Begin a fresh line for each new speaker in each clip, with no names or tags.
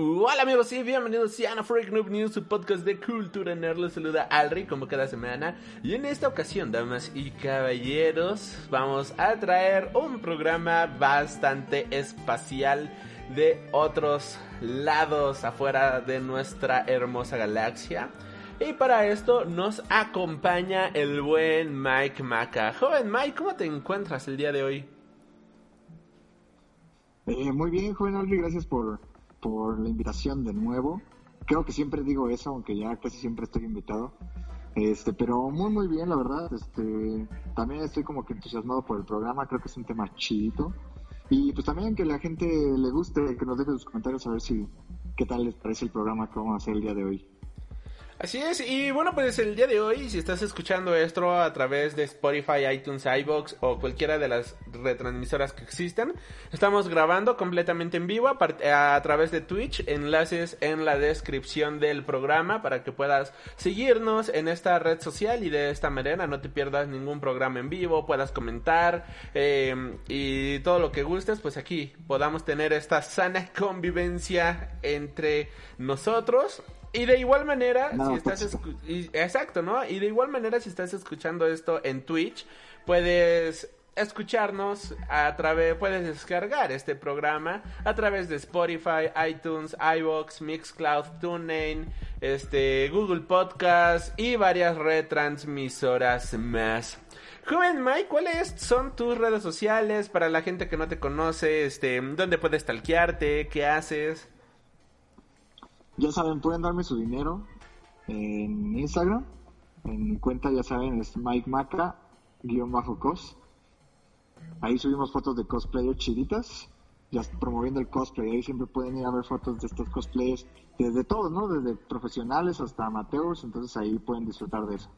Hola amigos y bienvenidos a Freak Noob News, su podcast de cultura nerd. Les saluda Alri como cada semana. Y en esta ocasión, damas y caballeros, vamos a traer un programa bastante espacial de otros lados afuera de nuestra hermosa galaxia. Y para esto nos acompaña el buen Mike Maca. Joven Mike, ¿cómo te encuentras el día de hoy?
Eh, muy bien, joven Alri, gracias por, por la invitación de nuevo. Creo que siempre digo eso, aunque ya casi siempre estoy invitado. Este, pero muy muy bien, la verdad. Este, también estoy como que entusiasmado por el programa, creo que es un tema chido. Y pues también que la gente le guste, que nos deje sus comentarios a ver si qué tal les parece el programa que vamos a hacer el día de hoy.
Así es, y bueno, pues el día de hoy, si estás escuchando esto a través de Spotify, iTunes, iBox o cualquiera de las retransmisoras que existen, estamos grabando completamente en vivo a, través de Twitch, enlaces en la descripción del programa para que puedas seguirnos en esta red social y de esta manera no te pierdas ningún programa en vivo, puedas comentar eh, y todo lo que gustes, pues aquí podamos tener esta sana convivencia entre nosotros y de igual manera,
No,
si estás escu- exacto, ¿no? Y de igual manera, si estás escuchando esto en Twitch, puedes escucharnos a través, puedes descargar este programa a través de Spotify, iTunes, iVoox, Mixcloud, TuneIn, este, Google Podcast y varias retransmisoras más. Joven Mike, ¿cuáles son tus redes sociales para la gente que no te conoce? Este, ¿dónde puedes talquearte? ¿Qué haces?
Ya saben, pueden darme su dinero en Instagram. En cuenta, ya saben, es Mike Maca, guion bajo cos. Ahí subimos fotos de cosplayer chiditas, ya promoviendo el cosplay. Ahí siempre pueden ir a ver fotos de estos cosplayers, desde todos, ¿no? Desde profesionales hasta amateurs, entonces ahí pueden disfrutar de eso.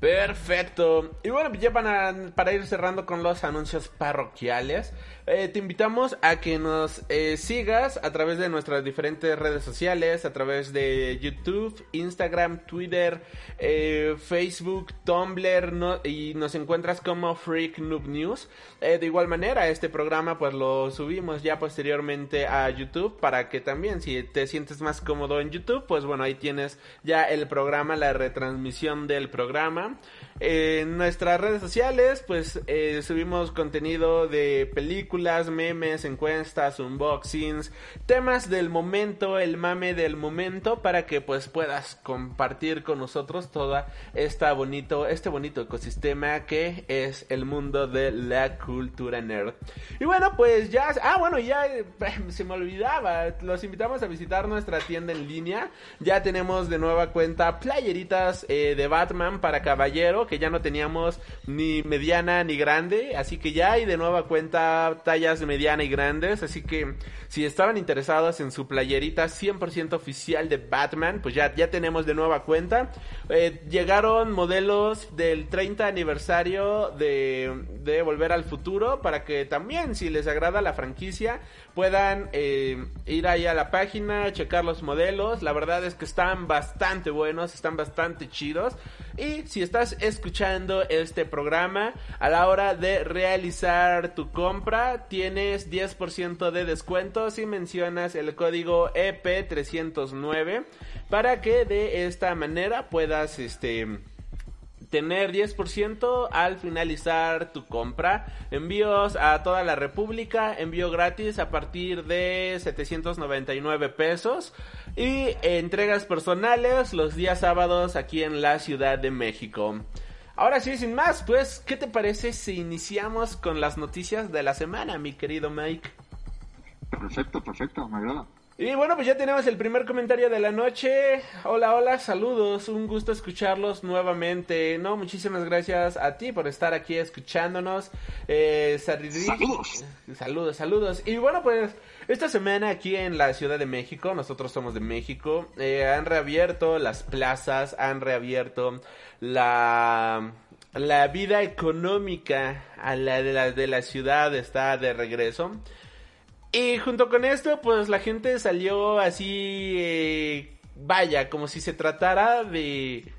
Perfecto. Y bueno, ya para, para ir cerrando con los anuncios parroquiales, eh, te invitamos a que nos eh, sigas a través de nuestras diferentes redes sociales, a través de YouTube, Instagram, Twitter, eh, Facebook, Tumblr, y nos encuentras como Freak Noob News. De igual manera, este programa pues lo subimos ya posteriormente a YouTube para que también si te sientes más cómodo en YouTube, pues bueno, ahí tienes ya el programa, la retransmisión del programa. En nuestras redes sociales, pues subimos contenido de películas, memes, encuestas, unboxings, temas del momento, el mame del momento, para que pues puedas compartir con nosotros toda esta bonito, este bonito ecosistema que es el mundo de la cultura nerd. Y bueno, pues ya, ah bueno, ya se me olvidaba, los invitamos a visitar nuestra tienda en línea. Ya tenemos de nueva cuenta playeritas eh, de Batman para caballero, que ya no teníamos ni mediana ni grande, así que ya hay de nueva cuenta tallas mediana y grandes, así que si estaban interesados en su playerita 100% oficial de Batman, pues ya, ya tenemos de nueva cuenta. Eh, llegaron modelos del 30 aniversario de, de Volver al Futuro para que también si les agrada la franquicia puedan eh, ir ahí a la página, checar los modelos. La verdad es que están bastante buenos, están bastante chidos. Y si estás escuchando este programa, a la hora de realizar tu compra, tienes 10% de descuento si mencionas el código E EP309 para que de esta manera puedas este tener 10% al finalizar tu compra. Envíos a toda la República, envío gratis a partir de 799 pesos. Y entregas personales los días sábados aquí en la Ciudad de México. Ahora sí, sin más, pues, ¿qué te parece si iniciamos con las noticias de la semana, mi querido Mike?
Perfecto, perfecto, me agrada.
Y bueno, pues ya tenemos el primer comentario de la noche. Hola, hola, saludos, un gusto escucharlos nuevamente. No, muchísimas gracias a ti por estar aquí escuchándonos. Eh,
Saludos.
Saludos, saludos. Y bueno, pues esta semana aquí en la Ciudad de México, nosotros somos de México, eh, han reabierto las plazas, han reabierto la, la vida económica a la de, la de la ciudad, está de regreso. Y junto con esto, pues la gente salió así, eh, vaya, como si se tratara de...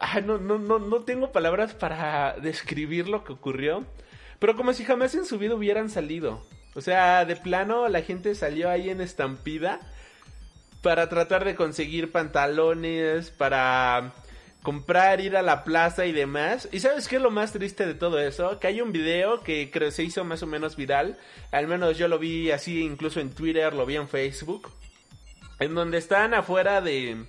Ay, no, no, no, no tengo palabras para describir lo que ocurrió, pero como si jamás en su vida hubieran salido. O sea, de plano la gente salió ahí en estampida para tratar de conseguir pantalones, para comprar, ir a la plaza y demás. ¿Y sabes qué es lo más triste de todo eso? Que hay un video que creo se hizo más o menos viral. Al menos yo lo vi así incluso en Twitter, lo vi en Facebook. En donde están afuera de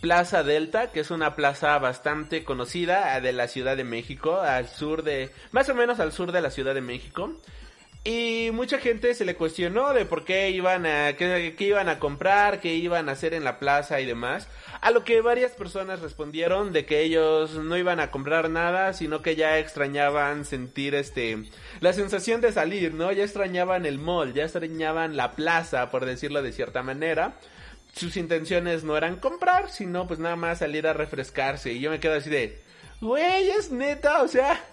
Plaza Delta, que es una plaza bastante conocida de la Ciudad de México, al sur de, más o menos al sur de la Ciudad de México. Y mucha gente se le cuestionó de por qué iban a, qué, qué, iban a comprar, qué iban a hacer en la plaza y demás. A lo que varias personas respondieron de que ellos no iban a comprar nada, sino que ya extrañaban sentir este, la sensación de salir, ¿no? Ya extrañaban el mall, ya extrañaban la plaza, por decirlo de cierta manera. Sus intenciones no eran comprar, sino pues nada más salir a refrescarse. Y yo me quedo así de, güey, es neta, o sea,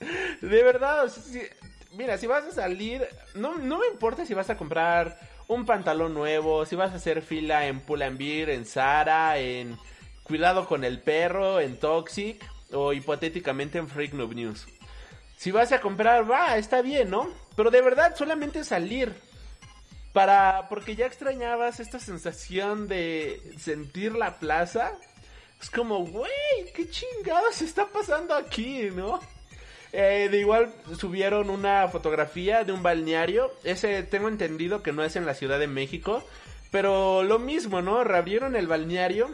de verdad, o sea, mira, si vas a salir, no, no me importa si vas a comprar un pantalón nuevo, si vas a hacer fila en Pull&Bear, en Zara, en Cuidado con el Perro, en Toxic o hipotéticamente en Freak Noob News. Si vas a comprar, va, está bien, ¿no? Pero de verdad solamente salir para porque ya extrañabas esta sensación de sentir la plaza. Es como, güey, qué chingados está pasando aquí, ¿no? Eh, de igual subieron una fotografía de un balneario. Ese tengo entendido que no es en la Ciudad de México. Pero lo mismo, ¿no? Reabrieron el balneario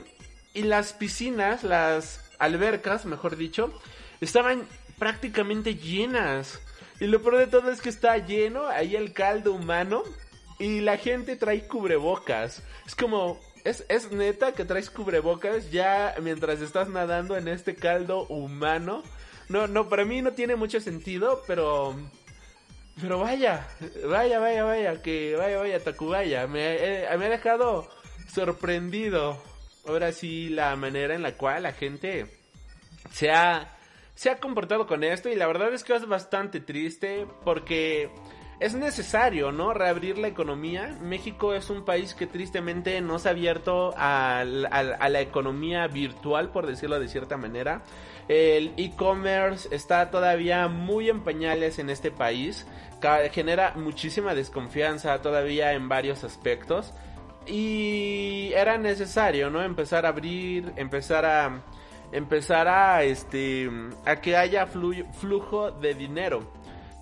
y las piscinas, las albercas, mejor dicho, estaban prácticamente llenas. Y lo peor de todo es que está lleno ahí el caldo humano y la gente trae cubrebocas. Es como, es, es neta que traes cubrebocas ya mientras estás nadando en este caldo humano. No, no, para mí no tiene mucho sentido, pero... Pero vaya, vaya, vaya, vaya, que vaya, vaya, Tacubaya. Me, eh, me ha dejado sorprendido. Ahora sí, la manera en la cual la gente se ha, se ha comportado con esto. Y la verdad es que es bastante triste porque es necesario, ¿no? Reabrir la economía. México es un país que tristemente no se ha abierto a, a, a la economía virtual, por decirlo de cierta manera. El e-commerce está todavía muy en pañales en este país. Genera muchísima desconfianza todavía en varios aspectos. Y era necesario, ¿no? Empezar a abrir, empezar a empezar a este a que haya flujo de dinero,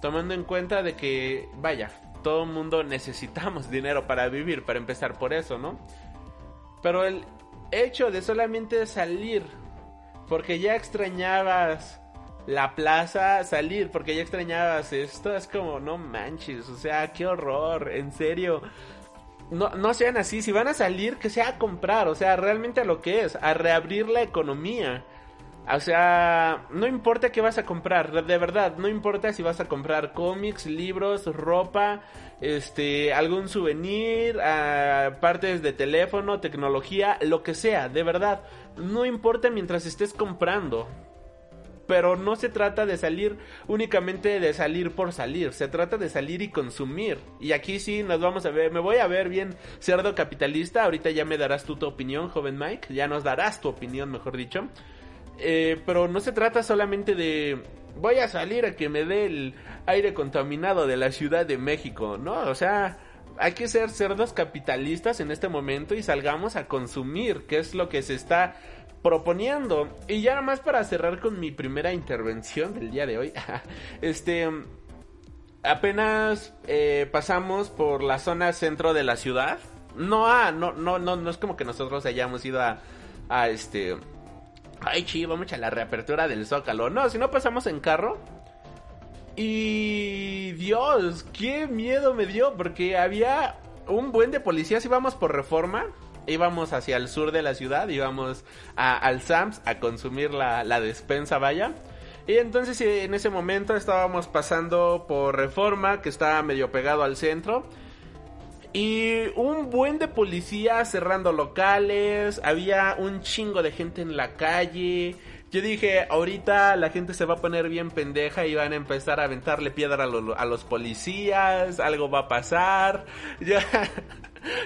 tomando en cuenta de que vaya, todo el mundo necesitamos dinero para vivir, para empezar por eso, ¿no? Pero el hecho de solamente salir porque ya extrañabas la plaza, salir porque ya extrañabas esto, es como, no manches, o sea, qué horror, en serio. No, no sean así, si van a salir, que sea a comprar, o sea, realmente a lo que es, a reabrir la economía. O sea, no importa qué vas a comprar, de verdad, no importa si vas a comprar cómics, libros, ropa, este, algún souvenir, uh, partes de teléfono, tecnología, lo que sea, de verdad, no importa mientras estés comprando. Pero no se trata de salir únicamente de salir por salir, se trata de salir y consumir. Y aquí sí nos vamos a ver, me voy a ver bien cerdo capitalista, ahorita ya me darás tu opinión, joven Mike, ya nos darás tu opinión, mejor dicho. Eh, pero no se trata solamente de voy a salir a que me dé el aire contaminado de la Ciudad de México, ¿no? O sea, hay que ser cerdos capitalistas en este momento y salgamos a consumir, que es lo que se está proponiendo. Y ya nada más para cerrar con mi primera intervención del día de hoy, este, apenas eh, pasamos por la zona centro de la ciudad. No, ah, no, no, no, no es como que nosotros hayamos ido a, a este, ay chido, vamos a la reapertura del Zócalo. No, si no pasamos en carro. Y Dios, qué miedo me dio porque había un buen de policías íbamos por reforma. Íbamos hacia el sur de la ciudad, íbamos a, al Sams a consumir la, la despensa, vaya. Y entonces en ese momento estábamos pasando por reforma, que estaba medio pegado al centro. Y un buen de policías cerrando locales, había un chingo de gente en la calle. Yo dije, ahorita la gente se va a poner bien pendeja y van a empezar a aventarle piedra a, lo- a los policías, algo va a pasar. Ya,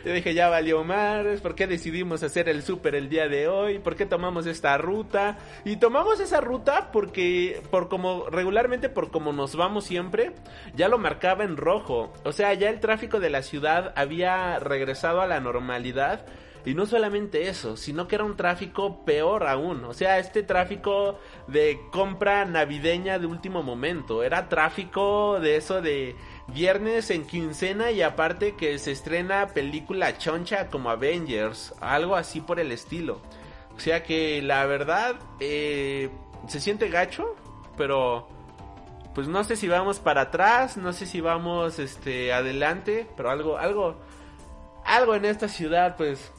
yo dije, ya valió madres, ¿por qué decidimos hacer el súper el día de hoy? ¿Por qué tomamos esta ruta? Y tomamos esa ruta porque, por como, regularmente por como nos vamos siempre, ya lo marcaba en rojo. O sea, ya el tráfico de la ciudad había regresado a la normalidad. Y no solamente eso, sino que era un tráfico peor aún. O sea, este tráfico de compra navideña de último momento. Era tráfico de eso de viernes en quincena y aparte que se estrena película choncha como Avengers. Algo así por el estilo. O sea que la verdad eh, se siente gacho, pero pues no sé si vamos para atrás, no sé si vamos este adelante, pero algo algo algo en esta ciudad pues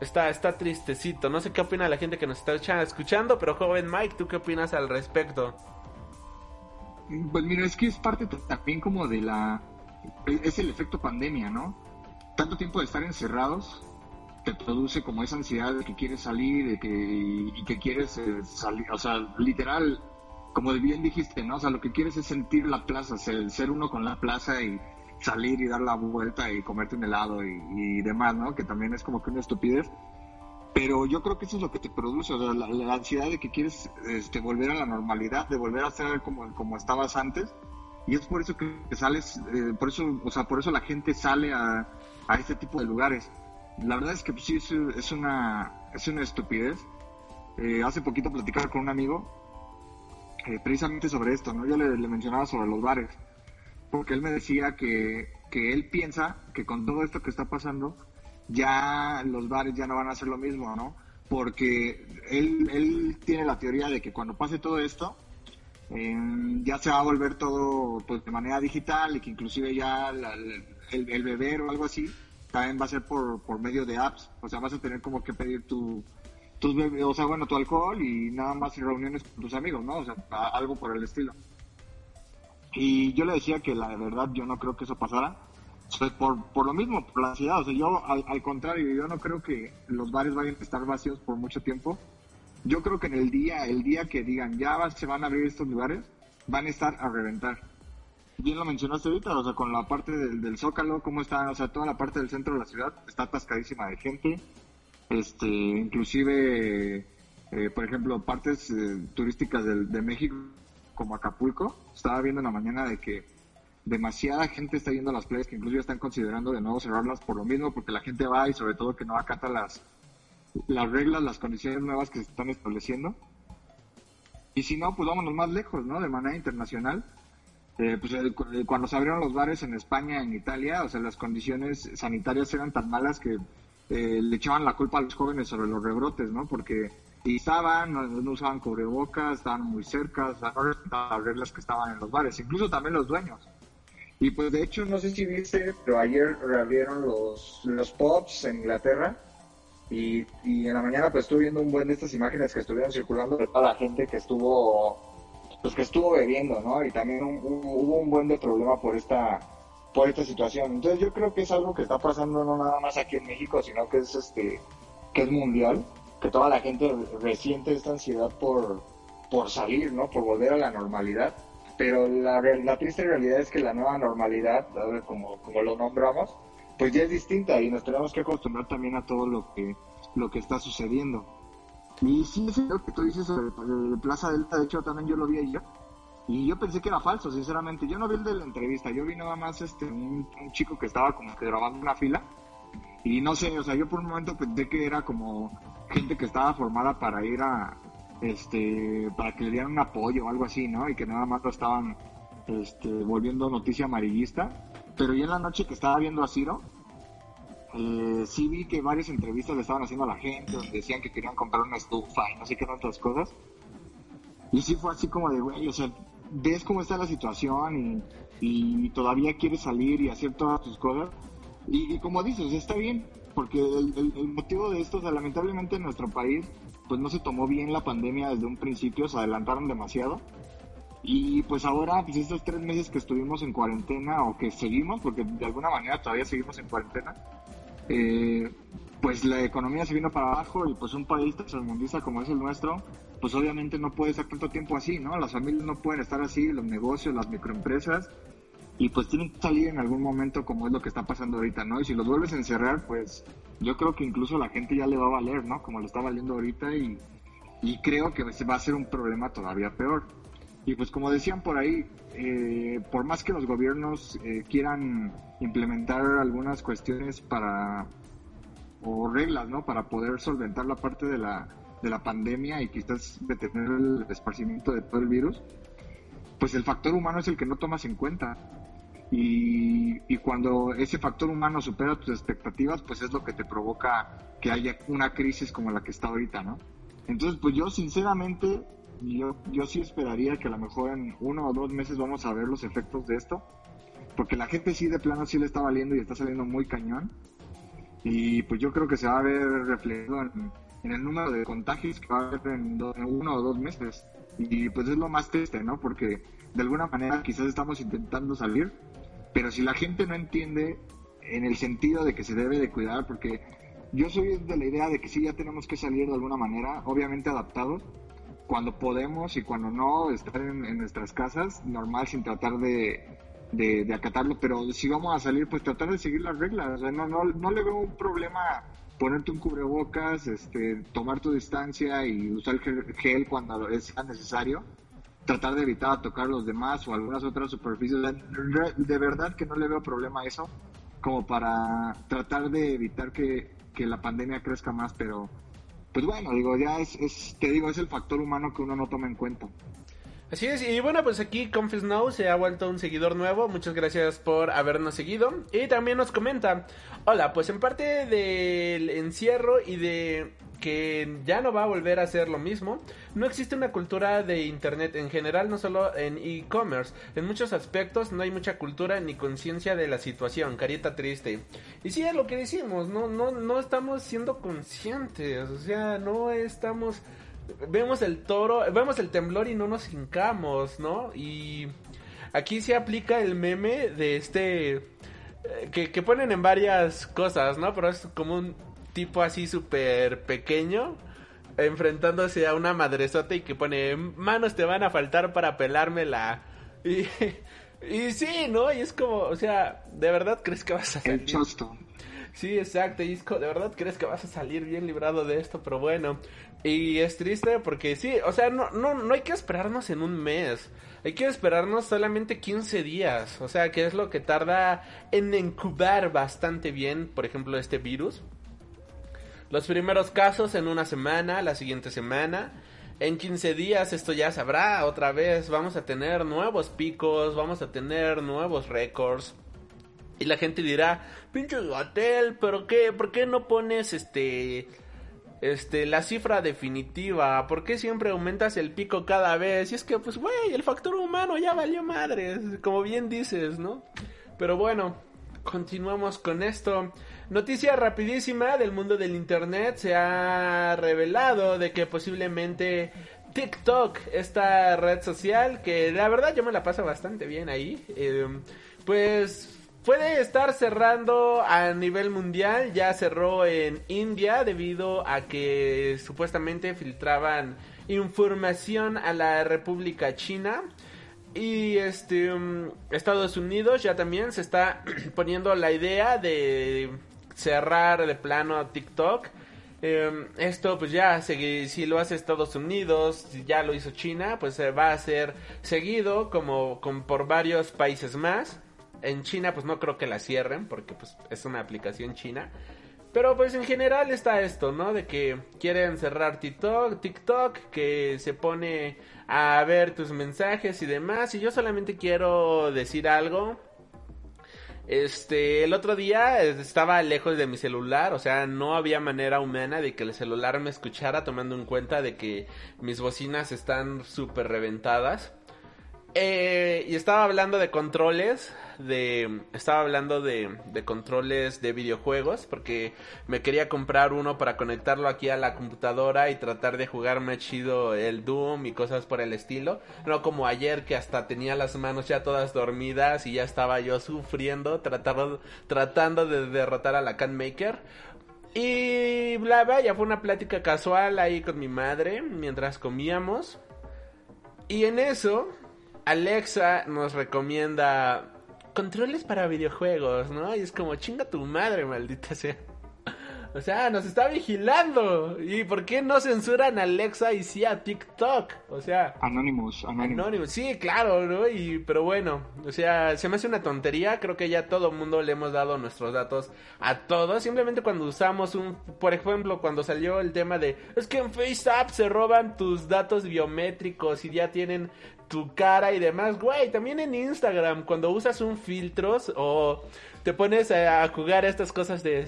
está está tristecito. No sé qué opina la gente que nos está escuchando, pero joven Mike, ¿tú qué opinas al respecto?
Pues mira, es que es parte también como de la... Es el efecto pandemia, ¿no? Tanto tiempo de estar encerrados te produce como esa ansiedad de que quieres salir de que, y que quieres eh, salir, o sea, literal, como bien dijiste, ¿no? O sea, lo que quieres es sentir la plaza, ser, uno con la plaza y salir y dar la vuelta y comerte un helado y demás, ¿no? Que también es como que una estupidez. Pero yo creo que eso es lo que te produce, o sea, la, la ansiedad de que quieres este, volver a la normalidad, de volver a ser como, como estabas antes. Y es por eso que sales, eh, por eso, o sea, por eso la gente sale a, a este tipo de lugares. La verdad es que pues, sí, es, es una, es una estupidez. Eh, hace poquito platicaba con un amigo eh, precisamente sobre esto, ¿no? Yo le, le mencionaba sobre los bares, porque él me decía que, que él piensa que con todo esto que está pasando, ya los bares ya no van a hacer lo mismo, ¿no? Porque él, él tiene la teoría de que cuando pase todo esto, eh, ya se va a volver todo pues, de manera digital y que inclusive ya la- el, beber o algo así también va a ser por, por medio de apps. O sea, vas a tener como que pedir tu, tus o sea, bueno, tu alcohol y nada más reuniones con tus amigos, ¿no? O sea, algo por el estilo. Y yo le decía que la verdad yo no creo que eso pasara. Pues por, por lo mismo, por la ansiedad. O sea, yo al, al contrario, yo no creo que los bares vayan a estar vacíos por mucho tiempo. Yo creo que en el día, el día que digan ya se van a abrir estos lugares, van a estar a reventar. Bien lo mencionaste ahorita, o sea, con la parte del, del Zócalo, cómo está, o sea, toda la parte del centro de la ciudad está atascadísima de gente. Este, inclusive, eh, por ejemplo, partes eh, turísticas del- de México, como Acapulco, estaba viendo en la mañana de que demasiada gente está yendo a las playas que incluso ya están considerando de nuevo cerrarlas por lo mismo, porque la gente va y sobre todo que no acata las, las reglas, las condiciones nuevas que se están estableciendo. Y si no, pues vámonos más lejos, ¿no? De manera internacional. Eh, pues eh, eh, cuando se abrieron los bares en España, en Italia, o sea, las condiciones sanitarias eran tan malas que eh, le echaban la culpa a los jóvenes sobre los rebrotes, ¿no? Porque estaban, no, no usaban cubrebocas, estaban muy cerca, o sea, no respetaban las reglas que estaban en los bares, incluso también los dueños. Y pues de hecho, no sé si viste, pero ayer reabrieron los, los pubs en Inglaterra. Y, y en la mañana pues estuve viendo un buen de estas imágenes que estuvieron circulando de toda la gente que estuvo pues que estuvo bebiendo, ¿no? Y también un- hubo un buen de problema por esta por esta situación. Entonces yo creo que es algo que está pasando no nada más aquí en México, sino que es este que es mundial, que toda la gente resiente esta ansiedad por por salir, ¿no? Por volver a la normalidad. Pero la, la triste realidad es que la nueva normalidad, ¿no? como, como lo nombramos, pues ya es distinta y nos tenemos que acostumbrar también a todo lo que, lo que está sucediendo. Y sí, es lo que tú dices sobre Plaza Delta, de hecho también yo lo vi ayer. Y yo pensé que era falso, sinceramente. Yo no vi el de la entrevista, yo vi nada más este, un, un chico que estaba como que grabando una fila. Y no sé, o sea, yo por un momento pensé que era como gente que estaba formada para ir a, este, para que le dieran un apoyo o algo así, ¿no? Y que nada más lo estaban, este, volviendo noticia amarillista. Pero ya en la noche que estaba viendo a Ciro, eh, sí vi que varias entrevistas le estaban haciendo a la gente, donde decían que querían comprar una estufa y no sé qué tantas cosas. Y sí fue así como de, güey, o sea, ves cómo está la situación y, todavía quieres salir y hacer todas tus cosas. Y, como dices, está bien, porque el motivo de esto, o sea, lamentablemente en nuestro país, pues no se tomó bien la pandemia desde un principio, se adelantaron demasiado. Y pues ahora, pues estos tres meses que estuvimos en cuarentena, o que seguimos, porque de alguna manera todavía seguimos en cuarentena, eh, pues la economía se vino para abajo y pues un país tercermundista como es el nuestro, pues obviamente no puede estar tanto tiempo así, ¿no? Las familias no pueden estar así, los negocios, las microempresas, y pues tienen que salir en algún momento como es lo que está pasando ahorita, ¿no? Y si los vuelves a encerrar, pues yo creo que incluso la gente ya le va a valer, ¿no? Como le está valiendo ahorita y, y creo que va a ser un problema todavía peor. Y pues como decían por ahí, eh, por más que los gobiernos eh, quieran implementar algunas cuestiones para o reglas, ¿no? Para poder solventar la parte de la, de la pandemia y quizás detener el esparcimiento de todo el virus, pues el factor humano es el que no tomas en cuenta. Y, cuando ese factor humano supera tus expectativas, pues es lo que te provoca que haya una crisis como la que está ahorita, ¿no? Entonces, pues yo sinceramente, yo, yo sí esperaría que a lo mejor en uno o dos meses vamos a ver los efectos de esto, porque la gente sí de plano sí le está valiendo y está saliendo muy cañón. Y pues yo creo que se va a ver reflejado en, en el número de contagios que va a haber en, do- en uno o dos meses. Y pues es lo más triste, ¿no? Porque de alguna manera quizás estamos intentando salir, pero si la gente no entiende en el sentido de que se debe de cuidar, porque yo soy de la idea de que sí ya tenemos que salir de alguna manera, obviamente adaptados, cuando podemos y cuando no, estar en, nuestras casas, normal, sin tratar de, de, acatarlo, pero si vamos a salir, pues tratar de seguir las reglas. O sea, no, no, no le veo un problema ponerte un cubrebocas, este, tomar tu distancia y usar el gel, gel cuando sea necesario. Tratar de evitar tocar los demás o algunas otras superficies. De verdad que no le veo problema a eso, como para tratar de evitar que, que la pandemia crezca más, pero pues bueno, digo, ya es, es, te digo, es el factor humano que uno no toma en cuenta.
Así es, y bueno, pues aquí Confi Snow se ha vuelto un seguidor nuevo. Muchas gracias por habernos seguido. Y también nos comenta: Hola, pues en parte del encierro y de que ya no va a volver a ser lo mismo, no existe una cultura de internet en general, no solo en e-commerce. En muchos aspectos no hay mucha cultura ni conciencia de la situación, carita triste. Y sí es lo que decimos, no, no, no estamos siendo conscientes, o sea, no estamos vemos el toro, vemos el temblor y no nos hincamos, ¿no? Y aquí se aplica el meme de este eh, que, que ponen en varias cosas, ¿no? Pero es como un tipo así súper pequeño enfrentándose a una madresota y que pone manos te van a faltar para pelármela. Y, y sí, ¿no? Y es como, o sea, ¿de verdad crees que vas a salir?
El chosto.
Sí, exacto. Y es co- de verdad crees que vas a salir bien librado de esto, pero bueno. Y es triste porque sí, o sea, no, no, no hay que esperarnos en un mes. Hay que esperarnos solamente 15 días. O sea, que es lo que tarda en incubar bastante bien, por ejemplo, este virus. Los primeros casos en una semana, la siguiente semana. En 15 días esto ya sabrá otra vez. Vamos a tener nuevos picos, vamos a tener nuevos récords. Y la gente dirá, pinche hotel, pero qué, ¿por qué no pones este este la cifra definitiva? ¿Por qué siempre aumentas el pico cada vez? Y es que pues güey, el factor humano ya valió madres, como bien dices, ¿no? Pero bueno, continuamos con esto. Noticia rapidísima del mundo del internet. Se ha revelado de que posiblemente TikTok, esta red social, que la verdad yo me la paso bastante bien ahí, eh, pues puede estar cerrando a nivel mundial. Ya cerró en India debido a que supuestamente filtraban información a la República China. Y este um, Estados Unidos ya también se está poniendo la idea de cerrar de plano TikTok. Eh, esto pues ya si lo hace Estados Unidos, si ya lo hizo China, pues se va a hacer seguido como, por varios países más. En China pues no creo que la cierren porque pues es una aplicación china. Pero pues en general está esto, ¿no? De que quieren cerrar TikTok, TikTok, que se pone a ver tus mensajes y demás. Y yo solamente quiero decir algo. Este, el otro día estaba lejos de mi celular, o sea, no había manera humana de que el celular me escuchara tomando en cuenta de que mis bocinas están súper reventadas. Eh, y estaba hablando de controles, de estaba hablando de, de controles de videojuegos porque me quería comprar uno para conectarlo aquí a la computadora y tratar de jugarme chido el Doom y cosas por el estilo, no como ayer que hasta tenía las manos ya todas dormidas y ya estaba yo sufriendo tratando tratando de derrotar a la Can Maker. Y bla bla, ya fue una plática casual ahí con mi madre mientras comíamos. Y en eso Alexa nos recomienda controles para videojuegos, ¿no? Y es como, chinga tu madre, maldita sea. O sea, nos está vigilando. ¿Y por qué no censuran a Alexa y sí a TikTok? O sea...
Anonymous, Anonymous.
Anonymous. Sí, claro, ¿no? Y, pero bueno, o sea, se me hace una tontería. Creo que ya todo mundo le hemos dado nuestros datos a todos. Simplemente cuando usamos un... Por ejemplo, cuando salió el tema de... Es que en FaceApp se roban tus datos biométricos y ya tienen tu cara y demás. Güey, también en Instagram, cuando usas un filtros o te pones a jugar estas cosas de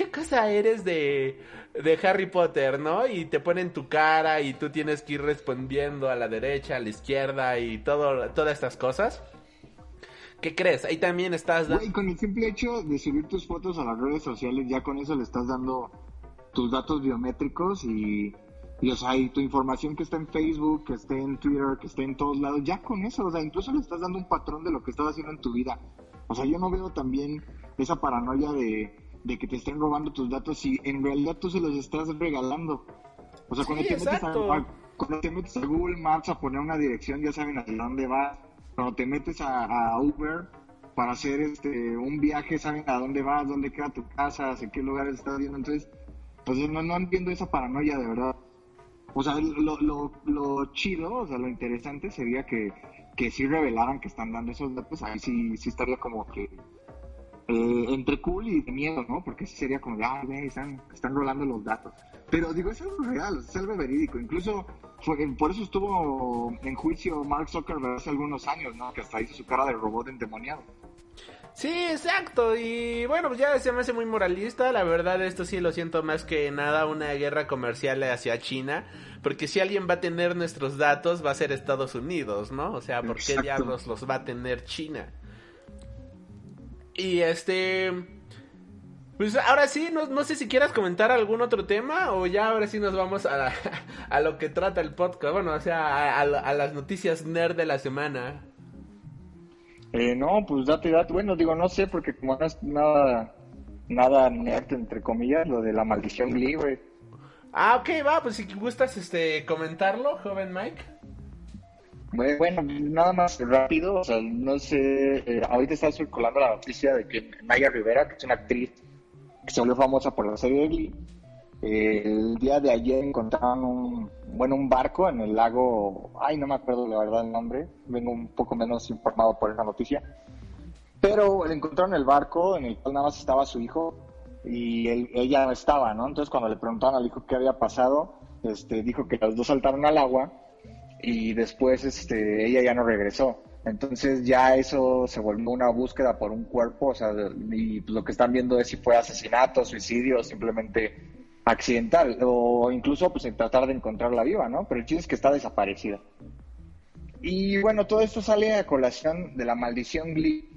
¿qué cosa eres de, de Harry Potter, no? Y te ponen tu cara y tú tienes que ir respondiendo a la derecha, a la izquierda y todo, todas estas cosas. ¿Qué crees? Ahí también estás dando...
Con el simple hecho de subir tus fotos a las redes sociales, ya con eso le estás dando tus datos biométricos y, y, o sea, y tu información que está en Facebook, que esté en Twitter, que esté en todos lados, ya con eso, o sea, incluso le estás dando un patrón de lo que estás haciendo en tu vida. O sea, yo no veo también esa paranoia de, de que te estén robando tus datos si en realidad tú se los estás regalando. O sea, cuando,
Sí,
te metes a, cuando te metes a Google Maps a poner una dirección, ya saben hacia dónde vas. Cuando te metes a, a Uber para hacer este un viaje, saben a dónde vas, dónde queda tu casa, hacia qué lugares estás viendo. Entonces, pues no, no entiendo esa paranoia de verdad. O sea, lo, lo, lo chido, o sea, lo interesante sería que, que sí revelaran que están dando esos datos. Ahí sí, sí estaría como que eh, entre cool y de miedo, ¿no? Porque sería como ah, güey, están, están rolando los datos. Pero digo, es algo real, es algo verídico. Incluso fue- por eso estuvo en juicio Mark Zuckerberg hace algunos años, ¿no? Que hasta hizo su cara de robot endemoniado.
Sí, exacto. Y bueno, pues ya se me hace muy moralista. La verdad, esto sí lo siento más que nada una guerra comercial hacia China. Porque si alguien va a tener nuestros datos, va a ser Estados Unidos, ¿no? O sea, ¿por qué
Exacto.
diablos los va a tener China? Y este... Pues ahora sí, no, no sé si quieras comentar algún otro tema o ya ahora sí nos vamos a, la- a lo que trata el podcast. Bueno, o sea, a, a- a las noticias nerd de la semana.
Eh, no, pues date, date. Bueno, digo, no sé, porque como no es nada, nada nerd, entre comillas, lo de la maldición güey.
Ah, ok, va, pues si gustas este comentarlo, joven Mike.
Bueno, nada más rápido, o sea, no sé, eh, ahorita está circulando la noticia de que Naya Rivera, que es una actriz que se volvió famosa por la serie de Glee, el día de ayer encontraron un, bueno, un barco en el lago, ay, no me acuerdo la verdad el nombre, vengo un poco menos informado por esa noticia, pero le encontraron el barco en el cual nada más estaba su hijo y ella no estaba, ¿no? Entonces cuando le preguntaron al hijo qué había pasado, este, dijo que los dos saltaron al agua y después este, ella ya no regresó. Entonces ya eso se volvió una búsqueda por un cuerpo, o sea, y lo que están viendo es si fue asesinato, suicidio, simplemente accidental, o incluso pues en tratar de encontrarla viva, ¿no? Pero el chiste es que está desaparecida. Y bueno, todo esto sale a colación de la maldición Glee,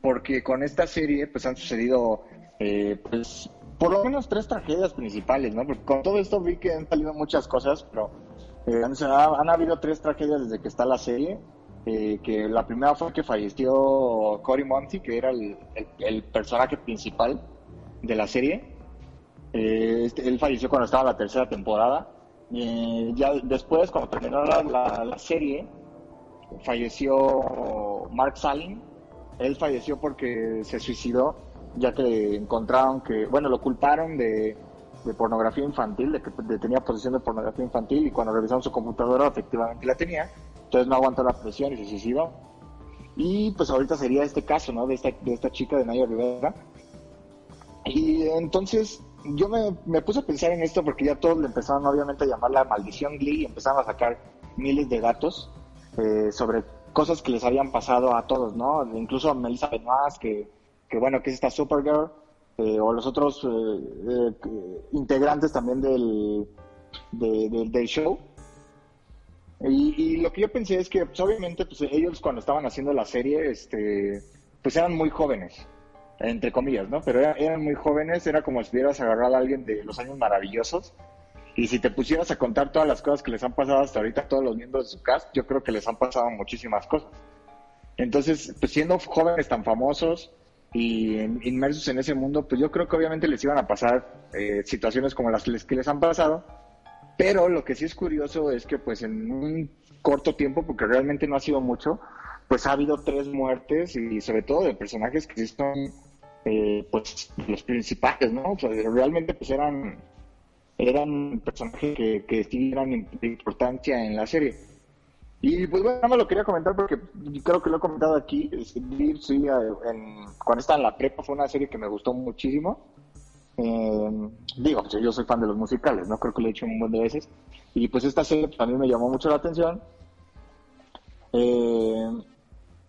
porque con esta serie pues han sucedido eh, pues por lo menos tres tragedias principales, ¿no? Porque con todo esto vi que han salido muchas cosas, pero eh, han, han habido tres tragedias desde que está la serie. eh, que la primera fue que falleció Cory Monty, que era el, el- el personaje principal de la serie. Eh, este- él falleció cuando estaba la tercera temporada. Eh, ya después, cuando terminó la, la- la serie, falleció Mark Salin. Él falleció porque se suicidó, ya que encontraron que, bueno, lo culparon de, de pornografía infantil, de que tenía posesión de pornografía infantil y cuando revisaron su computadora efectivamente la tenía. Entonces no aguantó la presión y se suicidó. Y pues ahorita sería este caso, ¿no? De esta, de esta chica de Naya Rivera. Y entonces yo me, me puse a pensar en esto porque ya todos le empezaron obviamente a llamar la maldición Glee y empezaron a sacar miles de datos eh, sobre cosas que les habían pasado a todos, ¿no? Incluso a Melissa Benoist, que, que bueno, que es esta Supergirl, eh, o los otros eh, eh, integrantes también del, de- de- del show. Y, lo que yo pensé es que, pues, obviamente, pues, ellos cuando estaban haciendo la serie, este, pues eran muy jóvenes, entre comillas, ¿no? Pero era- eran muy jóvenes, era como si hubieras agarrado a alguien de los años maravillosos. Y si te pusieras a contar todas las cosas que les han pasado hasta ahorita a todos los miembros de su cast, yo creo que les han pasado muchísimas cosas. Entonces, pues siendo jóvenes tan famosos y inmersos en ese mundo, pues yo creo que obviamente les iban a pasar eh, situaciones como las que les, han pasado. Pero lo que sí es curioso es que pues en un corto tiempo, porque realmente no ha sido mucho, pues ha habido tres muertes y sobre todo de personajes que son eh, pues los principales, ¿no? O sea, realmente pues eran eran personajes que, que sí eran de importancia en la serie. Y pues bueno, más lo quería comentar porque creo que lo he comentado aquí. Deep, sí, eh, en- cuando estaba en la prepa fue una serie que me gustó muchísimo. Eh, digo, pues, yo soy fan de los musicales, ¿no? Creo que lo he hecho un montón de veces. Y pues esta serie mí me llamó mucho la atención. Eh,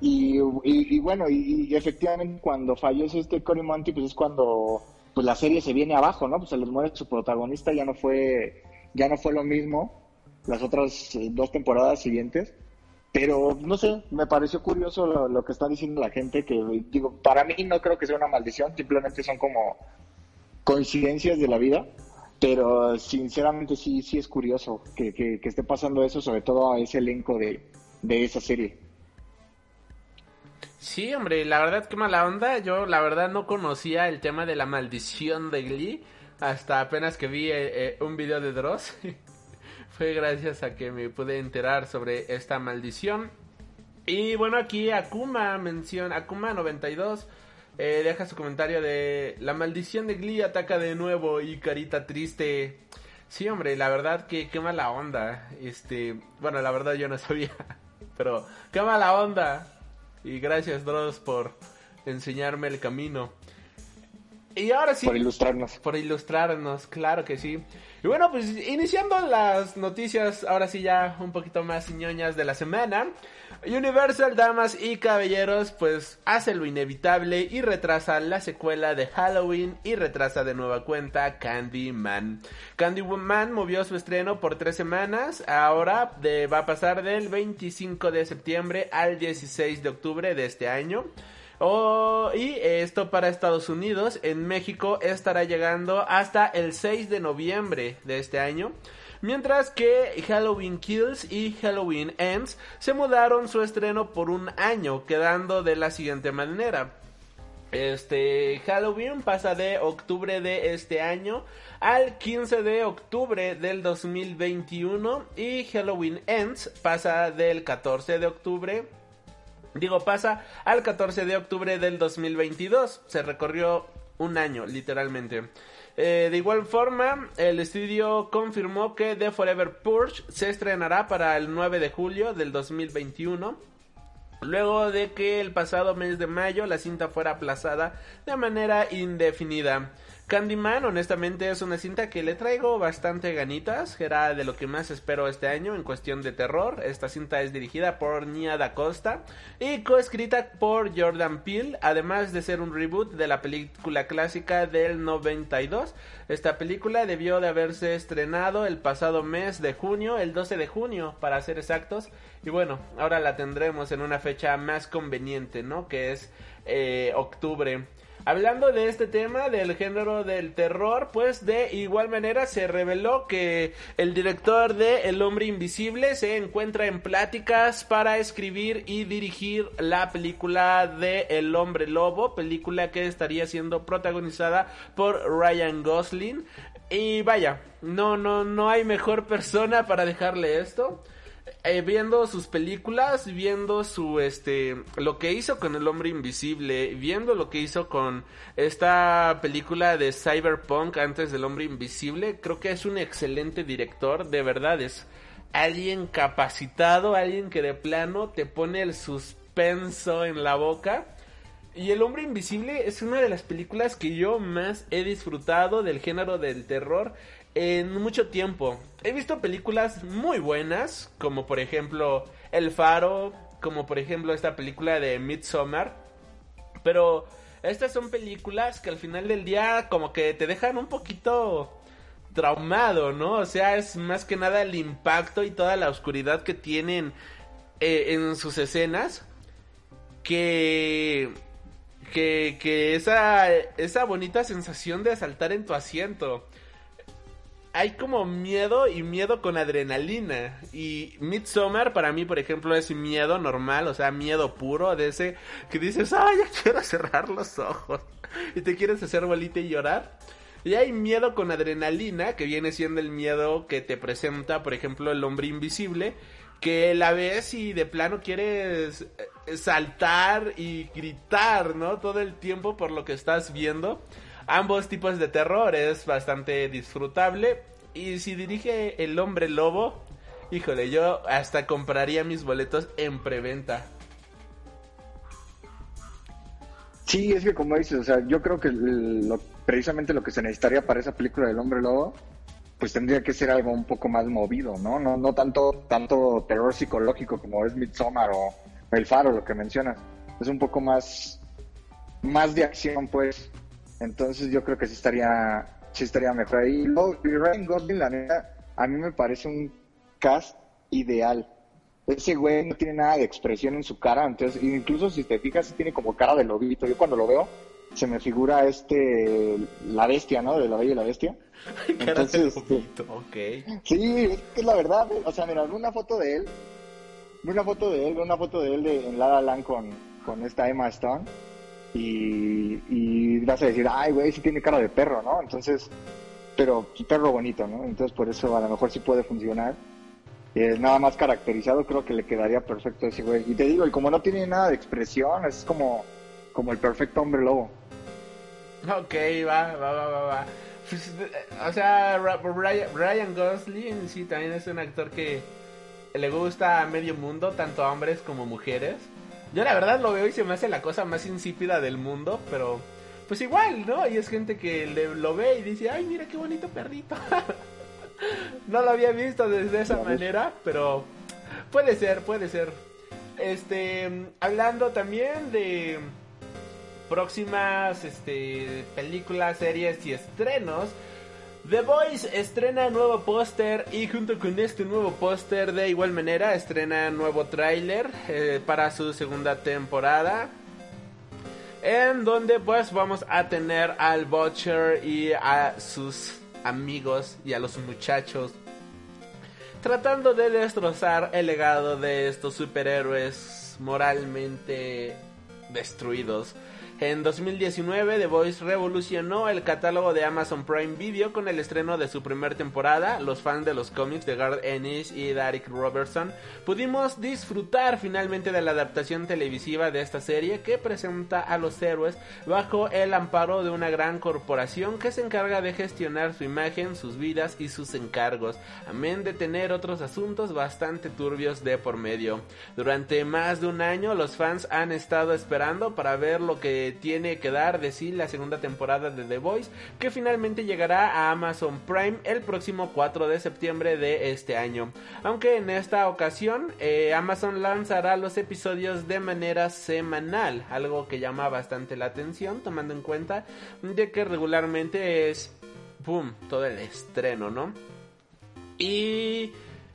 y bueno, y, y efectivamente cuando fallece este Cory Monty, pues es cuando pues la serie se viene abajo, ¿no? Pues se les muere su protagonista, ya no fue, ya no fue lo mismo las otras eh, dos temporadas siguientes. Pero no sé, me pareció curioso lo, lo que está diciendo la gente, que digo, para mí no creo que sea una maldición, simplemente son como coincidencias de la vida, pero sinceramente sí, sí es curioso que, que, que esté pasando eso, sobre todo a ese elenco de, de esa serie.
Sí, hombre, la verdad que mala onda. Yo la verdad no conocía el tema de la maldición de Glee hasta apenas que vi eh, eh, un video de Dross. Fue gracias a que me pude enterar sobre esta maldición. Y bueno, aquí Akuma menciona, Akuma92 eh, deja su comentario de la maldición de Glee ataca de nuevo y carita triste. Sí, hombre, la verdad que qué mala onda. Este, bueno, la verdad yo no sabía, pero qué mala onda. Y gracias Dross por enseñarme el camino. Y ahora sí.
Por ilustrarnos.
Por ilustrarnos, claro que sí. Y bueno, pues iniciando las noticias, ahora sí ya un poquito más ñoñas de la semana. Universal, damas y caballeros, pues hace lo inevitable y retrasa la secuela de Halloween y retrasa de nueva cuenta Candyman. Candyman movió su estreno por tres semanas, ahora va a pasar del 25 de septiembre al 16 de octubre de este año. Oh, y esto para Estados Unidos, en México estará llegando hasta el 6 de noviembre de este año. Mientras que Halloween Kills y Halloween Ends se mudaron su estreno por un año, quedando de la siguiente manera. Este Halloween pasa de octubre de este año al 15 de octubre del 2021 y Halloween Ends pasa del 14 de octubre Digo, pasa al 14 de octubre del 2022. Se recorrió un año, literalmente. Eh, de igual forma, el estudio confirmó que The Forever Purge se estrenará para el 9 de julio del 2021. Luego de que el pasado mes de mayo la cinta fuera aplazada de manera indefinida. Candyman, honestamente, es una cinta que le traigo bastante ganitas. Era de lo que más espero este año en cuestión de terror. Esta cinta es dirigida por Nia Da Costa y coescrita por Jordan Peele, además de ser un reboot de la película clásica del 92. Esta película debió de haberse estrenado el pasado mes de junio, el 12 de junio, para ser exactos. Y bueno, ahora la tendremos en una fecha más conveniente, ¿no? Que es eh, octubre. Hablando de este tema del género del terror, pues de igual manera se reveló que el director de El hombre invisible se encuentra en pláticas para escribir y dirigir la película de El hombre lobo, película que estaría siendo protagonizada por Ryan Gosling. Y vaya, no no no hay mejor persona para dejarle esto. Eh, viendo sus películas, viendo su este lo que hizo con el hombre invisible, viendo lo que hizo con esta película de Cyberpunk antes del hombre invisible, creo que es un excelente director, de verdad es alguien capacitado, alguien que de plano te pone el suspenso en la boca. Y El hombre invisible es una de las películas que yo más he disfrutado del género del terror en mucho tiempo. He visto películas muy buenas, como por ejemplo El Faro, como por ejemplo esta película de Midsommar. Pero estas son películas que al final del día como que te dejan un poquito traumado, ¿no? O sea, es más que nada el impacto y toda la oscuridad que tienen eh, en sus escenas que que, que esa, esa bonita sensación de saltar en tu asiento. Hay como miedo y miedo con adrenalina. Y Midsommar para mí, por ejemplo, es miedo normal, o sea, miedo puro de ese que dices, ay, ya quiero cerrar los ojos. Y te quieres hacer bolita y llorar. Y hay miedo con adrenalina, que viene siendo el miedo que te presenta, por ejemplo, el hombre invisible, que la ves y de plano quieres eh, saltar y gritar, ¿no? Todo el tiempo por lo que estás viendo. Ambos tipos de terror es bastante disfrutable. Y si dirige El Hombre Lobo, híjole, yo hasta compraría mis boletos en preventa.
Sí, es que como dices, o sea, yo creo que lo, precisamente lo que se necesitaría para esa película del Hombre Lobo pues tendría que ser algo un poco más movido, ¿no? No, no tanto, tanto terror psicológico como es Midsommar o El Faro, lo que mencionas. Es un poco más, más de acción, pues. Entonces yo creo que sí estaría, sí estaría mejor ahí. Y Ryan Gosling, la neta, a mí me parece un cast ideal. Ese güey no tiene nada de expresión en su cara, entonces incluso si te fijas, tiene como cara de lobito. Yo cuando lo veo, se me figura este, la bestia, ¿no? De la Bella y la Bestia.
Entonces, este, ok.
Sí, es que es la verdad, o sea, mira, una foto de él, una foto de él, una foto de él de, en La La con, con esta Emma Stone y, vas a decir, ay, güey, sí tiene cara de perro, ¿no? Entonces, pero perro bonito, ¿no? Entonces por eso a lo mejor sí puede funcionar. Eh, nada más caracterizado creo que le quedaría perfecto ese güey. Y te digo, y como no tiene nada de expresión, es como, como el perfecto hombre lobo.
Ok, va, va, va, va, va. Pues, o sea, Ryan Gosling sí también es un actor que le gusta a medio mundo, tanto a hombres como mujeres. Yo la verdad lo veo y se me hace la cosa más insípida del mundo, pero pues igual, ¿no? Y es gente que le, lo ve y dice, ay, mira qué bonito perrito. no lo había visto desde esa manera, pero puede ser, puede ser. Este, hablando también de próximas este, películas, series y estrenos. The Voice estrena nuevo póster y junto con este nuevo póster de igual manera estrena nuevo tráiler eh, para su segunda temporada. En donde pues vamos a tener al Butcher y a sus amigos y a los muchachos tratando de destrozar el legado de estos superhéroes moralmente destruidos. En 2019, The Voice revolucionó el catálogo de Amazon Prime Video con el estreno de su primera temporada. Los fans de los cómics de Garth Ennis y Derek Robertson pudimos disfrutar finalmente de la adaptación televisiva de esta serie que presenta a los héroes bajo el amparo de una gran corporación que se encarga de gestionar su imagen, sus vidas y sus encargos, amén de tener otros asuntos bastante turbios de por medio. Durante más de un año los fans han estado esperando para ver lo que tiene que dar de sí la segunda temporada de The Voice, que finalmente llegará a Amazon Prime el próximo 4 de septiembre de este año. Aunque en esta ocasión eh, Amazon lanzará los episodios de manera semanal, algo que llama bastante la atención, tomando en cuenta de que regularmente es, ¡pum!, todo el estreno, ¿no? Y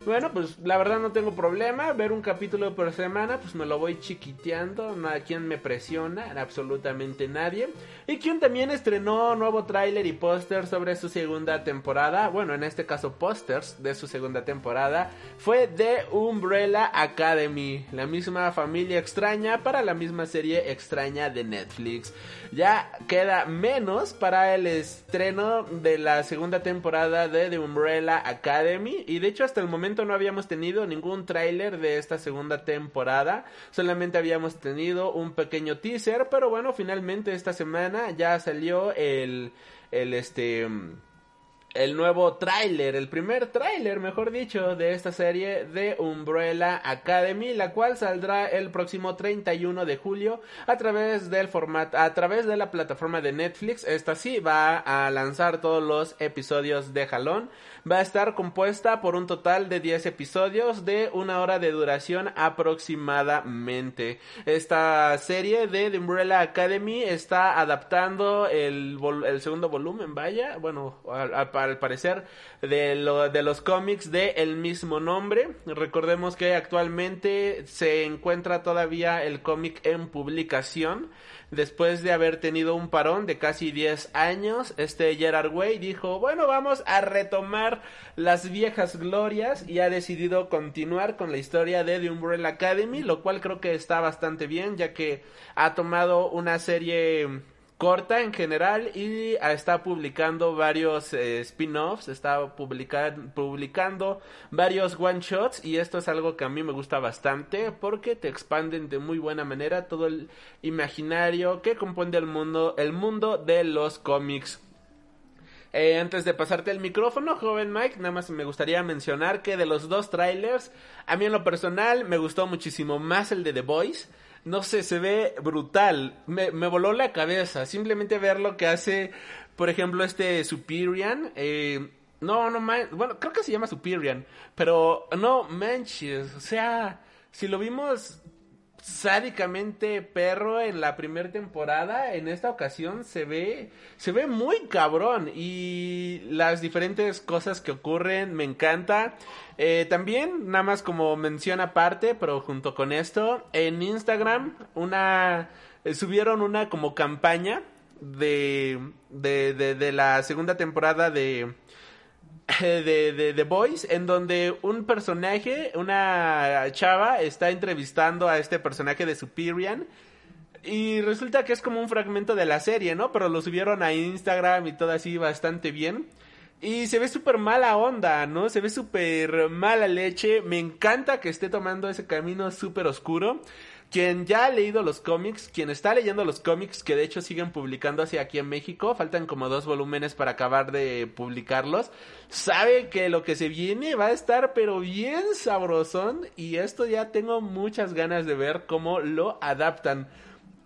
bueno, pues la verdad no tengo problema. Ver un capítulo por semana, pues me lo voy chiquiteando. No me presiona, absolutamente nadie. Y quien también estrenó nuevo tráiler y póster sobre su segunda temporada. Bueno, en este caso pósters de su segunda temporada. Fue The Umbrella Academy. La misma familia extraña para la misma serie extraña de Netflix. Ya queda menos para el estreno de la segunda temporada de The Umbrella Academy. Y de hecho hasta el momento no habíamos tenido ningún tráiler de esta segunda temporada. Solamente habíamos tenido un pequeño teaser. Pero bueno, finalmente esta semana ya salió el, el este el nuevo tráiler, el primer tráiler, mejor dicho, de esta serie de Umbrella Academy, la cual saldrá el próximo 31 de julio a través del formato, a través de la plataforma de Netflix. Esta sí va a lanzar todos los episodios de jalón. Va a estar compuesta por un total de 10 episodios de una hora de duración aproximadamente. Esta serie de The Umbrella Academy está adaptando el, el segundo volumen, vaya, bueno, al parecer, de, lo, de los cómics de el mismo nombre. Recordemos que actualmente se encuentra todavía el cómic en publicación. Después de haber tenido un parón de casi 10 años, este Gerard Way dijo, bueno, vamos a retomar las viejas glorias y ha decidido continuar con la historia de The Umbrella Academy, lo cual creo que está bastante bien, ya que ha tomado una serie corta en general y está publicando varios eh, spin-offs, está publicando varios one-shots y esto es algo que a mí me gusta bastante porque te expanden de muy buena manera todo el imaginario que compone el mundo, el mundo de los cómics. Eh, antes de pasarte el micrófono, joven Mike, nada más me gustaría mencionar que de los dos trailers, a mí en lo personal me gustó muchísimo más el de The Voice no sé, se ve brutal. Me, me voló la cabeza. Simplemente ver lo que hace, por ejemplo, este Superian. Eh, no, no, bueno, creo que se llama Superian. Pero no manches, o sea, si lo vimos sádicamente perro en la primera temporada, en esta ocasión se ve, se ve muy cabrón y las diferentes cosas que ocurren me encanta. Eh, también, nada más como mención aparte, pero junto con esto, en Instagram una eh, subieron una como campaña de, de, de, de la segunda temporada de de, de The Boys, en donde un personaje, una chava, está entrevistando a este personaje de Superian. Y resulta que es como un fragmento de la serie, ¿no? Pero lo subieron a Instagram y todo así bastante bien. Y se ve súper mala onda, ¿no? Se ve súper mala leche. Me encanta que esté tomando ese camino súper oscuro. Quien ya ha leído los cómics, quien está leyendo los cómics, que de hecho siguen publicando hacia aquí en México, faltan como dos volúmenes para acabar de publicarlos, sabe que lo que se viene va a estar pero bien sabrosón y esto ya tengo muchas ganas de ver cómo lo adaptan.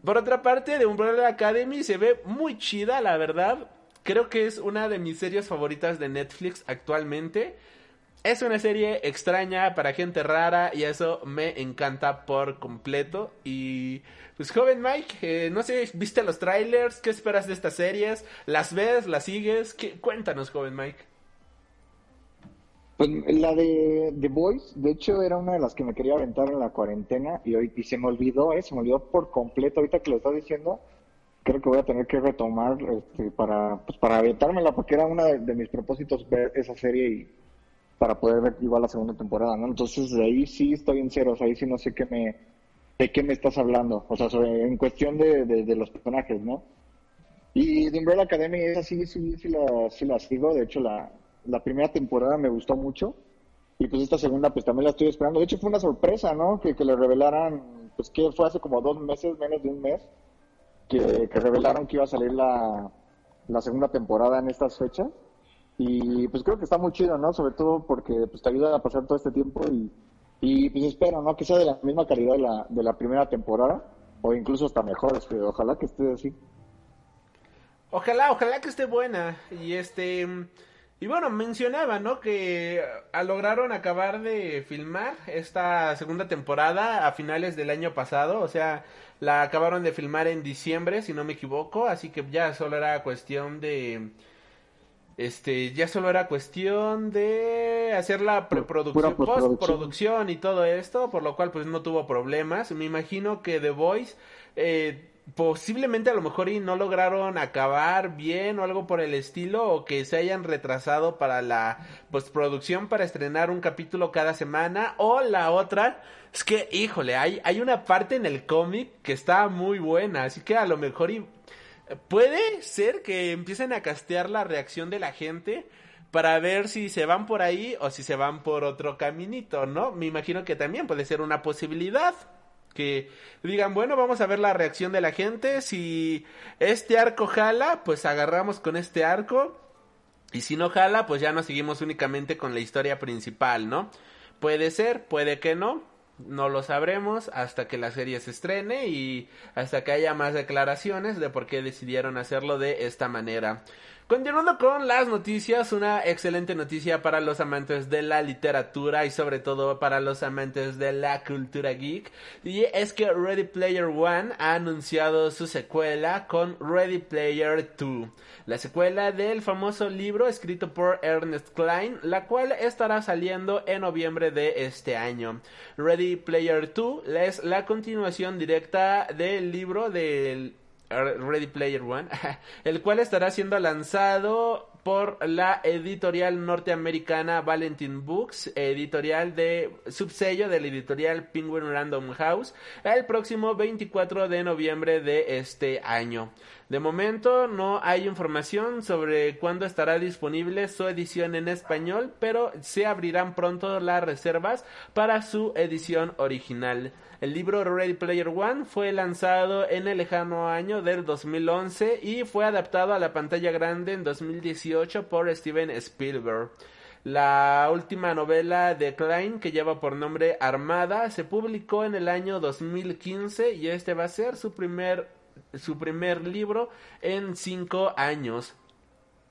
Por otra parte, de Umbrella Academy se ve muy chida, la verdad. Creo que es una de mis series favoritas de Netflix actualmente. Es una serie extraña para gente rara y eso me encanta por completo. Y pues joven Mike, eh, no sé, ¿viste los trailers? ¿Qué esperas de estas series? ¿Las ves? ¿Las sigues? Cuéntanos, joven Mike.
Pues la de The Voice, de hecho, era una de las que me quería aventar en la cuarentena y hoy y se me olvidó, eh, se me olvidó por completo. Ahorita que lo estás diciendo, creo que voy a tener que retomar este, para, pues, para aventármela porque era uno de mis propósitos ver esa serie y para poder ver igual la segunda temporada, ¿no? Entonces de ahí sí estoy en ceros, ahí sí no sé qué me, de qué me estás hablando, o sea, en cuestión de, de, los personajes, ¿no? Y de Umbrella Academy, esa sí, sí, sí la, sí la sigo, de hecho la, la primera temporada me gustó mucho, y pues esta segunda pues también la estoy esperando, de hecho fue una sorpresa, ¿no? Que, que le revelaran, pues que fue hace como dos meses, menos de un mes, que, que revelaron que iba a salir la, la segunda temporada en estas fechas, y pues creo que está muy chido, ¿no? Sobre todo porque pues te ayuda a pasar todo este tiempo y, y pues espero, ¿no? Que sea de la misma calidad de la, de la primera temporada o incluso hasta mejor, este, ojalá que esté así.
Ojalá, ojalá que esté buena y este... Y bueno, mencionaba, ¿no? Que lograron acabar de filmar esta segunda temporada a finales del año pasado. O sea, la acabaron de filmar en diciembre, si no me equivoco. Así que ya solo era cuestión de este, ya solo era cuestión de hacer la preproducción, postproducción y todo esto, por lo cual pues no tuvo problemas. Me imagino que The Voice eh, posiblemente a lo mejor y no lograron acabar bien o algo por el estilo o que se hayan retrasado para la postproducción para estrenar un capítulo cada semana o la otra es que híjole hay hay una parte en el cómic que está muy buena así que a lo mejor y puede ser que empiecen a castear la reacción de la gente para ver si se van por ahí o si se van por otro caminito, ¿no? Me imagino que también puede ser una posibilidad. Que digan, bueno, vamos a ver la reacción de la gente. Si este arco jala, pues agarramos con este arco. Y si no jala, pues ya nos seguimos únicamente con la historia principal, ¿no? Puede ser, puede que no no lo sabremos hasta que la serie se estrene y hasta que haya más declaraciones de por qué decidieron hacerlo de esta manera. Continuando con las noticias, una excelente noticia para los amantes de la literatura y sobre todo para los amantes de la cultura geek. Y es que Ready Player One ha anunciado su secuela con Ready Player 2, la secuela del famoso libro escrito por Ernest Klein, la cual estará saliendo en noviembre de este año. Ready Player 2 es la continuación directa del libro del Ready Player One, el cual estará siendo lanzado por la editorial norteamericana Valentine Books, editorial de subsello de la editorial Penguin Random House, el próximo 24 de noviembre de este año. De momento no hay información sobre cuándo estará disponible su edición en español, pero se abrirán pronto las reservas para su edición original. El libro Ready Player One fue lanzado en el lejano año del 2011 y fue adaptado a la pantalla grande en 2018 por Steven Spielberg. La última novela de Klein, que lleva por nombre Armada, se publicó en el año 2015 y este va a ser su primer, su primer libro en cinco años.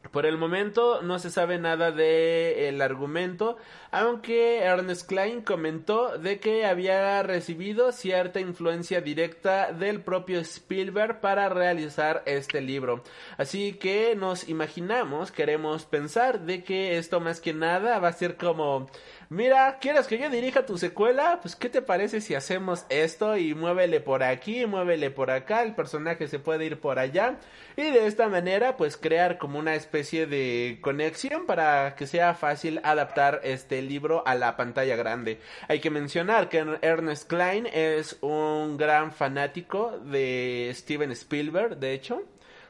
Por el momento no se sabe nada de argumento, aunque Ernest Klein comentó de que había recibido cierta influencia directa del propio Spielberg para realizar este libro. Así que nos imaginamos, queremos pensar de que esto más que nada va a ser como mira, ¿quieres que yo dirija tu secuela? Pues, ¿qué te parece si hacemos esto y muévele por aquí, muévele por acá, el personaje se puede ir por allá y de esta manera, pues, crear como una especie de conexión para que sea fácil adaptar este libro a la pantalla grande. Hay que mencionar que Ernest Klein es un gran fanático de Steven Spielberg, de hecho.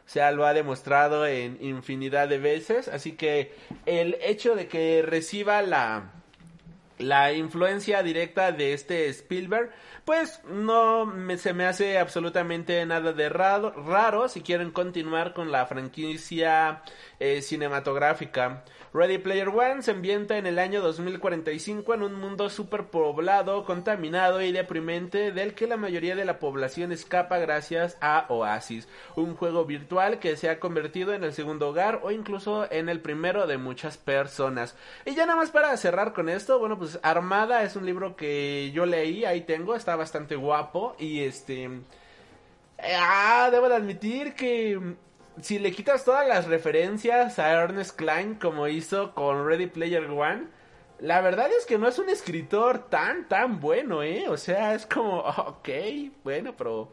O sea, lo ha demostrado en infinidad de veces. Así que el hecho de que reciba la, la influencia directa de este Spielberg, pues no me, se me hace absolutamente nada de raro, raro si quieren continuar con la franquicia eh, cinematográfica. Ready Player One se ambienta en el año 2045 en un mundo superpoblado, contaminado y deprimente del que la mayoría de la población escapa gracias a Oasis, un juego virtual que se ha convertido en el segundo hogar o incluso en el primero de muchas personas. Y ya nada más para cerrar con esto, bueno pues Armada es un libro que yo leí, ahí tengo, está bastante guapo y este... Ah, debo de admitir que si le quitas todas las referencias a Ernest Klein como hizo con Ready Player One, la verdad es que no es un escritor tan, tan bueno, ¿eh? O sea, es como, ok, bueno, pero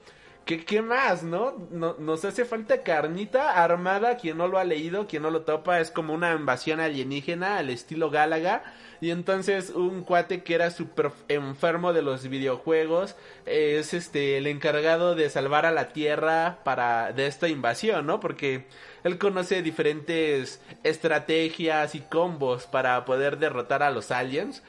¿qué, qué más, no? no? Nos hace falta carnita armada, quien no lo ha leído, quien no lo topa, es como una invasión alienígena al estilo Gálaga y entonces un cuate que era súper enfermo de los videojuegos es este el encargado de salvar a la Tierra para de esta invasión, ¿no? Porque él conoce diferentes estrategias y combos para poder derrotar a los aliens.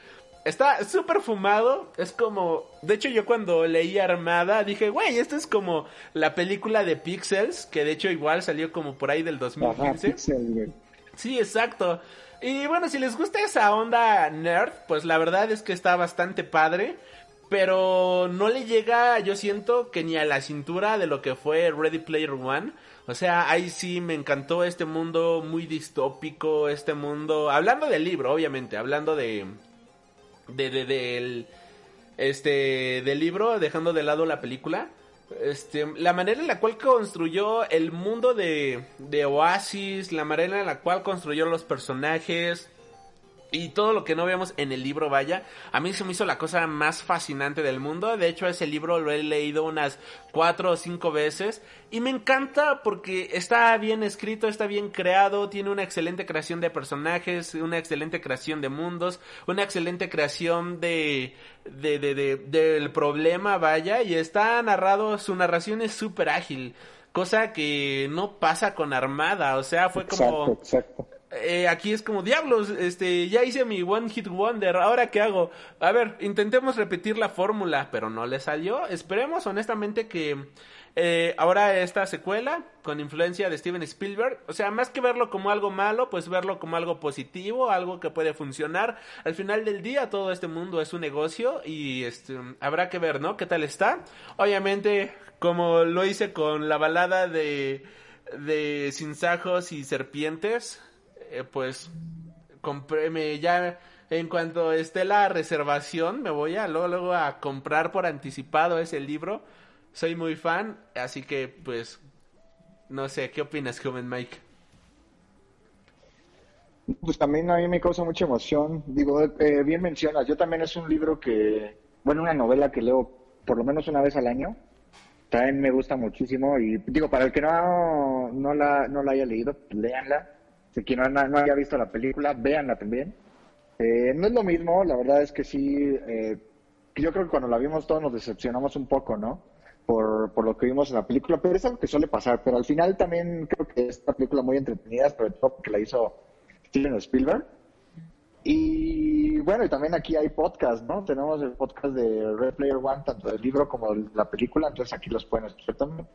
Está súper fumado, es como... De hecho yo cuando leí Armada dije, güey, esto es como la película de Pixels, que de hecho igual salió como por ahí del 2015. sí, exacto. Y bueno, si les gusta esa onda nerd, pues la verdad es que está bastante padre. Pero no le llega, yo siento, que ni a la cintura de lo que fue Ready Player One. O sea, ahí sí me encantó este mundo muy distópico, este mundo... Hablando del libro, obviamente, hablando de... De, de, del... Este, del libro, dejando de lado la película este, la manera en la cual construyó el mundo de, de Oasis, la manera en la cual construyó los personajes, y todo lo que no vemos en el libro, vaya, a mí se me hizo la cosa más fascinante del mundo. De hecho, ese libro lo he leído unas cuatro o cinco veces y me encanta porque está bien escrito, está bien creado, tiene una excelente creación de personajes, una excelente creación de mundos, una excelente creación de, de, de, de del problema, vaya, y está narrado, su narración es súper ágil, cosa que no pasa con Armada, o sea, fue como... Exacto, exacto eh, aquí es como diablos, este, ya hice mi One Hit Wonder, ahora qué hago? A ver, intentemos repetir la fórmula, pero no le salió. Esperemos honestamente que eh, ahora esta secuela con influencia de Steven Spielberg, o sea, más que verlo como algo malo, pues verlo como algo positivo, algo que puede funcionar. Al final del día todo este mundo es un negocio y este, habrá que ver, ¿no? ¿Qué tal está? Obviamente, como lo hice con la balada de de sinsajos y serpientes, eh, pues compré, me ya en cuanto esté la reservación, me voy a luego, luego a comprar por anticipado ese libro. Soy muy fan, así que pues no sé, ¿qué opinas, joven Mike?
Pues también a mí me causa mucha emoción. Digo, eh, bien mencionas, yo también es un libro que, bueno, una novela que leo por lo menos una vez al año. También me gusta muchísimo y digo, para el que no, no, la, no la haya leído, léanla. Si quien no, haya visto la película, véanla también. Eh, no es lo mismo, la verdad es que sí, eh, yo creo que cuando la vimos todos nos decepcionamos un poco, ¿no? Por, por lo que vimos en la película, pero es algo que suele pasar. Pero al final también creo que es una película muy entretenida, sobre todo porque la hizo Steven Spielberg. Y bueno, y también aquí hay podcast, ¿no? Tenemos el podcast de Red Player One, tanto del libro como de la película, entonces aquí los pueden escuchar también.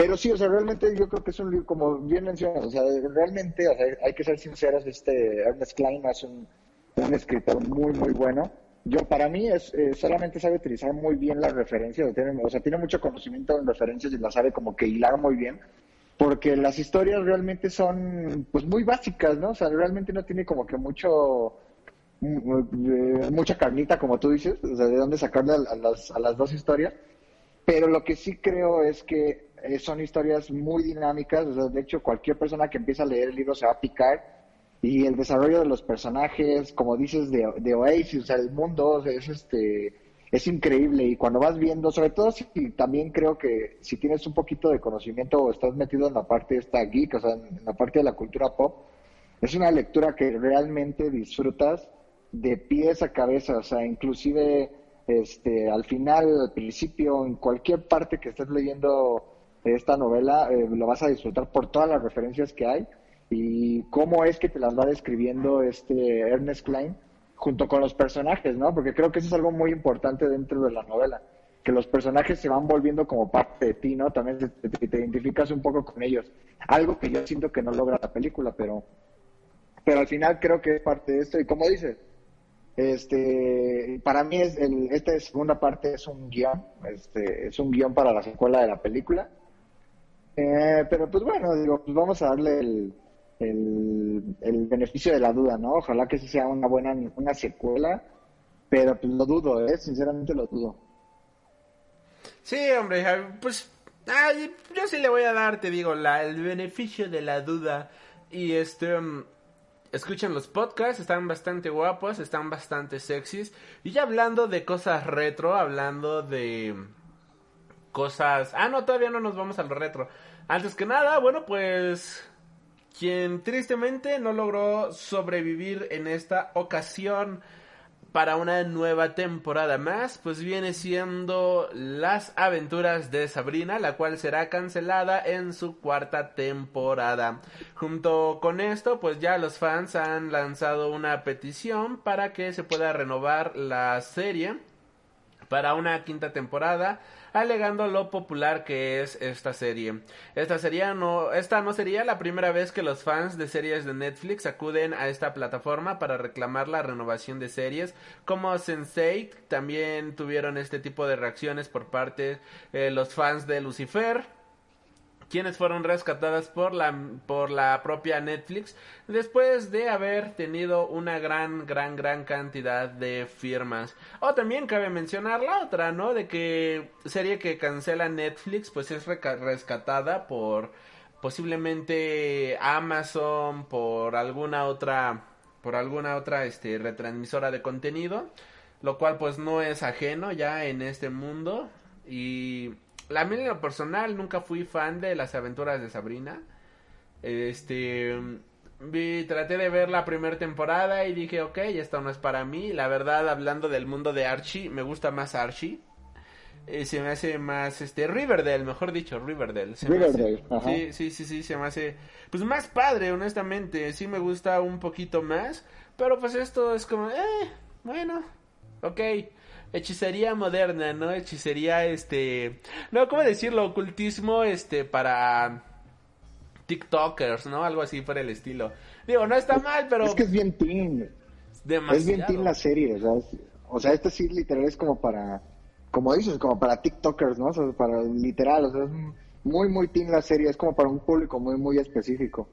Pero sí, o sea, realmente yo creo que es un libro, como bien mencionas, o sea, realmente, o sea, hay que ser sinceros, este Ernest Klein es un, un escritor muy, muy bueno. Yo, para mí, es eh, solamente sabe utilizar muy bien las referencias, tiene, o sea, tiene mucho conocimiento en referencias y las sabe como que hilar muy bien porque las historias realmente son pues muy básicas, ¿no? O sea, realmente no tiene como que mucho mm, mucha carnita, como tú dices, o sea, de dónde sacarle a, las, a las dos historias. Pero lo que sí creo es que eh, son historias muy dinámicas, o sea, de hecho cualquier persona que empieza a leer el libro se va a picar y el desarrollo de los personajes, como dices, de, de Oasis, o sea, el mundo es este es increíble y cuando vas viendo, sobre todo si también creo que si tienes un poquito de conocimiento o estás metido en la parte esta geek, o sea, en la parte de la cultura pop, es una lectura que realmente disfrutas de pies a cabeza, o sea, inclusive este al final, al principio, en cualquier parte que estés leyendo esta novela, eh, lo vas a disfrutar por todas las referencias que hay y cómo es que te las va describiendo este Ernest Klein junto con los personajes, ¿no? Porque creo que eso es algo muy importante dentro de la novela, que los personajes se van volviendo como parte de ti, ¿no? También te, identificas un poco con ellos. Algo que yo siento que no logra la película, pero, pero al final creo que es parte de esto. Y como dices, este, para mí es el, esta segunda parte es un guion, este, es un guion para la secuela de la película. Eh, pero pues bueno, digo, pues vamos a darle el, el, beneficio de la duda, ¿no? Ojalá que sea una buena una secuela, pero pues lo dudo, ¿eh? Sinceramente lo dudo.
Sí, hombre, pues yo sí le voy a dar, te digo, la, el beneficio de la duda. Y este... Um, escuchen los podcasts, están bastante guapos, están bastante sexys. Y ya hablando de cosas retro, hablando de cosas... Ah, no, todavía no nos vamos al retro. Antes que nada, bueno, pues quien tristemente no logró sobrevivir en esta ocasión para una nueva temporada más, pues viene siendo Las aventuras de Sabrina, la cual será cancelada en su cuarta temporada. Junto con esto, pues ya los fans han lanzado una petición para que se pueda renovar la serie para una quinta temporada alegando lo popular que es esta serie. Esta sería no, esta no sería la primera vez que los fans de series de Netflix acuden a esta plataforma para reclamar la renovación de series, como Sense8 también tuvieron este tipo de reacciones por parte de eh, los fans de Lucifer quienes fueron rescatadas por la, por la propia Netflix después de haber tenido una gran, gran, gran cantidad de firmas. O también cabe mencionar la otra, ¿no? De que serie que cancela Netflix pues es rescatada por posiblemente Amazon, por alguna otra, por alguna otra este, retransmisora de contenido, lo cual pues no es ajeno ya en este mundo y la mí en lo personal nunca fui fan de las aventuras de Sabrina. Este vi, traté de ver la primera temporada y dije, ok, esto no es para mí. La verdad, hablando del mundo de Archie, me gusta más Archie. Eh, se me hace más, este, Riverdale, mejor dicho, Riverdale.
Riverdale,
Sí, sí, sí, sí, se me hace, pues más padre, honestamente. Sí me gusta un poquito más, pero pues esto es como, eh, bueno, ok hechicería moderna, ¿no? Hechicería, este, no, ¿cómo decirlo? Ocultismo, este, para TikTokers, ¿no? Algo así por el estilo. Digo, no está mal, pero...
Es que es bien teen. Es bien teen la serie, o sea, o sea, este sí literal es como para, como dices, como para TikTokers, ¿no? O sea, para literal, o sea,
muy, muy teen la serie. Es como para un público muy, muy específico.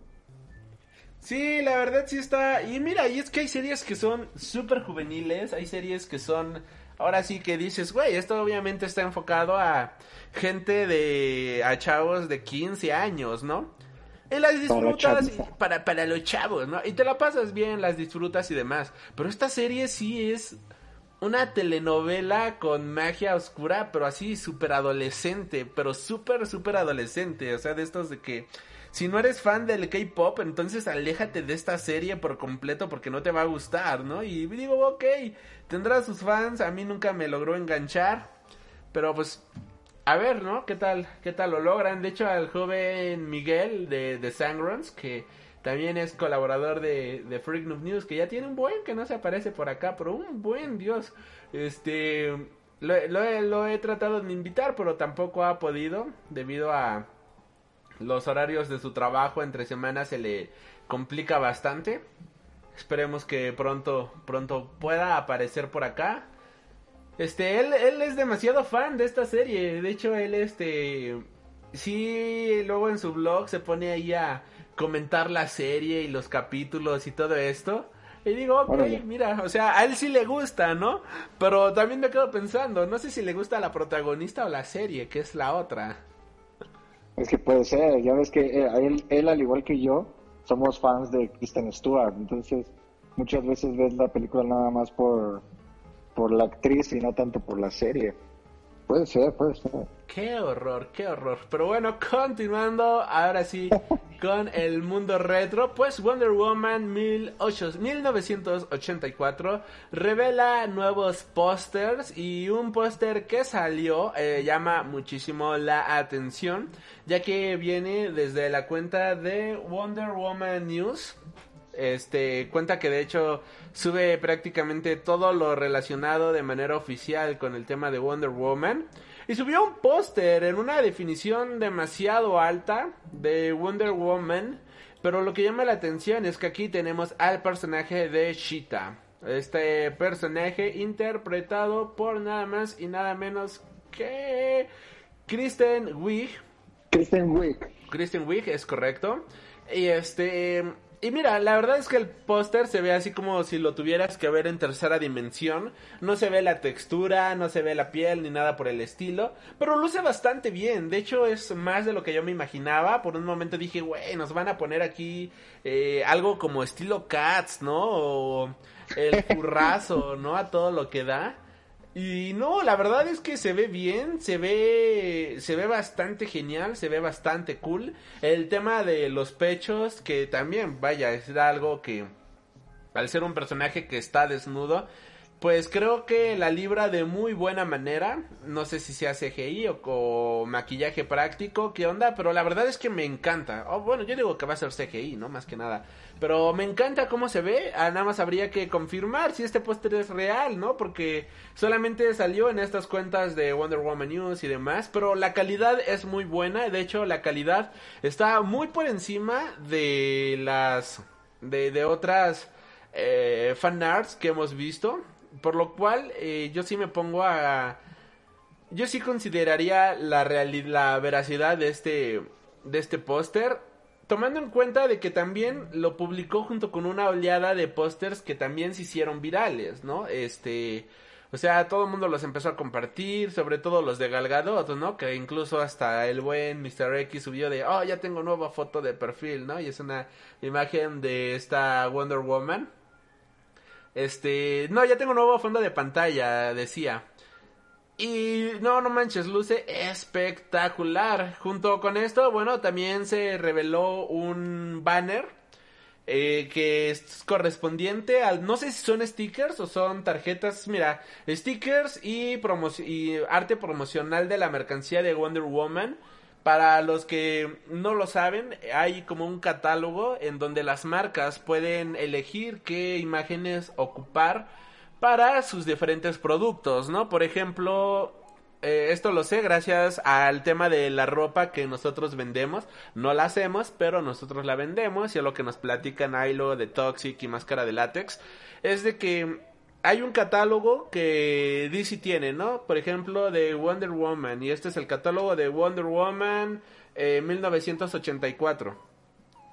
Sí, la verdad sí está. Y mira, y es que hay series que son súper juveniles, hay series que son. Ahora sí que dices, güey, esto obviamente está enfocado a gente de. a chavos de 15 años, ¿no? Y las disfrutas y- para, para los chavos, ¿no? Y te la pasas bien, las disfrutas y demás. Pero esta serie sí es una telenovela con magia oscura, pero así súper adolescente, pero súper, súper adolescente. O sea, de estos de que si no eres fan del K-pop, entonces aléjate de esta serie por completo porque no te va a gustar, ¿no? Y digo, ok, tendrá sus fans, a mí nunca me logró enganchar, pero pues a ver, ¿no? ¿Qué tal? ¿Qué tal lo logran? De hecho, al joven Miguel de, de Sangrons, que también es colaborador de, de Freak News, que ya tiene un buen que no se aparece por acá, pero un buen Dios. Este, lo he tratado de invitar, pero tampoco ha podido, debido a los horarios de su trabajo entre semanas se le complica bastante. Esperemos que pronto, pronto pueda aparecer por acá. Este, él, él es demasiado fan de esta serie. De hecho, él, este, sí, luego en su blog se pone ahí a comentar la serie y los capítulos y todo esto. Y digo, ok,
Órale.
mira, o sea, a él sí le gusta, ¿no? Pero también me quedo pensando, no sé si le gusta la protagonista o la serie, que es la otra.
Es que puede ser, ya ves que eh, él, él, al igual que yo, somos fans de Kristen Stewart, entonces muchas veces ves la película nada más por, por la actriz y no tanto por la serie. Puede ser, puede ser.
Qué horror, qué horror. Pero bueno, continuando ahora sí con el mundo retro, pues Wonder Woman 18 1984 revela nuevos pósters y un póster que salió eh, llama muchísimo la atención, ya que viene desde la cuenta de Wonder Woman News. Este cuenta que de hecho sube prácticamente todo lo relacionado de manera oficial con el tema de Wonder Woman. Y subió un póster en una definición demasiado alta de Wonder Woman. Pero lo que llama la atención es que aquí tenemos al personaje de Sheeta. Este personaje interpretado por nada más y nada menos que Kristen Wiig.
Kristen Wiig.
Kristen Wiig, es correcto. Y este. Y mira, la verdad es que el póster se ve así como si lo tuvieras que ver en tercera dimensión. No se ve la textura, no se ve la piel ni nada por el estilo. Pero luce bastante bien. De hecho, es más de lo que yo me imaginaba. Por un momento dije, güey, nos van a poner aquí eh, algo como estilo Cats, ¿no? O el currazo, ¿no? A todo lo que da. Y no, la verdad es que se ve bien, se ve se ve bastante genial, se ve bastante cool. El tema de los pechos que también, vaya, es algo que al ser un personaje que está desnudo, pues creo que la libra de muy buena manera. No sé si sea CGI o, o maquillaje práctico, qué onda, pero la verdad es que me encanta. Oh, bueno, yo digo que va a ser CGI, ¿no? Más que nada. Pero me encanta cómo se ve. Ah, nada más habría que confirmar si este póster es real, ¿no? Porque solamente salió en estas cuentas de Wonder Woman News y demás. Pero la calidad es muy buena. De hecho, la calidad está muy por encima de las. de, de otras eh, fan arts que hemos visto. Por lo cual, eh, yo sí me pongo a. Yo sí consideraría la reali- la veracidad de este. de este póster. Tomando en cuenta de que también lo publicó junto con una oleada de pósters que también se hicieron virales, ¿no? Este. O sea, todo el mundo los empezó a compartir, sobre todo los de Gal Gadot, ¿no? Que incluso hasta el buen Mr. X subió de, oh, ya tengo nueva foto de perfil, ¿no? Y es una imagen de esta Wonder Woman. Este, no, ya tengo nuevo fondo de pantalla, decía. Y no, no manches, luce espectacular. Junto con esto, bueno, también se reveló un banner eh, que es correspondiente al, no sé si son stickers o son tarjetas, mira, stickers y, arte promocional de la mercancía de Wonder Woman. Para los que no lo saben, hay como un catálogo en donde las marcas pueden elegir qué imágenes ocupar para sus diferentes productos, ¿no? Por ejemplo, eh, esto lo sé gracias al tema de la ropa que nosotros vendemos. No la hacemos, pero nosotros la vendemos. Y a lo que nos platican Ailo de Toxic y Máscara de Látex. Es de que hay un catálogo que DC tiene, ¿no? Por ejemplo, de Wonder Woman. Y este es el catálogo de Wonder Woman eh, 1984.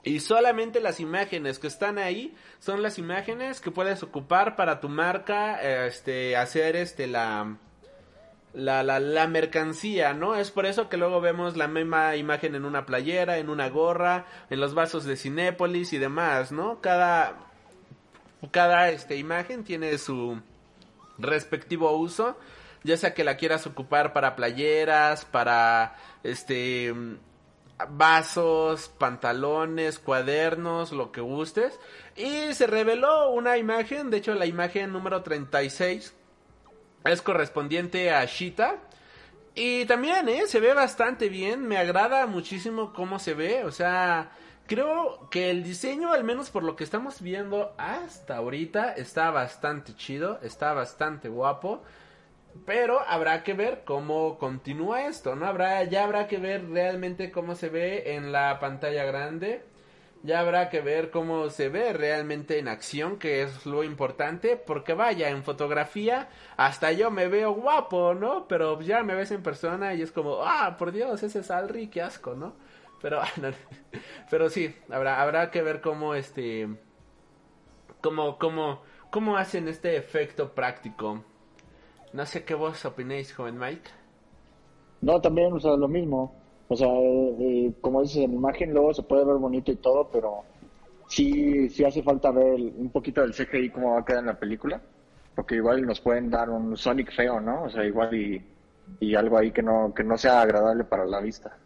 Y solamente las imágenes que están ahí son las imágenes que puedes ocupar para tu marca, eh, este, hacer este la, la, la, la mercancía, ¿no? Es por eso que luego vemos la misma imagen en una playera, en una gorra, en los vasos de Cinépolis y demás, ¿no? Cada, cada este, imagen tiene su respectivo uso, ya sea que la quieras ocupar para playeras, para este vasos, pantalones, cuadernos, lo que gustes. Y se reveló una imagen, de hecho la imagen número 36 es correspondiente a Shita. Y también, ¿eh? Se ve bastante bien, me agrada muchísimo cómo se ve, o sea, creo que el diseño, al menos por lo que estamos viendo hasta ahorita, está bastante chido, está bastante guapo. Pero habrá que ver cómo continúa esto, ¿no? Habrá, ya habrá que ver realmente cómo se ve en la pantalla grande. Ya habrá que ver cómo se ve realmente en acción, que es lo importante, porque vaya, en fotografía hasta yo me veo guapo, ¿no? Pero ya me ves en persona y es como, ah, por Dios, ese es Alri, qué asco, ¿no? Pero, pero sí, habrá, habrá que ver cómo este, cómo, cómo, cómo hacen este efecto práctico. No sé qué vos opinéis, joven Mike.
No, también, o lo mismo. O sea, eh, eh, como dices, en imagen luego se puede ver bonito y todo, pero sí, sí hace falta ver un poquito del CGI cómo va a quedar en la película. Porque igual nos pueden dar un Sonic feo, ¿no? O sea, igual y, y algo ahí que no, que no sea agradable para la vista.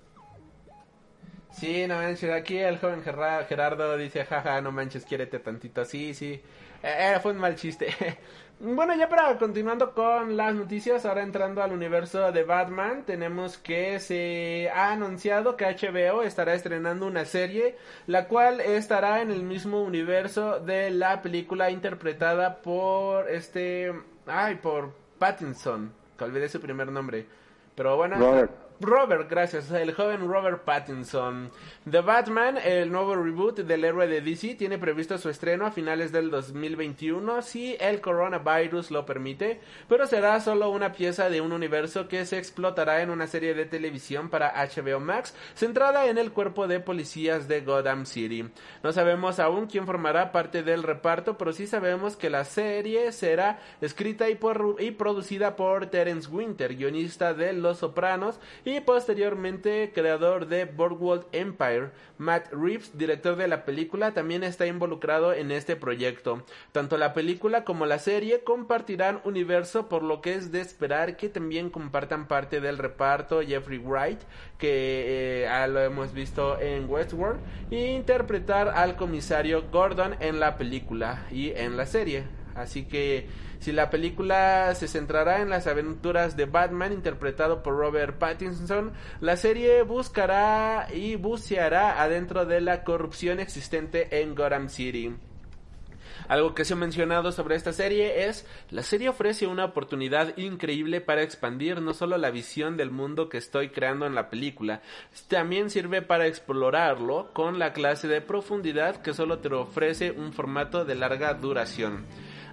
Sí, no manches, aquí el joven Gerardo dice, jaja, no manches, quiérete tantito. Sí, sí, eh, fue un mal chiste. Bueno, ya para continuando con las noticias, ahora entrando al universo de Batman, tenemos que se ha anunciado que HBO estará estrenando una serie, la cual estará en el mismo universo de la película interpretada por este, ay, por Pattinson, que olvidé su primer nombre, pero bueno. Gracias. El joven Robert Pattinson. The Batman, el nuevo reboot del héroe de DC, tiene previsto su estreno a finales del 2021 si el coronavirus lo permite, pero será solo una pieza de un universo que se explotará en una serie de televisión para HBO Max centrada en el cuerpo de policías de Gotham City. No sabemos aún quién formará parte del reparto, pero sí sabemos que la serie será escrita y, por, y producida por Terence Winter, guionista de Los Sopranos posteriormente creador de Boardwalk Empire. Matt Reeves, director de la película, también está involucrado en este proyecto. Tanto la película como la serie compartirán universo, por lo que es de esperar que también compartan parte del reparto Jeffrey Wright, que eh, lo hemos visto en Westworld, e interpretar al comisario Gordon en la película y en la serie. Así que si la película se centrará en las aventuras de Batman interpretado por Robert Pattinson, la serie buscará y buceará adentro de la corrupción existente en Gotham City. Algo que se ha mencionado sobre esta serie es, la serie ofrece una oportunidad increíble para expandir no solo la visión del mundo que estoy creando en la película, también sirve para explorarlo con la clase de profundidad que solo te ofrece un formato de larga duración.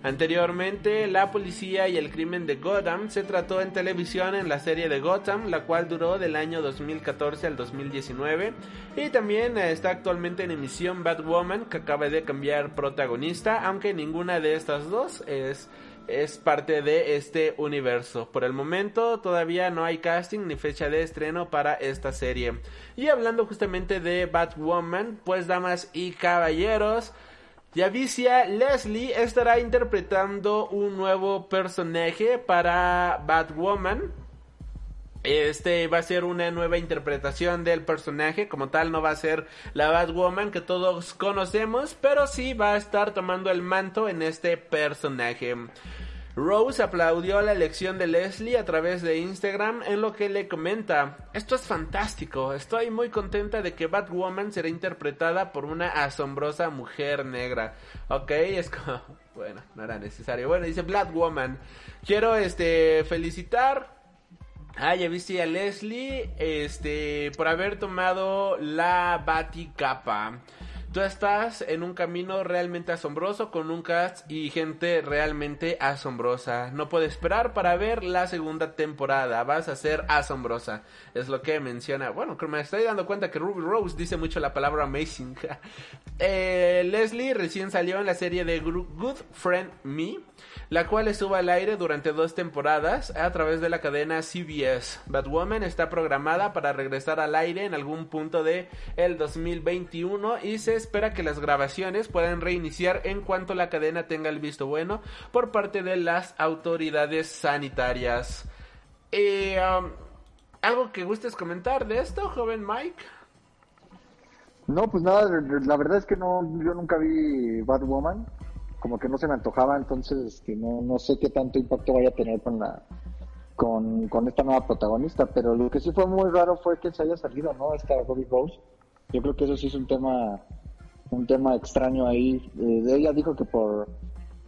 Anteriormente, la policía y el crimen de Gotham se trató en televisión en la serie de Gotham, la cual duró del año 2014 al 2019. Y también está actualmente en emisión Batwoman, que acaba de cambiar protagonista, aunque ninguna de estas dos es es parte de este universo. Por el momento todavía no hay casting ni fecha de estreno para esta serie. Y hablando justamente de Batwoman, pues damas y caballeros, Yavicia Leslie estará interpretando un nuevo personaje para Batwoman. Este va a ser una nueva interpretación del personaje, como tal no va a ser la Batwoman que todos conocemos, pero sí va a estar tomando el manto en este personaje. Rose aplaudió la elección de Leslie a través de Instagram en lo que le comenta, esto es fantástico, estoy muy contenta de que Batwoman será interpretada por una asombrosa mujer negra. Ok, es como, bueno, no era necesario. Bueno, dice Batwoman, quiero este felicitar Ah, ya viste a Leslie, este, por haber tomado la Baticapa. Tú estás en un camino realmente asombroso con un cast y gente realmente asombrosa. No puedo esperar para ver la segunda temporada. Vas a ser asombrosa. Es lo que menciona. Bueno, me estoy dando cuenta que Ruby Rose dice mucho la palabra amazing. Eh, Leslie recién salió en la serie de Good Friend Me la cual estuvo al aire durante dos temporadas a través de la cadena CBS. Batwoman está programada para regresar al aire en algún punto de el 2021 y se espera que las grabaciones puedan reiniciar en cuanto la cadena tenga el visto bueno por parte de las autoridades sanitarias. Eh, um, ¿Algo que gustes comentar de esto, joven Mike?
No, pues nada, la verdad es que no, yo nunca vi Batwoman como que no se me antojaba, entonces este, no, no sé qué tanto impacto vaya a tener con la con, con esta nueva protagonista, pero lo que sí fue muy raro fue que se haya salido, ¿no? Esta Robbie Rose. Yo creo que eso sí es un tema un tema extraño ahí. Eh, ella dijo que por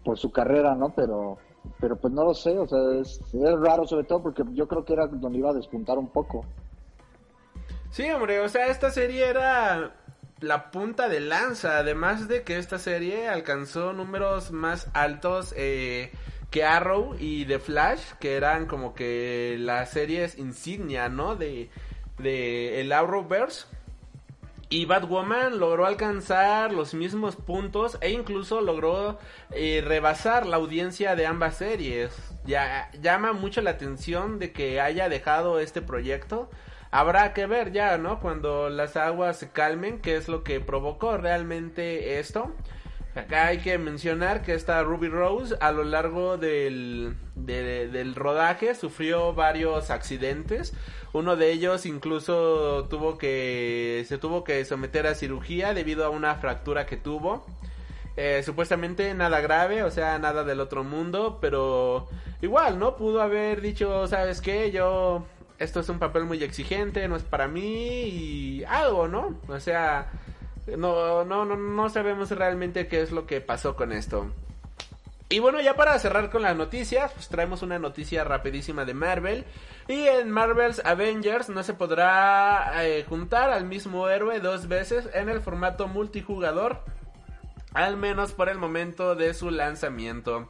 por su carrera, ¿no? Pero pero pues no lo sé, o sea, es, raro sobre todo porque yo creo que era donde iba a despuntar un poco.
Sí, hombre, o sea, esta serie era la punta de lanza, además de que esta serie alcanzó números más altos eh, que Arrow y The Flash, que eran como que las series insignia, ¿no? De, de el Arrowverse. Y Batwoman logró alcanzar los mismos puntos e incluso logró eh, rebasar la audiencia de ambas series. Ya llama mucho la atención de que haya dejado este proyecto Habrá que ver ya, ¿no? Cuando las aguas se calmen, qué es lo que provocó realmente esto. Acá hay que mencionar que esta Ruby Rose a lo largo del, del rodaje sufrió varios accidentes. Uno de ellos incluso tuvo que se tuvo que someter a cirugía debido a una fractura que tuvo. Eh, supuestamente nada grave, o sea, nada del otro mundo, pero igual, ¿no? Pudo haber dicho, ¿sabes qué? Yo esto es un papel muy exigente, no es para mí y algo, ¿no? O sea, no, no, no, no sabemos realmente qué es lo que pasó con esto. Y bueno, ya para cerrar con las noticias, pues traemos una noticia rapidísima de Marvel. Y en Marvel's Avengers no se podrá eh, juntar al mismo héroe dos veces en el formato multijugador. Al menos por el momento de su lanzamiento.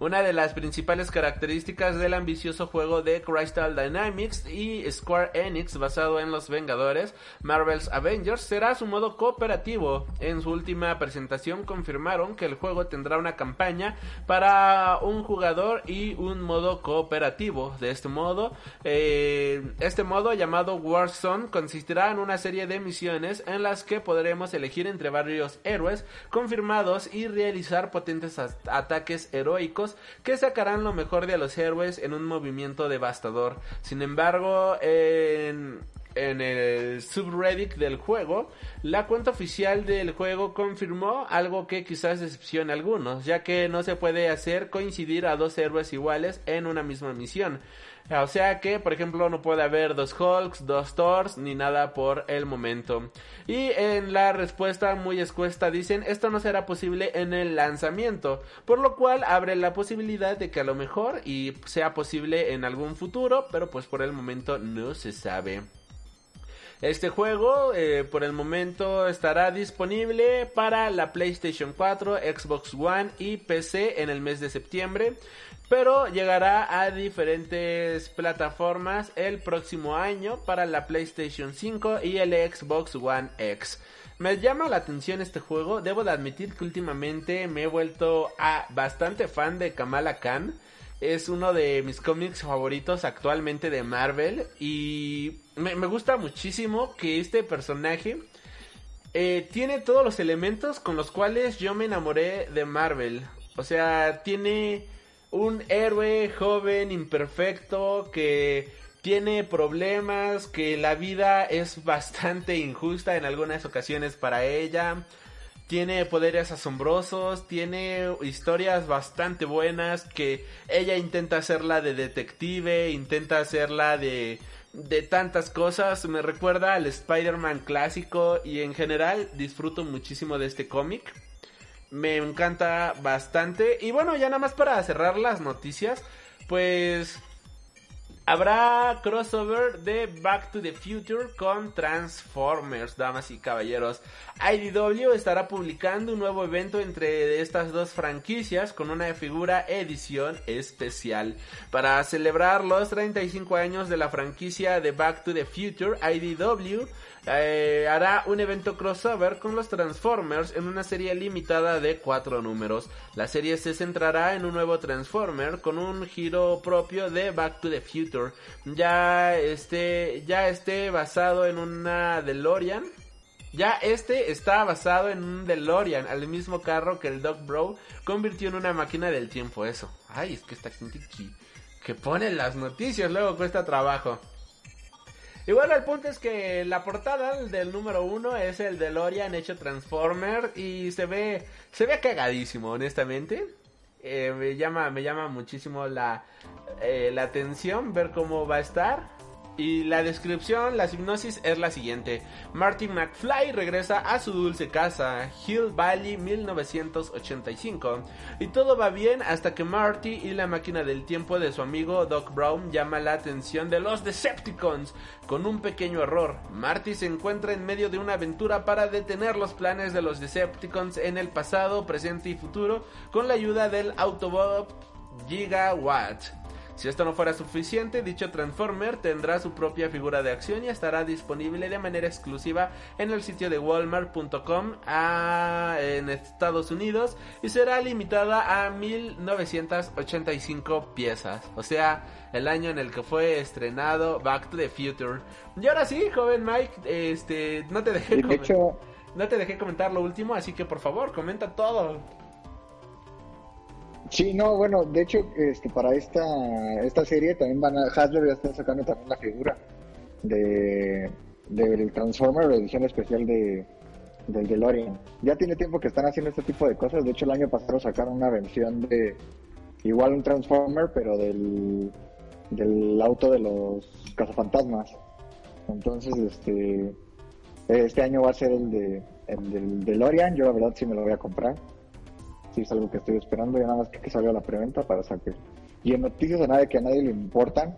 Una de las principales características del ambicioso juego de Crystal Dynamics y Square Enix basado en los Vengadores, Marvel's Avengers, será su modo cooperativo. En su última presentación confirmaron que el juego tendrá una campaña para un jugador y un modo cooperativo. De este modo, eh, este modo llamado Warzone consistirá en una serie de misiones en las que podremos elegir entre varios héroes confirmados y realizar potentes ataques heroicos que sacarán lo mejor de los héroes en un movimiento devastador. Sin embargo, en, en el subreddit del juego, la cuenta oficial del juego confirmó algo que quizás decepcione a algunos, ya que no se puede hacer coincidir a dos héroes iguales en una misma misión. O sea que, por ejemplo, no puede haber dos Hulks, dos Thors, ni nada por el momento. Y en la respuesta muy escuesta dicen, esto no será posible en el lanzamiento, por lo cual abre la posibilidad de que a lo mejor y sea posible en algún futuro, pero pues por el momento no se sabe. Este juego eh, por el momento estará disponible para la PlayStation 4, Xbox One y PC en el mes de septiembre pero llegará a diferentes plataformas el próximo año para la PlayStation 5 y el Xbox One X. Me llama la atención este juego, debo de admitir que últimamente me he vuelto a bastante fan de Kamala Khan. Es uno de mis cómics favoritos actualmente de Marvel y me, gusta muchísimo que este personaje eh, tiene todos los elementos con los cuales yo me enamoré de Marvel. O sea, tiene un héroe joven, imperfecto, que tiene problemas, que la vida es bastante injusta en algunas ocasiones para ella. Tiene poderes asombrosos, tiene historias bastante buenas, que ella intenta hacerla de detective, intenta hacerla de, de tantas cosas. Me recuerda al Spider-Man clásico y en general disfruto muchísimo de este cómic. Me encanta bastante. Y bueno, ya nada más para cerrar las noticias, pues Habrá crossover de Back to the Future con Transformers, damas y caballeros. IDW estará publicando un nuevo evento entre estas dos franquicias con una figura edición especial. Para celebrar los 35 años de la franquicia de Back to the Future, IDW eh, hará un evento crossover con los Transformers en una serie limitada de cuatro números. La serie se centrará en un nuevo Transformer con un giro propio de Back to the Future. Ya esté, ya esté basado en una DeLorean. Ya este está basado en un DeLorean, al mismo carro que el Doc Bro convirtió en una máquina del tiempo. Eso. Ay, es que esta gente que, que pone las noticias luego cuesta trabajo. Bueno, el punto es que la portada del número uno es el DeLorean hecho Transformer y se ve, se ve cagadísimo, honestamente. Eh, me llama, me llama muchísimo la, eh, la atención ver cómo va a estar. Y la descripción, la hipnosis es la siguiente. Martin McFly regresa a su dulce casa, Hill Valley 1985. Y todo va bien hasta que Marty y la máquina del tiempo de su amigo Doc Brown llama la atención de los Decepticons. Con un pequeño error, Marty se encuentra en medio de una aventura para detener los planes de los Decepticons en el pasado, presente y futuro con la ayuda del Autobot Gigawatt. Si esto no fuera suficiente, dicho Transformer tendrá su propia figura de acción y estará disponible de manera exclusiva en el sitio de walmart.com en Estados Unidos y será limitada a 1985 piezas, o sea, el año en el que fue estrenado Back to the Future. Y ahora sí, joven Mike, este, no te dejé
De hecho,
no te dejé comentar lo último, así que por favor, comenta todo.
Sí, no, bueno, de hecho, este, para esta, esta serie también van a, Hasbro ya está sacando también la figura de del Transformer, edición especial de del DeLorean. Ya tiene tiempo que están haciendo este tipo de cosas, de hecho el año pasado sacaron una versión de igual un Transformer, pero del, del auto de los cazafantasmas. Entonces, este este año va a ser el de el del DeLorean, yo la verdad sí me lo voy a comprar sí es algo que estoy esperando, ya nada más que, que salga la preventa para sacar. Y en noticias a nadie que a nadie le importan,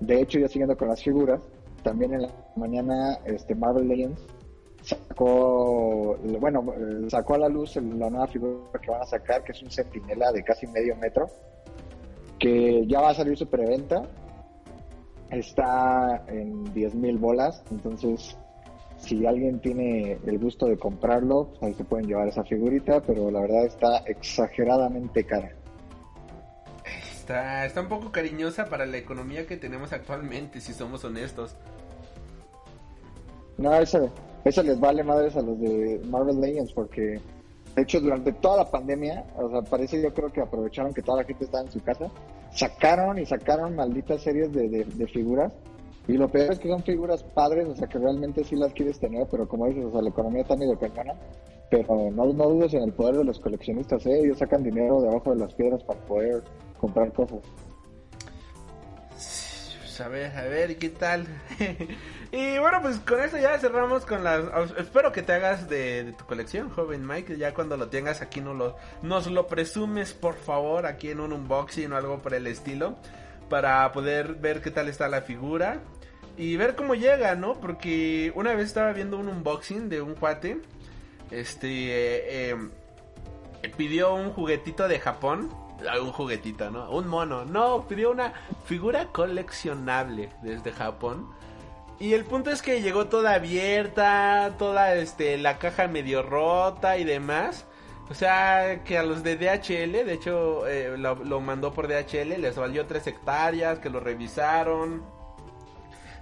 de hecho ya siguiendo con las figuras, también en la mañana este Marvel Legends sacó, bueno, sacó a la luz la nueva figura que van a sacar, que es un centinela de casi medio metro, que ya va a salir su preventa, está en 10 mil bolas, entonces si alguien tiene el gusto de comprarlo, pues ahí se pueden llevar esa figurita, pero la verdad está exageradamente cara.
Está, está un poco cariñosa para la economía que tenemos actualmente, si somos honestos.
No, eso, eso les vale madres a los de Marvel Legends porque, de hecho, durante toda la pandemia, o sea, parece yo creo que aprovecharon que toda la gente estaba en su casa, sacaron y sacaron malditas series de, de, de figuras y lo peor es que son figuras padres, o sea, que realmente sí las quieres tener, pero como dices, o sea, la economía está medio cañona. Pero no, no dudes en el poder de los coleccionistas, ¿eh? Ellos sacan dinero de abajo de las piedras para poder comprar cosas.
Pues a ver, a ver, ¿qué tal? y bueno, pues con esto ya cerramos con las... Espero que te hagas de, de, tu colección, joven Mike. Ya cuando lo tengas aquí no lo, nos lo presumes, por favor, aquí en un unboxing o algo por el estilo. Para poder ver qué tal está la figura y ver cómo llega, ¿no? Porque una vez estaba viendo un unboxing de un cuate, este, eh, eh, pidió un juguetito de Japón, un juguetito, ¿no? Un mono, no, pidió una figura coleccionable desde Japón. Y el punto es que llegó toda abierta, toda este, la caja medio rota y demás. O sea, que a los de DHL, de hecho, eh, lo, lo, mandó por DHL, les valió 3 hectáreas, que lo revisaron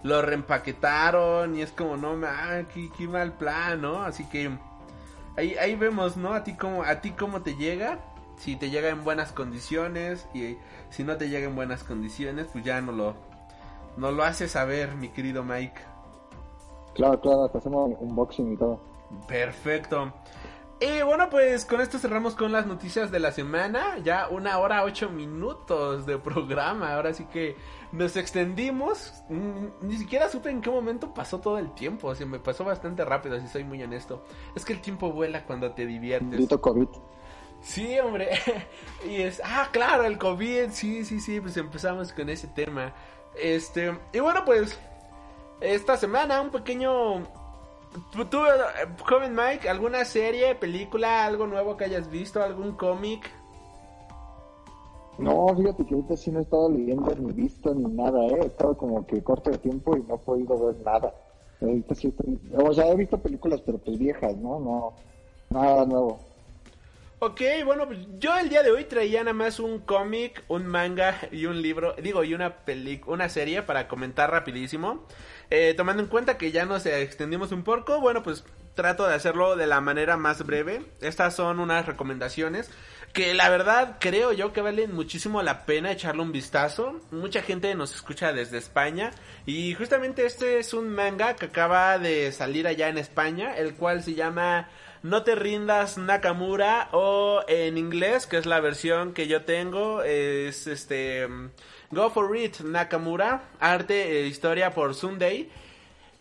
lo reempaquetaron y es como, no, man, qué, qué, mal plan, ¿no? Así que ahí, ahí vemos, ¿no? A ti cómo, a ti cómo te llega, si te llega en buenas condiciones y si no te llega en buenas condiciones, pues ya no lo, no lo haces saber, mi querido Mike.
Claro, claro, te hacemos unboxing y todo.
Perfecto. Y bueno, pues con esto cerramos con las noticias de la semana. Ya una hora ocho minutos de programa. Ahora sí que nos extendimos. Ni siquiera supe en qué momento pasó todo el tiempo. O sea, me pasó bastante rápido, si soy muy honesto. Es que el tiempo vuela cuando te diviertes.
Dito COVID.
Sí, hombre. y es, ah, claro, el COVID. Sí, sí, sí, pues empezamos con ese tema. Este, y bueno, pues esta semana un pequeño ¿Tú, eh, joven Mike, alguna serie, película, algo nuevo que hayas visto, algún cómic?
No, fíjate que ahorita sí no he estado leyendo ni visto ni nada, ¿eh? He estado como que corto de tiempo y no he podido ver nada. Ahorita sí estoy... O sea, he visto películas, pero pues viejas, ¿no? No, nada nuevo.
Ok, bueno, pues yo el día de hoy traía nada más un cómic, un manga y un libro, digo, y una película, una serie para comentar rapidísimo. Eh, tomando en cuenta que ya nos extendimos un poco, bueno, pues trato de hacerlo de la manera más breve. Estas son unas recomendaciones que la verdad creo yo que valen muchísimo la pena echarle un vistazo. Mucha gente nos escucha desde España y justamente este es un manga que acaba de salir allá en España, el cual se llama No te rindas Nakamura o en inglés, que es la versión que yo tengo, es este Go for It Nakamura, arte e historia por Sunday.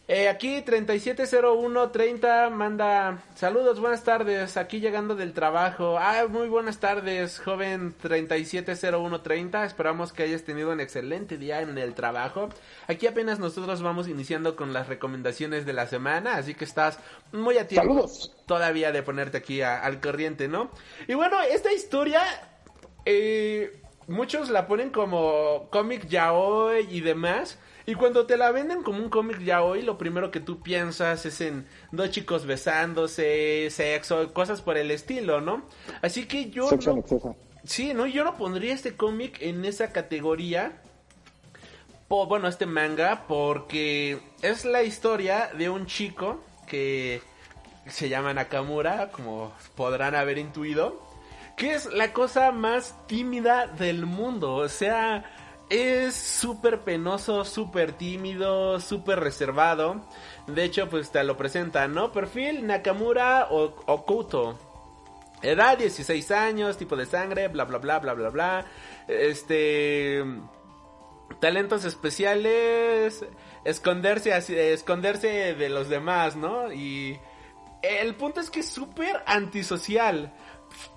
Eh, aquí 370130 manda saludos, buenas tardes, aquí llegando del trabajo. Ah, muy buenas tardes, joven 370130. Esperamos que hayas tenido un excelente día en el trabajo. Aquí apenas nosotros vamos iniciando con las recomendaciones de la semana, así que estás muy a tiempo todavía de ponerte aquí al corriente, ¿no? Y bueno, esta historia eh, muchos la ponen como cómic yaoi y demás. Y cuando te la venden como un cómic yaoi, lo primero que tú piensas es en dos chicos besándose, sexo, cosas por el estilo, ¿no? Así que yo... no, Sí, no, yo no pondría este cómic en esa categoría. bueno, este manga, porque es la historia de un chico que se llama Nakamura, como podrán haber intuido que es la cosa más tímida del mundo. O sea, es súper penoso, súper tímido, súper reservado. De hecho, pues te lo presentan, ¿no? Perfil Nakamura Okuto. Edad 16 años, tipo de sangre, bla bla bla bla bla bla. Este talentos especiales, esconderse así, esconderse de los demás, ¿no? Y el punto es que es súper antisocial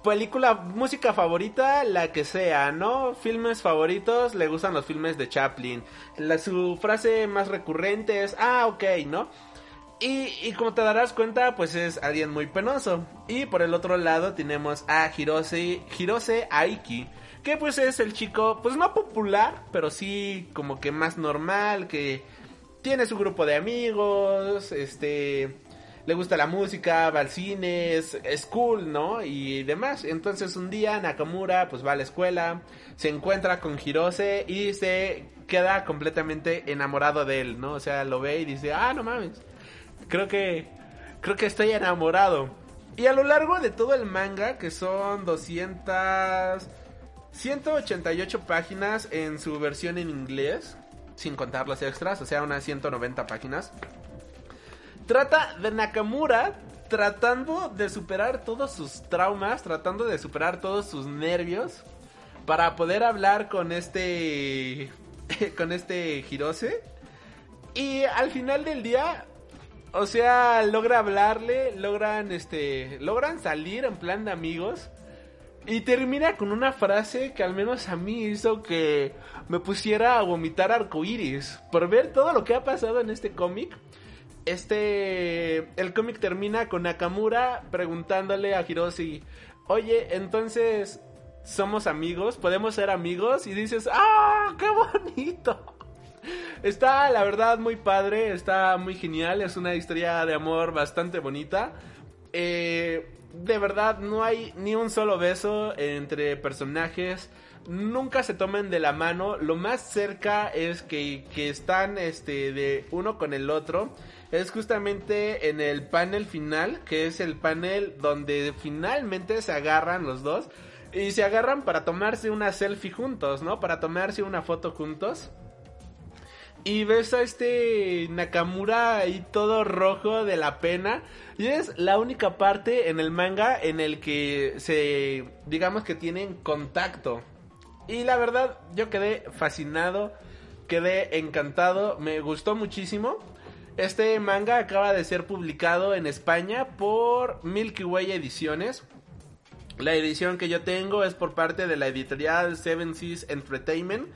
película, música favorita, la que sea, ¿no? Filmes favoritos, le gustan los filmes de Chaplin. La, su frase más recurrente es, ah, ok, ¿no? Y, y, como te darás cuenta, pues es alguien muy penoso. Y por el otro lado tenemos a Hirose, Hirose Aiki, que pues es el chico, pues no popular, pero sí como que más normal, que tiene su grupo de amigos, este le gusta la música, va al es, cool, ¿no? Y demás. Entonces un día Nakamura pues va a la escuela, se encuentra con Hirose y se queda completamente enamorado de él, ¿no? O sea, lo ve y dice, ah, no mames, creo que, creo que estoy enamorado. Y a lo largo de todo el manga, que son 200... 188 páginas en su versión en inglés, sin contar los extras, o sea, unas 190 páginas. Trata de Nakamura tratando de superar todos sus traumas, tratando de superar todos sus nervios para poder hablar con este con este Hirose. Y al final del día o sea, logra hablarle, logran este logran salir en plan de amigos y termina con una frase que al menos a mí hizo que me pusiera a vomitar arcoíris. Por ver todo lo que ha pasado en este cómic este, el cómic termina con Nakamura preguntándole a Hiroshi, oye, entonces, ¿somos amigos? ¿Podemos ser amigos? Y dices, ¡ah, qué bonito! Está, la verdad, muy padre, está muy genial, es una historia de amor bastante bonita. Eh, de verdad, no hay ni un solo beso entre personajes nunca se toman de la mano. Lo más cerca es que, que, están este, de uno con el otro es justamente en el panel final, que es el panel donde finalmente se agarran los dos y se agarran para tomarse una selfie juntos, ¿no? Para tomarse una foto juntos. Y ves a este Nakamura ahí todo rojo de la pena. Y es la única parte en el manga en el que se, digamos que tienen contacto. Y la verdad, yo quedé fascinado, quedé encantado, me gustó muchísimo. Este manga acaba de ser publicado en España por Milky Way Ediciones. La edición que yo tengo es por parte de la editorial Seven Seas Entertainment,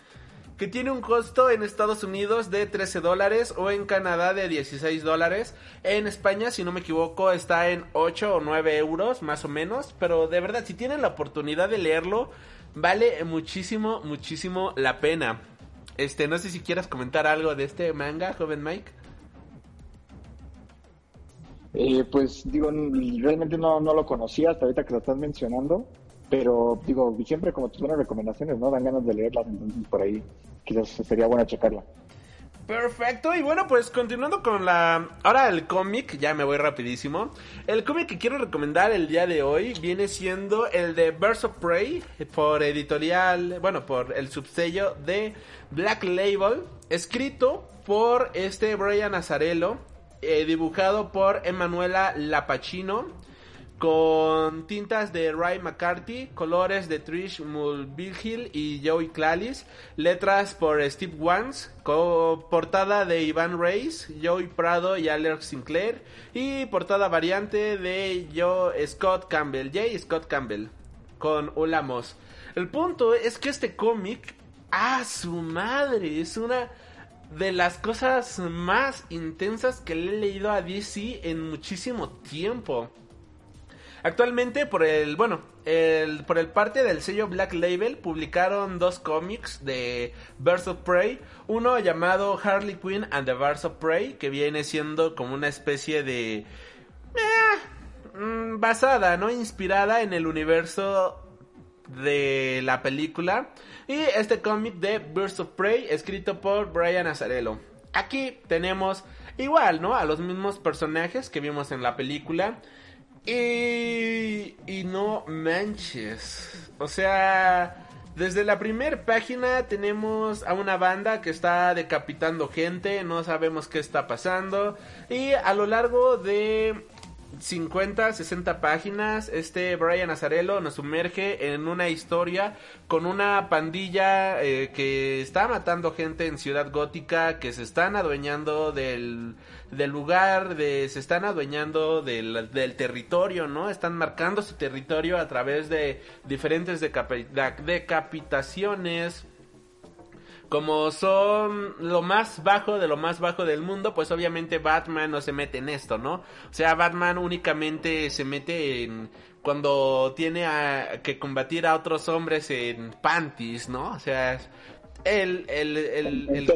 que tiene un costo en Estados Unidos de 13 dólares o en Canadá de 16 dólares. En España, si no me equivoco, está en 8 o 9 euros más o menos. Pero de verdad, si tienen la oportunidad de leerlo, vale muchísimo, muchísimo la pena. Este, no sé si quieras comentar algo de este manga, joven Mike.
Eh, pues digo, realmente no, no lo conocía hasta ahorita que lo estás mencionando, pero digo, siempre como tus buenas recomendaciones, ¿no? Dan ganas de leerlas, entonces por ahí quizás sería bueno checarla.
Perfecto, y bueno, pues continuando con la... Ahora el cómic, ya me voy rapidísimo. El cómic que quiero recomendar el día de hoy viene siendo el de Birds of Prey, por editorial, bueno, por el subsello de Black Label, escrito por este Brian Azarello, eh, dibujado por Emanuela Lapachino, con tintas de Ray McCarthy, colores de Trish Mulvihill y Joey Clalis, letras por Steve Wans, co- portada de Iván Reis, Joey Prado y Alex Sinclair y portada variante de Joe Scott Campbell, J. Scott Campbell con Ula Moss. El punto es que este cómic, a su madre, es una de las cosas más intensas que le he leído a DC en muchísimo tiempo. Actualmente por el, bueno, el, por el parte del sello Black Label publicaron dos cómics de Birds of Prey, uno llamado Harley Quinn and the Birds of Prey, que viene siendo como una especie de eh, mm, basada, ¿no? Inspirada en el universo de la película y este cómic de Birds of Prey escrito por Brian Azarello. Aquí tenemos igual, ¿no? A los mismos personajes que vimos en la película. Y, y no manches. O sea, desde la primera página tenemos a una banda que está decapitando gente, no sabemos qué está pasando. Y a lo largo de 50, 60 páginas, este Brian Azarello nos sumerge en una historia con una pandilla eh, que está matando gente en Ciudad Gótica, que se están adueñando del, del lugar, de, se están adueñando del, del territorio, ¿no? Están marcando su territorio a través de diferentes decapitaciones como son lo más bajo de lo más bajo del mundo, pues obviamente Batman no se mete en esto, ¿no? O sea, Batman únicamente se mete en cuando tiene a- que combatir a otros hombres en panties, ¿no? O sea, el, el, el, el-.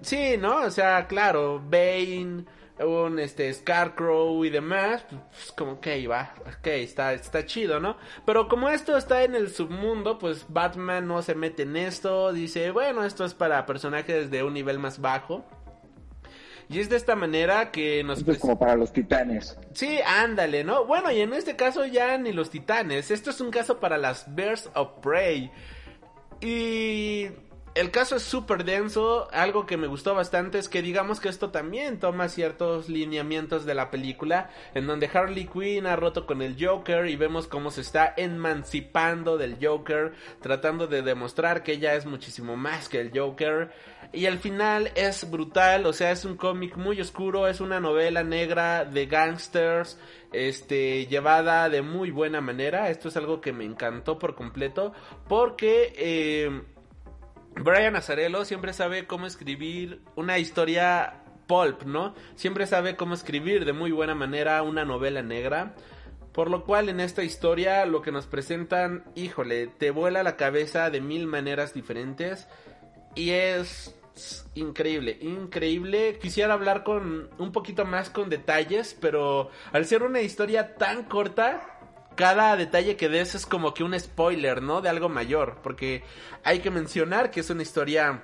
Sí, ¿no? O sea, claro, Bane, un este Scarecrow y demás, pues como que va, ok, está, está chido, ¿no? Pero como esto está en el submundo, pues Batman no se mete en esto, dice, bueno, esto es para personajes de un nivel más bajo. Y es de esta manera que nos...
Esto es como para los titanes.
Sí, ándale, ¿no? Bueno, y en este caso ya ni los titanes. Esto es un caso para las Birds of Prey. Y el caso es súper denso. Algo que me gustó bastante es que digamos que esto también toma ciertos lineamientos de la película. En donde Harley Quinn ha roto con el Joker y vemos cómo se está emancipando del Joker. Tratando de demostrar que ella es muchísimo más que el Joker. Y al final es brutal, o sea, es un cómic muy oscuro, es una novela negra de gangsters, este, llevada de muy buena manera. Esto es algo que me encantó por completo, porque eh, Brian Azarello siempre sabe cómo escribir una historia pulp, ¿no? Siempre sabe cómo escribir de muy buena manera una novela negra. Por lo cual en esta historia lo que nos presentan, híjole, te vuela la cabeza de mil maneras diferentes. Y es increíble, increíble. Quisiera hablar con un poquito más con detalles, pero al ser una historia tan corta, cada detalle que des es como que un spoiler, ¿no? De algo mayor, porque hay que mencionar que es una historia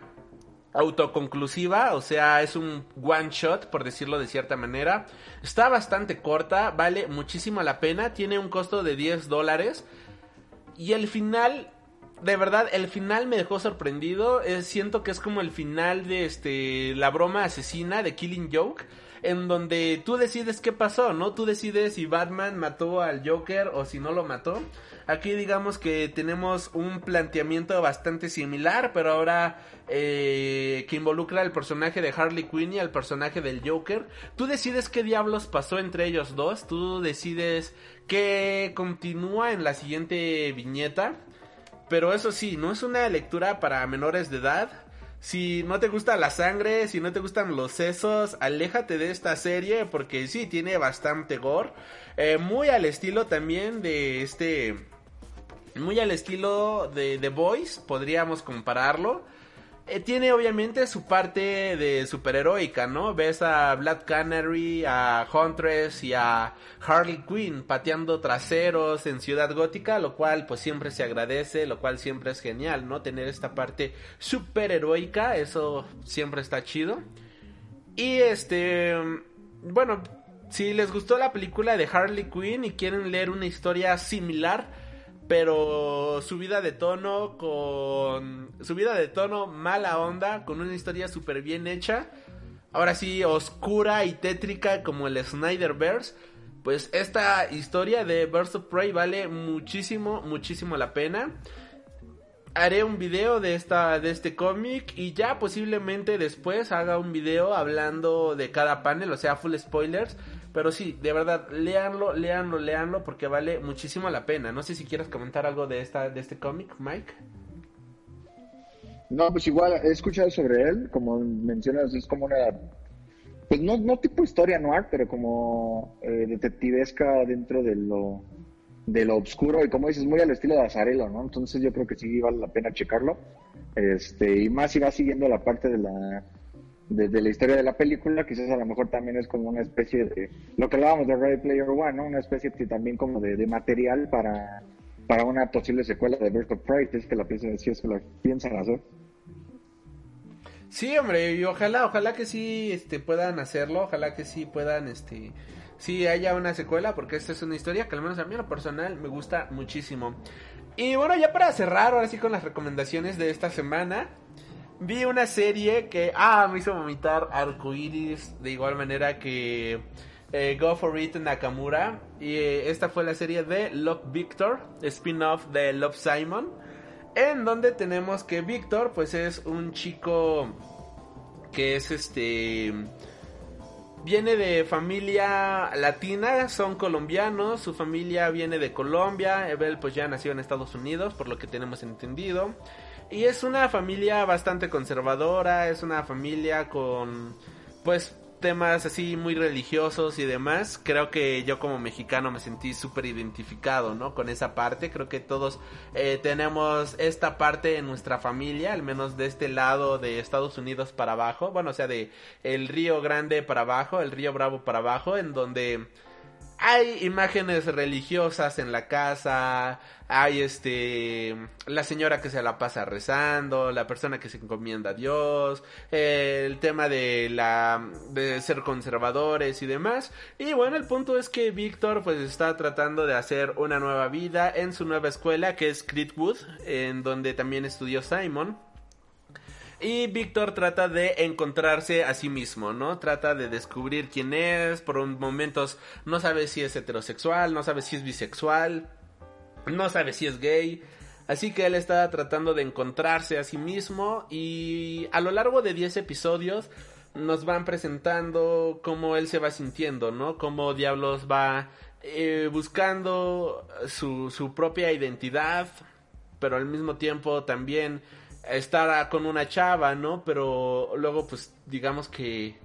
autoconclusiva, o sea, es un one shot, por decirlo de cierta manera. Está bastante corta, vale muchísimo la pena, tiene un costo de 10 dólares. Y el final de verdad, el final me dejó sorprendido. Eh, siento que es como el final de este la broma asesina de Killing Joke. En donde tú decides qué pasó, ¿no? Tú decides si Batman mató al Joker o si no lo mató. Aquí digamos que tenemos un planteamiento bastante similar, pero ahora eh, que involucra al personaje de Harley Quinn y al personaje del Joker. Tú decides qué diablos pasó entre ellos dos, tú decides qué continúa en la siguiente viñeta. Pero eso sí, no es una lectura para menores de edad. Si no te gusta la sangre, si no te gustan los sesos, aléjate de esta serie porque sí, tiene bastante gore. Eh, muy al estilo también de este... Muy al estilo de The Boys, podríamos compararlo. Eh, tiene obviamente su parte de superheroica, ¿no? Ves a Black Canary, a Huntress y a Harley Quinn pateando traseros en Ciudad Gótica, lo cual pues siempre se agradece, lo cual siempre es genial, ¿no? Tener esta parte superheroica, eso siempre está chido. Y este, bueno, si les gustó la película de Harley Quinn y quieren leer una historia similar, pero subida de tono con subida de tono mala onda con una historia súper bien hecha. Ahora sí oscura y tétrica como el Snyderverse. Pues esta historia de Birds of Prey vale muchísimo muchísimo la pena. Haré un video de esta de este cómic y ya posiblemente después haga un video hablando de cada panel o sea full spoilers pero sí, de verdad, léanlo, léanlo, léanlo porque vale muchísimo la pena. No sé si quieres comentar algo de esta de este cómic, Mike.
No, pues igual he escuchado sobre él, como mencionas, es como una pues no, no tipo historia noir, pero como eh, detectivesca dentro de lo de lo oscuro y como dices, muy al estilo de Azarelo, ¿no? Entonces yo creo que sí vale la pena checarlo. Este, y más si va siguiendo la parte de la de, la historia de la película, quizás a lo mejor también es como una especie de, lo que hablábamos de Ready Player One, ¿no? Una especie también como de, material para, para una posible secuela de Birth of Prey, es que la piensan, si es que la piensan hacer.
Sí, hombre, y ojalá, ojalá que sí este, puedan hacerlo, ojalá que sí puedan, este, sí haya una secuela, porque esta es una historia que al menos a mí en lo personal me gusta muchísimo. Y bueno, ya para cerrar, ahora sí con las recomendaciones de esta semana, vi una serie que, ah, me hizo vomitar arcoiris de igual manera que eh, Go For It Nakamura. Y eh, esta fue la serie de Love Victor, spin-off de Love Simon. En donde tenemos que Victor, pues es un chico que es este. Viene de familia latina, son colombianos, su familia viene de Colombia, Evel pues ya nació en Estados Unidos, por lo que tenemos entendido. Y es una familia bastante conservadora, es una familia con pues temas así muy religiosos y demás. Creo que yo como mexicano me sentí súper identificado, ¿no? Con esa parte. Creo que todos eh, tenemos esta parte en nuestra familia, al menos de este lado de Estados Unidos para abajo. Bueno, o sea, de el Río Grande para abajo, el Río Bravo para abajo, en donde hay imágenes religiosas en la casa, hay este la señora que se la pasa rezando, la persona que se encomienda a Dios, el tema de la de ser conservadores y demás. Y bueno, el punto es que Víctor pues está tratando de hacer una nueva vida en su nueva escuela que es Creedwood, en donde también estudió Simon. Y Víctor trata de encontrarse a sí mismo, ¿no? Trata de descubrir quién es, por momentos no sabe si es heterosexual, no sabe si es bisexual, no sabe si es gay. Así que él está tratando de encontrarse a sí mismo y a lo largo de 10 episodios nos van presentando cómo él se va sintiendo, ¿no? Cómo Diablos va eh, buscando su, su propia identidad, pero al mismo tiempo también estar con una chava, ¿no? Pero luego, pues, digamos que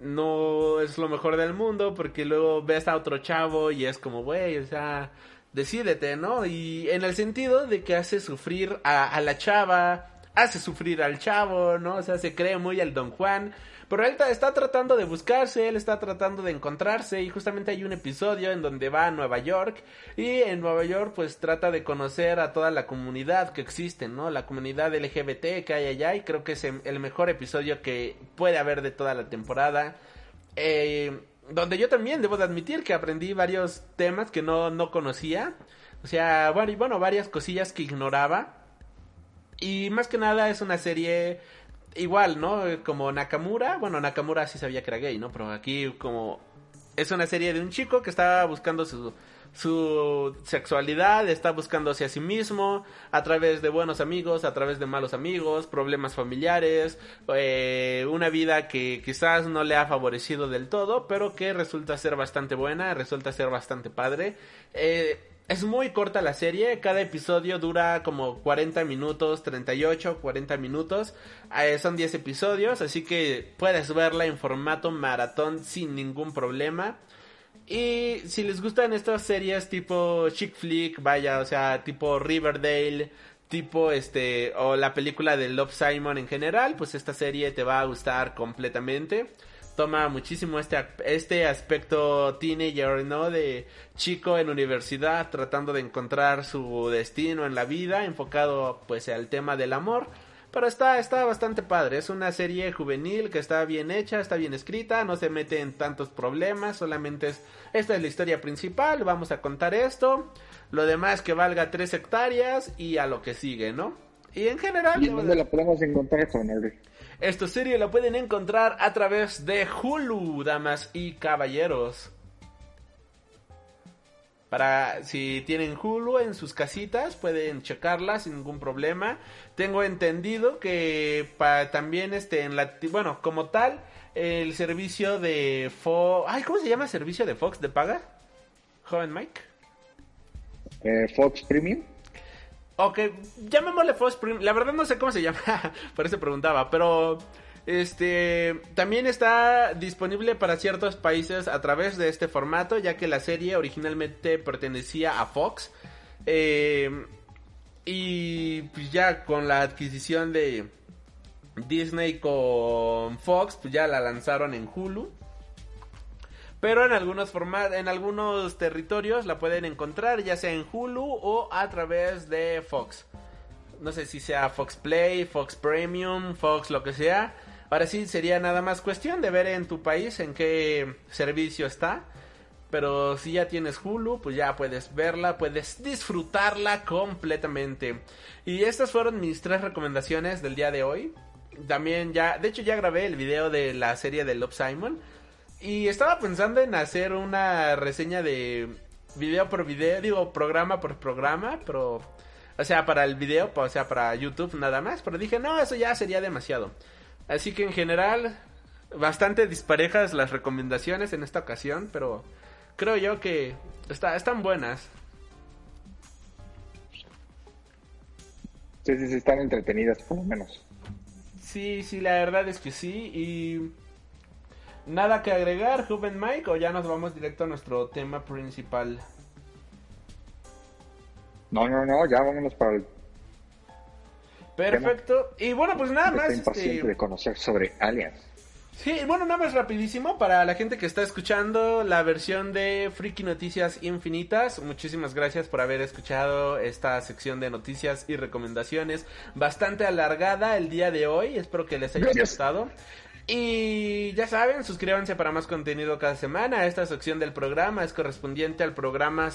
no es lo mejor del mundo porque luego ves a otro chavo y es como, güey, o sea, decídete, ¿no? Y en el sentido de que hace sufrir a, a la chava, hace sufrir al chavo, ¿no? O sea, se cree muy al Don Juan. Pero él está tratando de buscarse, él está tratando de encontrarse y justamente hay un episodio en donde va a Nueva York y en Nueva York pues trata de conocer a toda la comunidad que existe, ¿no? La comunidad LGBT que hay allá y creo que es el mejor episodio que puede haber de toda la temporada. Eh, donde yo también debo de admitir que aprendí varios temas que no, no conocía. O sea, bueno, y bueno, varias cosillas que ignoraba Y más que nada es una serie igual, ¿no? Como Nakamura. Bueno, Nakamura sí sabía que era gay, ¿no? Pero aquí como es una serie de un chico que está buscando su, su sexualidad, está buscándose a sí mismo a través de buenos amigos, a través de malos amigos, problemas familiares, eh, una vida que quizás no le ha favorecido del todo, pero que resulta ser bastante buena, resulta ser bastante padre. Eh, es muy corta la serie, cada episodio dura como 40 minutos, 38, 40 minutos. Eh, son 10 episodios, así que puedes verla en formato maratón sin ningún problema. Y si les gustan estas series tipo chick flick, vaya, o sea, tipo Riverdale, tipo este, o la película de Love Simon en general, pues esta serie te va a gustar completamente toma muchísimo este, este aspecto teenager, ¿no? De chico en universidad tratando de encontrar su destino en la vida, enfocado pues al tema del amor. Pero está, está bastante padre, es una serie juvenil que está bien hecha, está bien escrita, no se mete en tantos problemas, solamente es, esta es la historia principal, vamos a contar esto, lo demás que valga tres hectáreas y a lo que sigue, ¿no? Y en general...
¿Y dónde la podemos encontrar, Ronaldo?
Esta serie la pueden encontrar a través de Hulu, damas y caballeros. Para si tienen Hulu en sus casitas, pueden checarla sin ningún problema. Tengo entendido que también este en la bueno, como tal, el servicio de Fox, ay, ¿cómo se llama el servicio de Fox de paga? Joven Mike.
Eh, Fox Premium.
Ok, llamémosle Fox Premium. La verdad no sé cómo se llama, por eso preguntaba, pero este también está disponible para ciertos países a través de este formato, ya que la serie originalmente pertenecía a Fox. Eh, y pues ya con la adquisición de Disney con Fox, pues ya la lanzaron en Hulu. Pero en algunos formatos, en algunos territorios la pueden encontrar ya sea en Hulu o a través de Fox. No sé si sea Fox Play, Fox Premium, Fox lo que sea. Ahora sí sería nada más cuestión de ver en tu país en qué servicio está. Pero si ya tienes Hulu, pues ya puedes verla, puedes disfrutarla completamente. Y estas fueron mis tres recomendaciones del día de hoy. También ya, de hecho ya grabé el video de la serie de Love Simon. Y estaba pensando en hacer una reseña de video por video, digo programa por programa, pero o sea, para el video, o sea, para YouTube nada más, pero dije, no, eso ya sería demasiado. Así que en general, bastante disparejas las recomendaciones en esta ocasión, pero creo yo que está, están buenas.
Sí, sí, sí, están entretenidas por lo menos.
Sí, sí, la verdad es que sí. Y Nada que agregar, Juven Mike, o ya nos vamos directo a nuestro tema principal.
No, no, no, ya vámonos para el.
Perfecto. Y bueno, pues nada más.
Este... de conocer sobre Aliens.
Sí, bueno, nada más rapidísimo para la gente que está escuchando la versión de Freaky Noticias Infinitas. Muchísimas gracias por haber escuchado esta sección de noticias y recomendaciones bastante alargada el día de hoy. Espero que les haya gustado. Y ya saben, suscríbanse para más contenido cada semana. Esta sección del programa es correspondiente al programa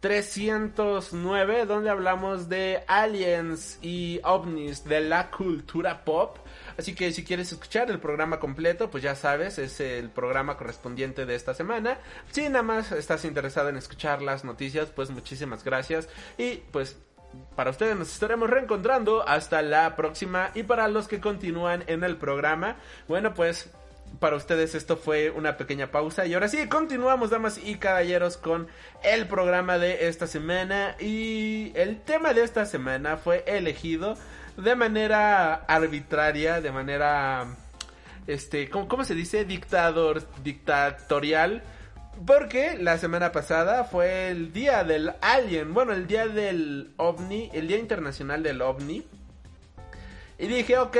309, donde hablamos de aliens y ovnis de la cultura pop. Así que si quieres escuchar el programa completo, pues ya sabes, es el programa correspondiente de esta semana. Si nada más estás interesado en escuchar las noticias, pues muchísimas gracias. Y pues para ustedes nos estaremos reencontrando. Hasta la próxima. Y para los que continúan en el programa, bueno pues para ustedes esto fue una pequeña pausa. Y ahora sí continuamos damas y caballeros con el programa de esta semana. Y el tema de esta semana fue elegido de manera arbitraria, de manera este, ¿cómo, cómo se dice? dictador dictatorial porque la semana pasada fue el día del alien, bueno, el día del ovni, el día internacional del ovni. Y dije, ok,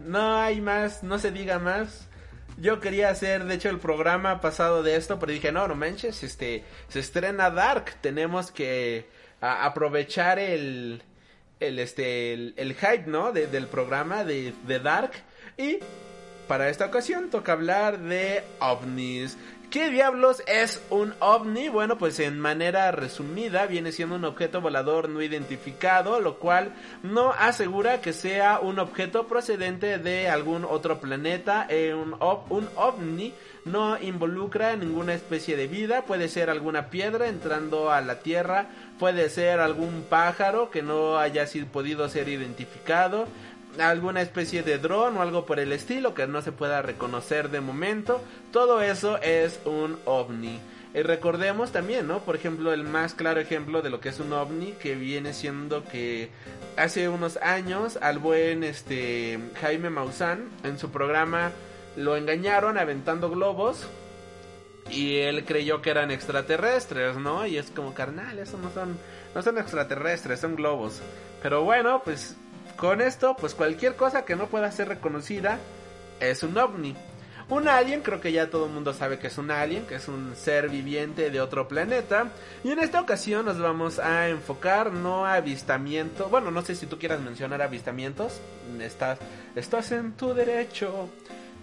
no hay más, no se diga más. Yo quería hacer, de hecho, el programa pasado de esto, pero dije, no, no manches, este, se estrena Dark, tenemos que aprovechar el, el, este, el, hype, ¿no? del programa de, de Dark. Y para esta ocasión toca hablar de ovnis ¿Qué diablos es un ovni? Bueno, pues en manera resumida viene siendo un objeto volador no identificado, lo cual no asegura que sea un objeto procedente de algún otro planeta. Eh, un, un ovni no involucra ninguna especie de vida, puede ser alguna piedra entrando a la Tierra, puede ser algún pájaro que no haya sido podido ser identificado, alguna especie de dron o algo por el estilo que no se pueda reconocer de momento. Todo eso es un ovni. Y recordemos también, ¿no? Por ejemplo, el más claro ejemplo de lo que es un ovni que viene siendo que hace unos años al buen este Jaime Maussan en su programa lo engañaron aventando globos y él creyó que eran extraterrestres, ¿no? Y es como carnal, eso no son no son extraterrestres, son globos. Pero bueno, pues con esto, pues cualquier cosa que no pueda ser reconocida es un ovni. Un alien, creo que ya todo el mundo sabe que es un alien, que es un ser viviente de otro planeta. Y en esta ocasión nos vamos a enfocar no a avistamiento. Bueno, no sé si tú quieras mencionar avistamientos. Estás, estás en tu derecho.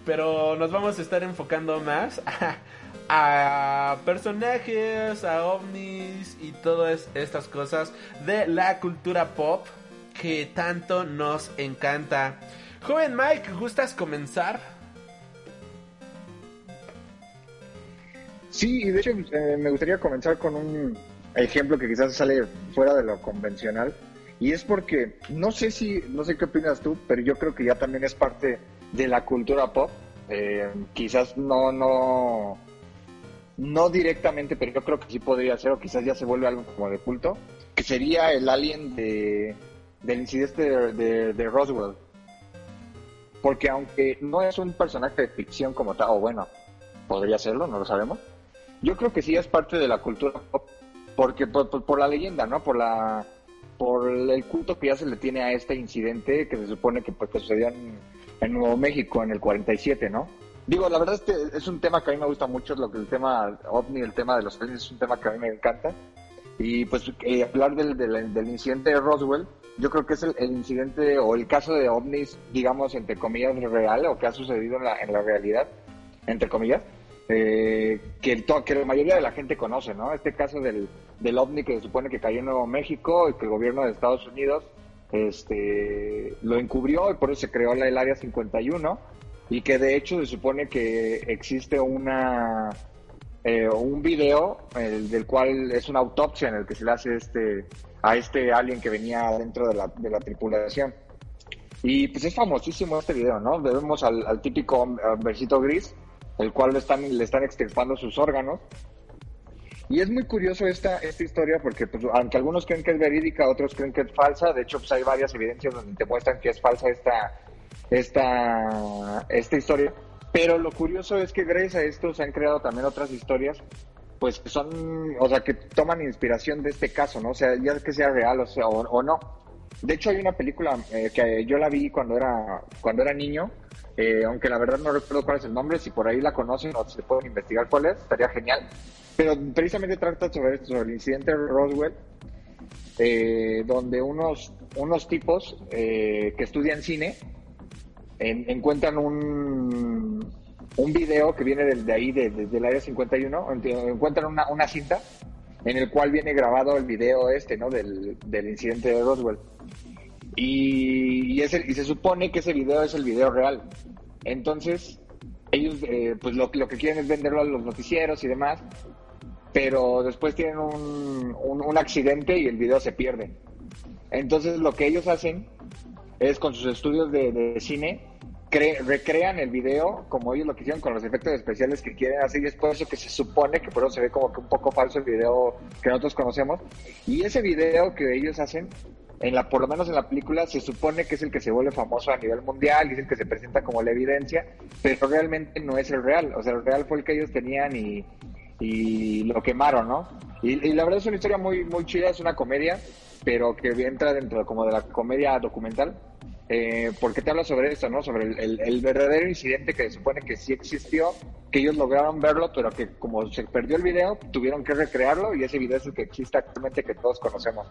Pero nos vamos a estar enfocando más a, a personajes, a ovnis y todas estas cosas de la cultura pop que tanto nos encanta. Joven Mike, ¿gustas comenzar?
Sí, y de hecho eh, me gustaría comenzar con un ejemplo que quizás sale fuera de lo convencional. Y es porque, no sé si, no sé qué opinas tú, pero yo creo que ya también es parte de la cultura pop. Eh, quizás no, no, no directamente, pero yo creo que sí podría ser, o quizás ya se vuelve algo como de culto, que sería el alien de del incidente de, Roswell. Porque aunque no es un personaje de ficción como tal, o bueno, podría serlo, no lo sabemos, yo creo que sí es parte de la cultura pop, porque por, la leyenda, ¿no? Por la por el culto que ya se le tiene a este incidente que se supone que, pues, sucedió en, Nuevo México en el 47, ¿no? Digo, la verdad es que es un tema que a mí me gusta mucho, lo que el tema ovni, el tema de los aliens es un tema que a mí me encanta. Y pues eh, hablar del, del, incidente de Roswell, yo creo que es el, incidente o el caso de ovnis, digamos, entre comillas, real o que ha sucedido en la, en la realidad, entre comillas, eh, que, el, que la mayoría de la gente conoce, ¿no? Este caso del, del ovni que se supone que cayó en Nuevo México y que el gobierno de Estados Unidos este, lo encubrió y por eso se creó la, el Área 51 y que de hecho se supone que existe una eh, un video del cual es una autopsia en el que se le hace este a este alien que venía dentro de la, de la tripulación. Y pues es famosísimo este video, ¿no? Vemos al, típico versito gris, el cual le están, le están extirpando sus órganos. Y es muy curioso esta, esta historia porque, pues, aunque algunos creen que es verídica, otros creen que es falsa, de hecho, pues hay varias evidencias donde te muestran que es falsa esta, esta, esta historia. Pero lo curioso es que gracias a esto se han creado también otras historias, pues son, o sea, que toman inspiración de este caso, ¿no? O sea, ya que sea real o, sea, o, no. De hecho, hay una película eh, que yo la vi cuando era, cuando era niño, eh, aunque la verdad no recuerdo cuál es el nombre, si por ahí la conocen o se pueden investigar cuál es, estaría genial. Pero precisamente trata sobre esto, sobre el incidente de Roswell, eh, donde unos, unos tipos que estudian cine encuentran un, un video que viene de, ahí, desde de, del área 51, encuentran una, una cinta en el cual viene grabado el video este, ¿no? Del, del incidente de Roswell. Y, y, y se supone que ese video es el video real. Entonces, ellos, eh, pues lo, lo, que quieren es venderlo a los noticieros y demás, pero después tienen un, un, accidente y el video se pierde. Entonces, lo que ellos hacen es con sus estudios de, de cine, recrean el video como ellos lo quisieron con los efectos especiales que quieren hacer y es por eso que se supone que por eso se ve como que un poco falso el video que nosotros conocemos. Y ese video que ellos hacen en la por lo menos en la película se supone que es el que se vuelve famoso a nivel mundial y es el que se presenta como la evidencia pero realmente no es el real. O sea el real fue el que ellos tenían y, y lo quemaron no y, y la verdad es una historia muy muy chida es una comedia pero que entra dentro como de la comedia documental eh, porque te habla sobre esto, ¿no? Sobre el, verdadero incidente que se supone que sí existió, que ellos lograron verlo, pero que como se perdió el video, tuvieron que recrearlo y ese video es el que existe actualmente que todos conocemos.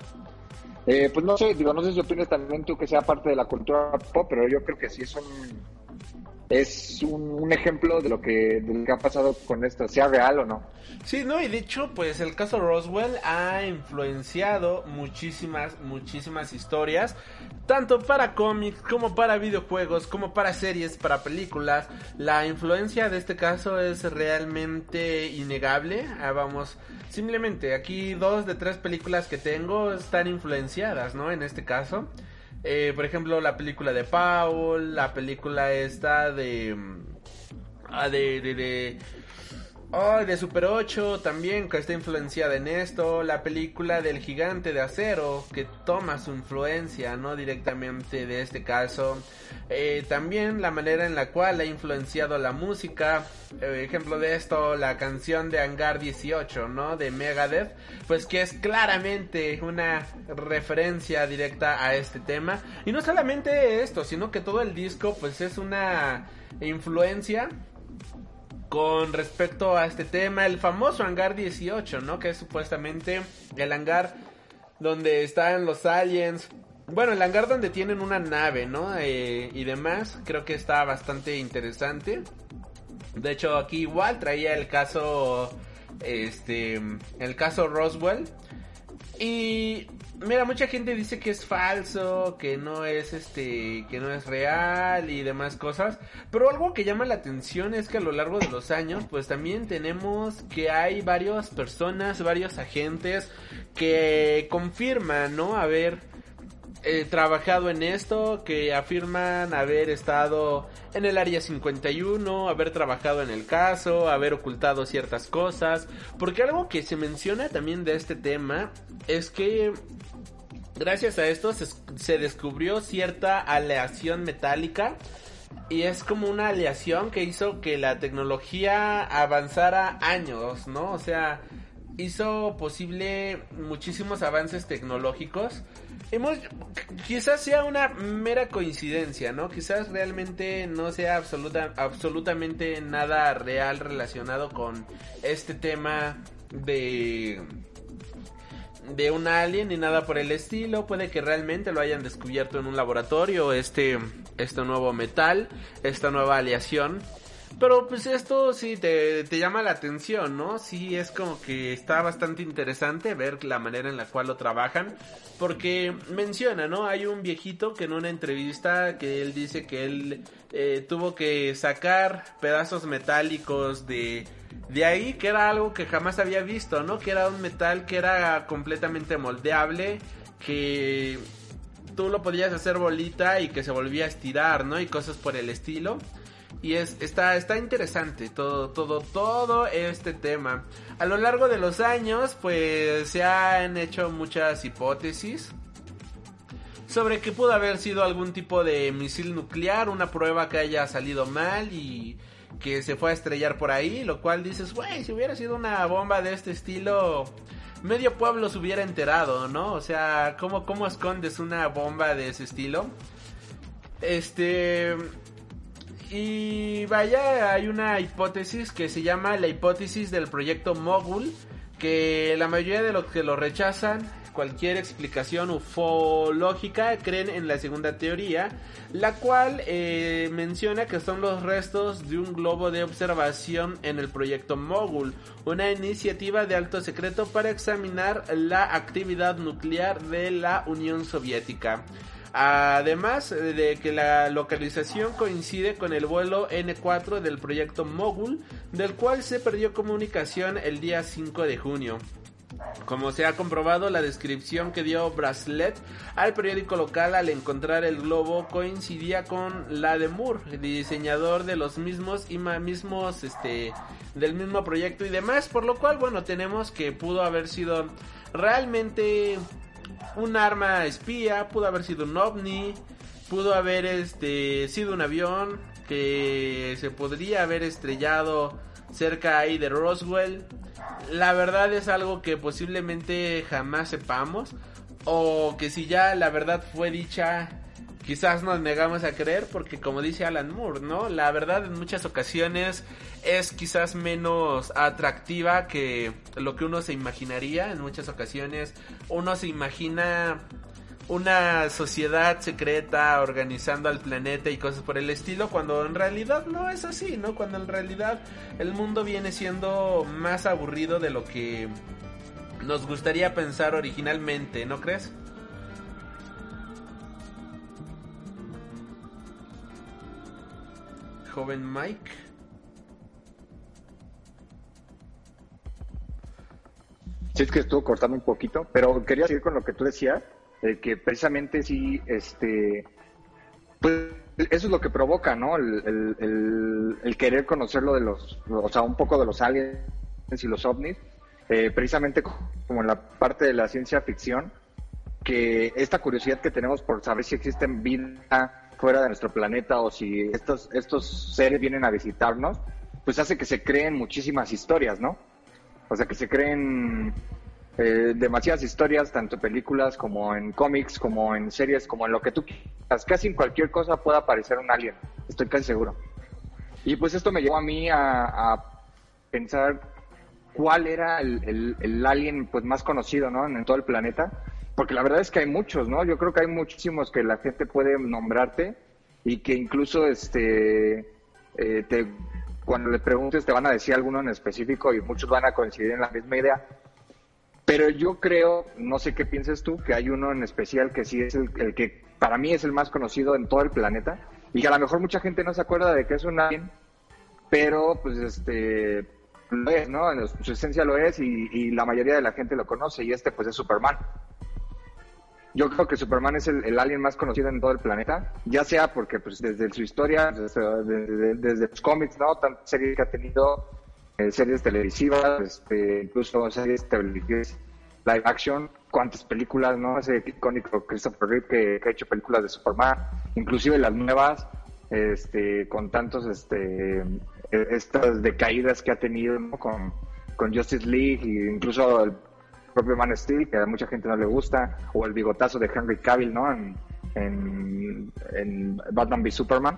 Eh, pues no sé, digo, no sé si opinas también tú que sea parte de la cultura pop, pero yo creo que sí es un, es un, un ejemplo de lo, que, ha pasado con esto, sea real o no.
Sí, no, y de hecho, pues el caso Roswell ha influenciado muchísimas, muchísimas historias, tanto para cómics como para videojuegos, como para series, para películas. La influencia de este caso es realmente innegable. Ah, vamos, simplemente aquí dos de tres películas que tengo están influenciadas, ¿no? En este caso. Eh, por ejemplo, la película de Paul, la película esta de... ah, de, de, de Oh, de Super 8 también, que está influenciada en esto. La película del gigante de acero, que toma su influencia, ¿no? Directamente de este caso. Eh, también la manera en la cual ha influenciado la música. Eh, ejemplo de esto, la canción de Hangar 18, ¿no? De Megadeth. Pues que es claramente una referencia directa a este tema. Y no solamente esto, sino que todo el disco, pues es una influencia con respecto a este tema, el famoso hangar 18, ¿no? Que es supuestamente el hangar donde están los aliens. Bueno, el hangar donde tienen una nave, ¿no? Eh, y demás, creo que está bastante interesante. De hecho, aquí igual traía el caso, este, el caso Roswell. Y mira, mucha gente dice que es falso, que no es este, que no es real y demás cosas, pero algo que llama la atención es que a lo largo de los años, pues también tenemos que hay varias personas, varios agentes que confirman, ¿no? Haber eh, trabajado en esto, que afirman haber estado en el área 51, haber trabajado en el caso, haber ocultado ciertas cosas, porque algo que se menciona también de este tema es que Gracias a esto se, se descubrió cierta aleación metálica y es como una aleación que hizo que la tecnología avanzara años, ¿no? O sea, hizo posible muchísimos avances tecnológicos. Hemos, quizás sea una mera coincidencia, ¿no? Quizás realmente no sea absoluta, absolutamente nada real relacionado con este tema de de un alien ni nada por el estilo. Puede que realmente lo hayan descubierto en un laboratorio, este, este nuevo metal, esta nueva aleación. Pero pues esto sí te, te llama la atención, ¿no? Sí es como que está bastante interesante ver la manera en la cual lo trabajan. Porque menciona, ¿no? Hay un viejito que en una entrevista que él dice que él eh, tuvo que sacar pedazos metálicos de de ahí que era algo que jamás había visto, ¿no? Que era un metal que era completamente moldeable, que tú lo podías hacer bolita y que se volvía a estirar, ¿no? Y cosas por el estilo. Y es, está, está interesante todo, todo, todo este tema. A lo largo de los años, pues se han hecho muchas hipótesis sobre que pudo haber sido algún tipo de misil nuclear, una prueba que haya salido mal y que se fue a estrellar por ahí, lo cual dices, güey, si hubiera sido una bomba de este estilo, medio pueblo se hubiera enterado, ¿no? O sea, ¿cómo, cómo escondes una bomba de ese estilo? Este... Y vaya, hay una hipótesis que se llama la hipótesis del proyecto Mogul, que la mayoría de los que lo rechazan cualquier explicación ufológica creen en la segunda teoría, la cual eh, menciona que son los restos de un globo de observación en el proyecto Mogul, una iniciativa de alto secreto para examinar la actividad nuclear de la Unión Soviética. Además de que la localización coincide con el vuelo N4 del proyecto Mogul, del cual se perdió comunicación el día 5 de junio. Como se ha comprobado, la descripción que dio Braslet al periódico local al encontrar el globo coincidía con la de Moore, diseñador de los mismos y mismos este del mismo proyecto y demás, por lo cual bueno, tenemos que pudo haber sido realmente un arma espía, pudo haber sido un ovni, pudo haber este sido un avión que se podría haber estrellado cerca ahí de Roswell la verdad es algo que posiblemente jamás sepamos. O que si ya la verdad fue dicha, quizás nos negamos a creer porque como dice Alan Moore, ¿no? La verdad en muchas ocasiones es quizás menos atractiva que lo que uno se imaginaría. En muchas ocasiones uno se imagina una sociedad secreta organizando al planeta y cosas por el estilo, cuando en realidad no es así, ¿no? Cuando en realidad el mundo viene siendo más aburrido de lo que nos gustaría pensar originalmente, ¿no crees? Joven Mike.
Sí, es que estuvo cortando un poquito, pero quería seguir con lo que tú decías, que precisamente sí, este, pues eso es lo que provoca, ¿no? El, el- el- el querer conocerlo de los, o sea, un poco de los aliens y los ovnis, eh, precisamente como en la parte de la ciencia ficción, que esta curiosidad que tenemos por saber si existen vida fuera de nuestro planeta o si estos, estos seres vienen a visitarnos, pues hace que se creen muchísimas historias, ¿no? O sea, que se creen eh, demasiadas historias, tanto en películas como en cómics, como en series, como en lo que tú quieras. Casi en cualquier cosa puede aparecer un alien, estoy casi seguro. Y pues esto me llevó a mí a, pensar cuál era el, el- el alien pues más conocido, ¿no? En todo el planeta. Porque la verdad es que hay muchos, ¿no? Yo creo que hay muchísimos que la gente puede nombrarte y que incluso este eh, te, cuando le preguntes te van a decir alguno en específico y muchos van a coincidir en la misma idea. Pero yo creo, no sé qué piensas tú, que hay uno en especial que sí es el, el que para mí es el más conocido en todo el planeta y que a lo mejor mucha gente no se acuerda de que es un alien, pero pues este lo es, ¿no? En su esencia lo es y, la mayoría de la gente lo conoce y este pues es Superman. Yo creo que Superman es el, alien más conocido en todo el planeta, ya sea porque pues desde su historia, desde, desde- los cómics, ¿no? Tantas series que ha tenido, eh, series televisivas, este, incluso series televisivas live action, cuántas películas, ¿no? Ese icónico Christopher Reeve que, ha hecho películas de Superman, inclusive las nuevas, este, con tantos, este, eh, estas decaídas que ha tenido. Con, con Justice League e incluso el propio Man Steel, que a mucha gente no le gusta, o el bigotazo de Henry Cavill, ¿no? En, en, Batman v Superman,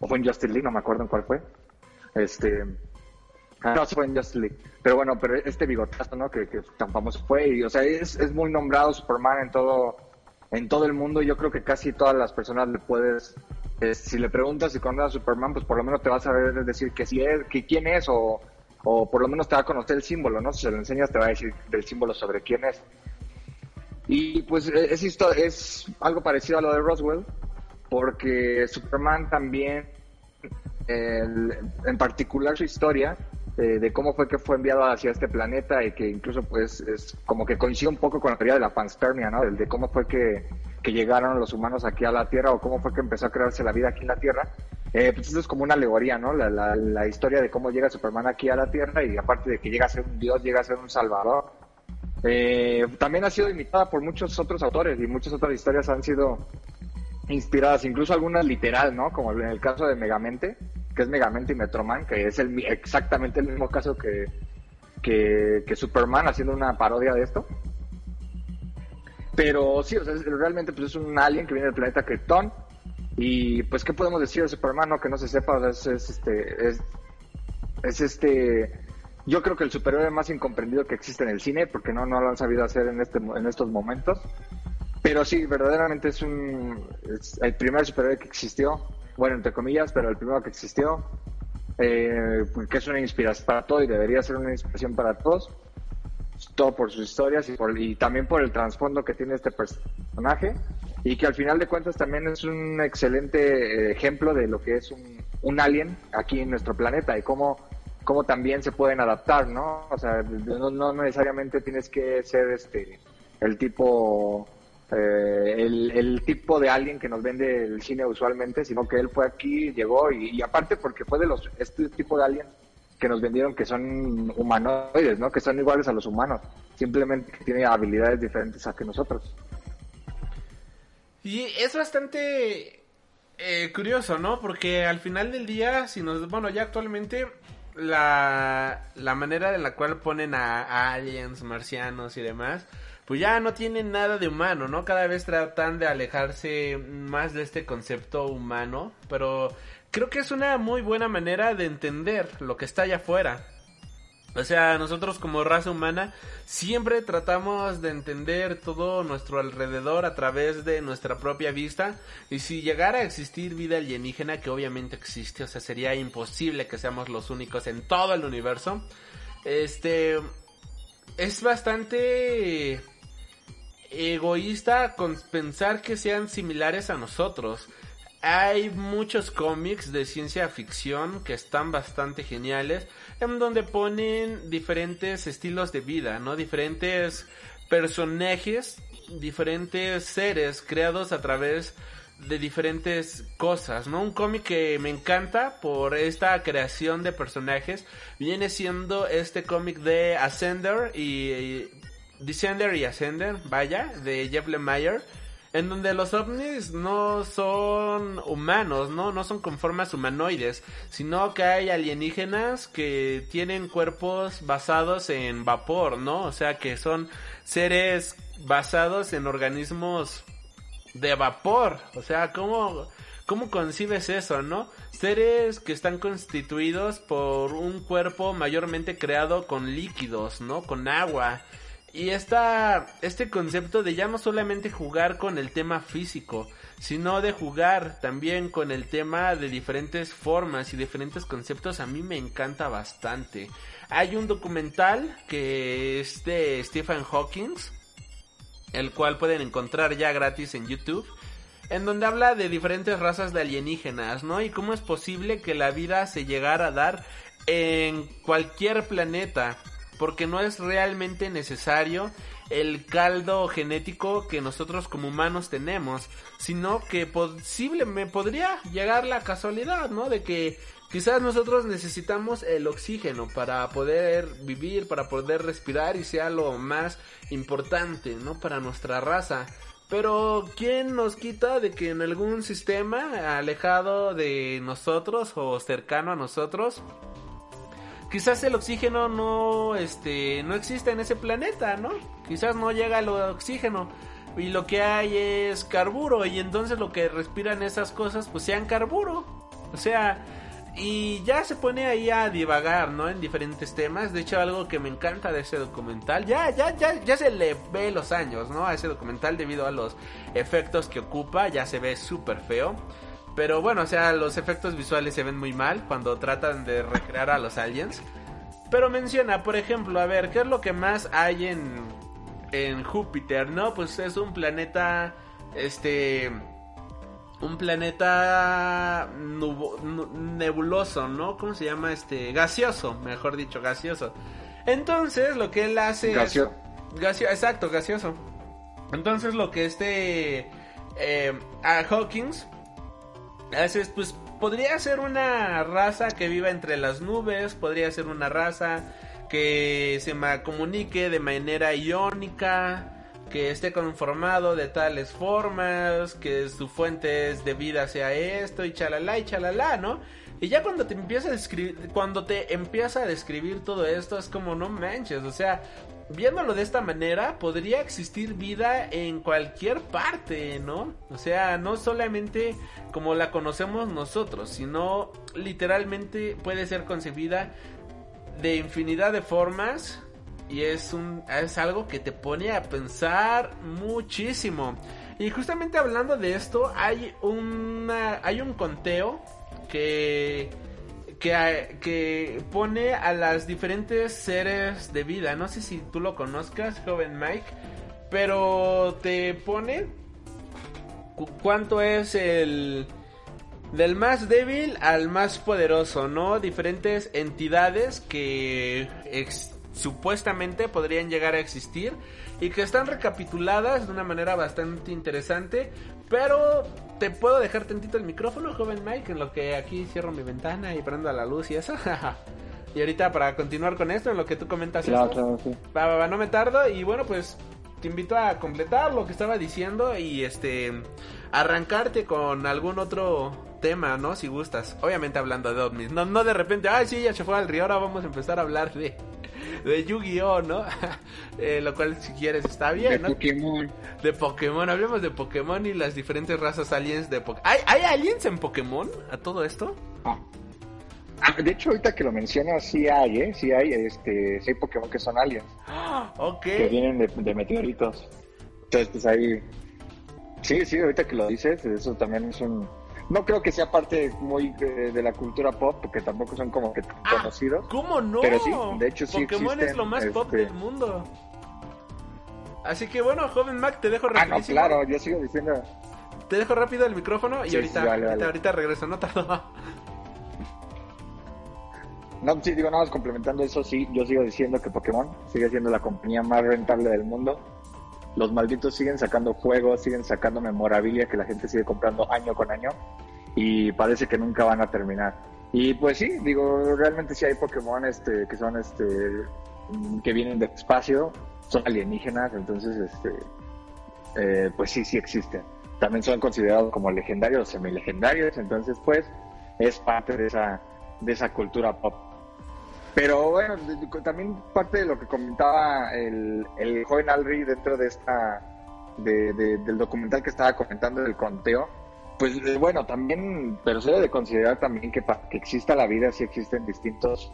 o fue en Justice League, no me acuerdo en cuál fue. Este, no, sí fue en. Pero bueno, pero este bigotazo, ¿no? Que, tan famoso fue, y, o sea, es, es muy nombrado Superman en todo, en todo el mundo. Yo creo que casi todas las personas le puedes, si le preguntas si conoces a Superman, pues por lo menos te vas a ver decir que sí es, que quién es, o, o por lo menos te va a conocer el símbolo, ¿no? Si se lo enseñas te va a decir del símbolo sobre quién es. Y pues eh, es, es algo parecido a lo de Roswell, porque Superman también, el- en particular su historia, eh, de cómo fue que fue enviado hacia este planeta y que incluso pues es como que coincide un poco con la teoría de la panspermia, ¿no? El de cómo fue que, que llegaron los humanos aquí a la Tierra o cómo fue que empezó a crearse la vida aquí en la Tierra. Eh, pues eso es como una alegoría, ¿no? La, la, la historia de cómo llega Superman aquí a la Tierra y aparte de que llega a ser un dios, llega a ser un salvador. Eh, también ha sido imitada por muchos otros autores y muchas otras historias han sido inspiradas, incluso algunas literal, ¿no? Como en el caso de Megamente, que es Megamente y Metroman, que es el, exactamente el mismo caso que, que, que Superman haciendo una parodia de esto. Pero sí, o sea, realmente pues es un alien que viene del planeta Krypton. Y pues, ¿qué podemos decir de Superman? No, que no se sepa, es, es, este, es, es este, yo creo que el superhéroe más incomprendido que existe en el cine, porque no, no lo han sabido hacer en, este, en estos momentos. Pero sí, verdaderamente es un, es el primer superhéroe que existió, bueno, entre comillas, pero el primero que existió, eh, que es una inspiración para todo y debería ser una inspiración para todos todo por sus historias y, por- y también por el trasfondo que tiene este personaje y que al final de cuentas también es un excelente eh, ejemplo de lo que es un, alien aquí en nuestro planeta y cómo, cómo también se pueden adaptar, ¿no? O sea, no, no necesariamente tienes que ser este el tipo eh, el, tipo de alien que nos vende el cine usualmente, sino que él fue aquí, llegó y, aparte porque fue de los este tipo de alien que nos vendieron que son humanoides, ¿no? Que son iguales a los humanos, simplemente que tienen habilidades diferentes a que nosotros.
Y es bastante eh, curioso, ¿no? Porque al final del día, si nos... Bueno, ya actualmente la, la manera en la cual ponen a aliens, marcianos y demás, pues ya no tienen nada de humano, ¿no? Cada vez tratan de alejarse más de este concepto humano, pero creo que es una muy buena manera de entender lo que está allá afuera. O sea, nosotros como raza humana siempre tratamos de entender todo nuestro alrededor a través de nuestra propia vista. Y si llegara a existir vida alienígena, que obviamente existe, o sea, sería imposible que seamos los únicos en todo el universo. Este es bastante egoísta con pensar que sean similares a nosotros. Hay muchos cómics de ciencia ficción que están bastante geniales, en donde ponen diferentes estilos de vida, ¿no? Diferentes personajes, diferentes seres creados a través de diferentes cosas, ¿no? Un cómic que me encanta por esta creación de personajes viene siendo este cómic de Ascender y Descender y Ascender, vaya, de Jeff Lemire en donde los ovnis no son humanos, ¿no? No son con formas humanoides, sino que hay alienígenas que tienen cuerpos basados en vapor, ¿no? O sea, que son seres basados en organismos de vapor. O sea, ¿cómo, cómo concibes eso, no? Seres que están constituidos por un cuerpo mayormente creado con líquidos, ¿no? Con agua y esta, este concepto de ya no solamente jugar con el tema físico, sino de jugar también con el tema de diferentes formas y diferentes conceptos, a mí me encanta bastante. Hay un documental que es de Stephen Hawking, el cual pueden encontrar ya gratis en YouTube, en donde habla de diferentes razas de alienígenas, ¿no? Y cómo es posible que la vida se llegara a dar en cualquier planeta porque no es realmente necesario el caldo genético que nosotros como humanos tenemos, sino que posiblemente podría llegar la casualidad, ¿no? De que quizás nosotros necesitamos el oxígeno para poder vivir, para poder respirar y sea lo más importante, ¿no? Para nuestra raza. Pero ¿quién nos quita de que en algún sistema alejado de nosotros o cercano a nosotros quizás el oxígeno no, este, no existe en ese planeta, ¿no? Quizás no llega el oxígeno y lo que hay es carburo y entonces lo que respiran esas cosas pues sean carburo. O sea, y ya se pone ahí a divagar, ¿no? En diferentes temas. De hecho, algo que me encanta de ese documental, ya, ya, ya, ya se le ve los años, ¿no? A ese documental debido a los efectos que ocupa, ya se ve súper feo. Pero bueno, o sea, los efectos visuales se ven muy mal cuando tratan de recrear a los aliens. Pero menciona, por ejemplo, a ver, ¿qué es lo que más hay en, en Júpiter? ¿No? Pues es un planeta, este, un planeta nebuloso, ¿no? ¿Cómo se llama? Este, gaseoso, mejor dicho, gaseoso. Entonces, lo que él hace...
Gasio.
Gasio, exacto, gaseoso. Entonces, lo que este... Eh, a Hawkins pues podría ser una raza que viva entre las nubes, podría ser una raza que se comunique de manera iónica, que esté conformado de tales formas, que su fuente de vida sea esto y chalala y chalala, ¿no? Y ya cuando te empieza a describir, cuando te empieza a describir todo esto es como no manches, o sea, viéndolo de esta manera, podría existir vida en cualquier parte, ¿no? O sea, no solamente como la conocemos nosotros, sino literalmente puede ser concebida de infinidad de formas y es un es algo que te pone a pensar muchísimo. Y justamente hablando de esto, hay una hay un conteo que que, pone a las diferentes seres de vida. No sé si tú lo conozcas, joven Mike, pero te pone cuánto es el del más débil al más poderoso, ¿no? Diferentes entidades que supuestamente podrían llegar a existir y que están recapituladas de una manera bastante interesante, pero te puedo dejar tantito el micrófono, joven Mike, en lo que aquí cierro mi ventana y prendo la luz y eso. y ahorita para continuar con esto, en lo que tú comentas
claro,
esto,
claro, sí.
va, va, va, no me tardo y bueno, pues te invito a completar lo que estaba diciendo y este arrancarte con algún otro tema, ¿no? Si gustas. Obviamente hablando de ovnis. No, no de repente, ay, sí, ya se fue al río, ahora vamos a empezar a hablar de, de Yu-Gi-Oh, ¿no? eh, lo cual, si quieres, está bien,
De
¿no?
Pokémon.
De Pokémon, hablemos de Pokémon y las diferentes razas aliens de Pokémon. ¿Hay, ¿Hay aliens en Pokémon a todo esto?
Ah. Ah, de hecho, ahorita que lo mencionas, sí hay, ¿eh? Sí hay, este, sí hay Pokémon que son aliens,
Ok.
que vienen de, de meteoritos. Entonces, pues ahí... Sí, sí, ahorita que lo dices, eso también es un... No creo que sea parte muy eh, de la cultura pop, porque tampoco son como que
Ah,
conocidos.
¿Cómo no?
Pero sí, de hecho sí
Pokémon es lo más pop
este-
del mundo. Así que bueno, joven Mac, te dejo
Ah, no,
rapidísimo.
claro, yo sigo diciendo...
Te dejo rápido el micrófono y
Sí,
ahorita,
sí, vale,
ahorita,
vale.
ahorita regreso, no tardo.
No, sí, digo, nada más complementando eso, sí, yo sigo diciendo que Pokémon sigue siendo la compañía más rentable del mundo. Los malditos siguen sacando juegos, siguen sacando memorabilia que la gente sigue comprando año con año y parece que nunca van a terminar. Y pues sí, digo, realmente sí hay Pokémon este, que son este que vienen de espacio, son alienígenas, entonces este eh, pues sí, sí existen. También son considerados como legendarios o semilegendarios, entonces pues es parte de esa, de esa cultura pop. Pero bueno, también parte de lo que comentaba el, el joven Alri dentro de esta de- de- del documental que estaba comentando del conteo, pues eh, bueno, también, pero se debe de considerar también que para que exista la vida sí existen distintos,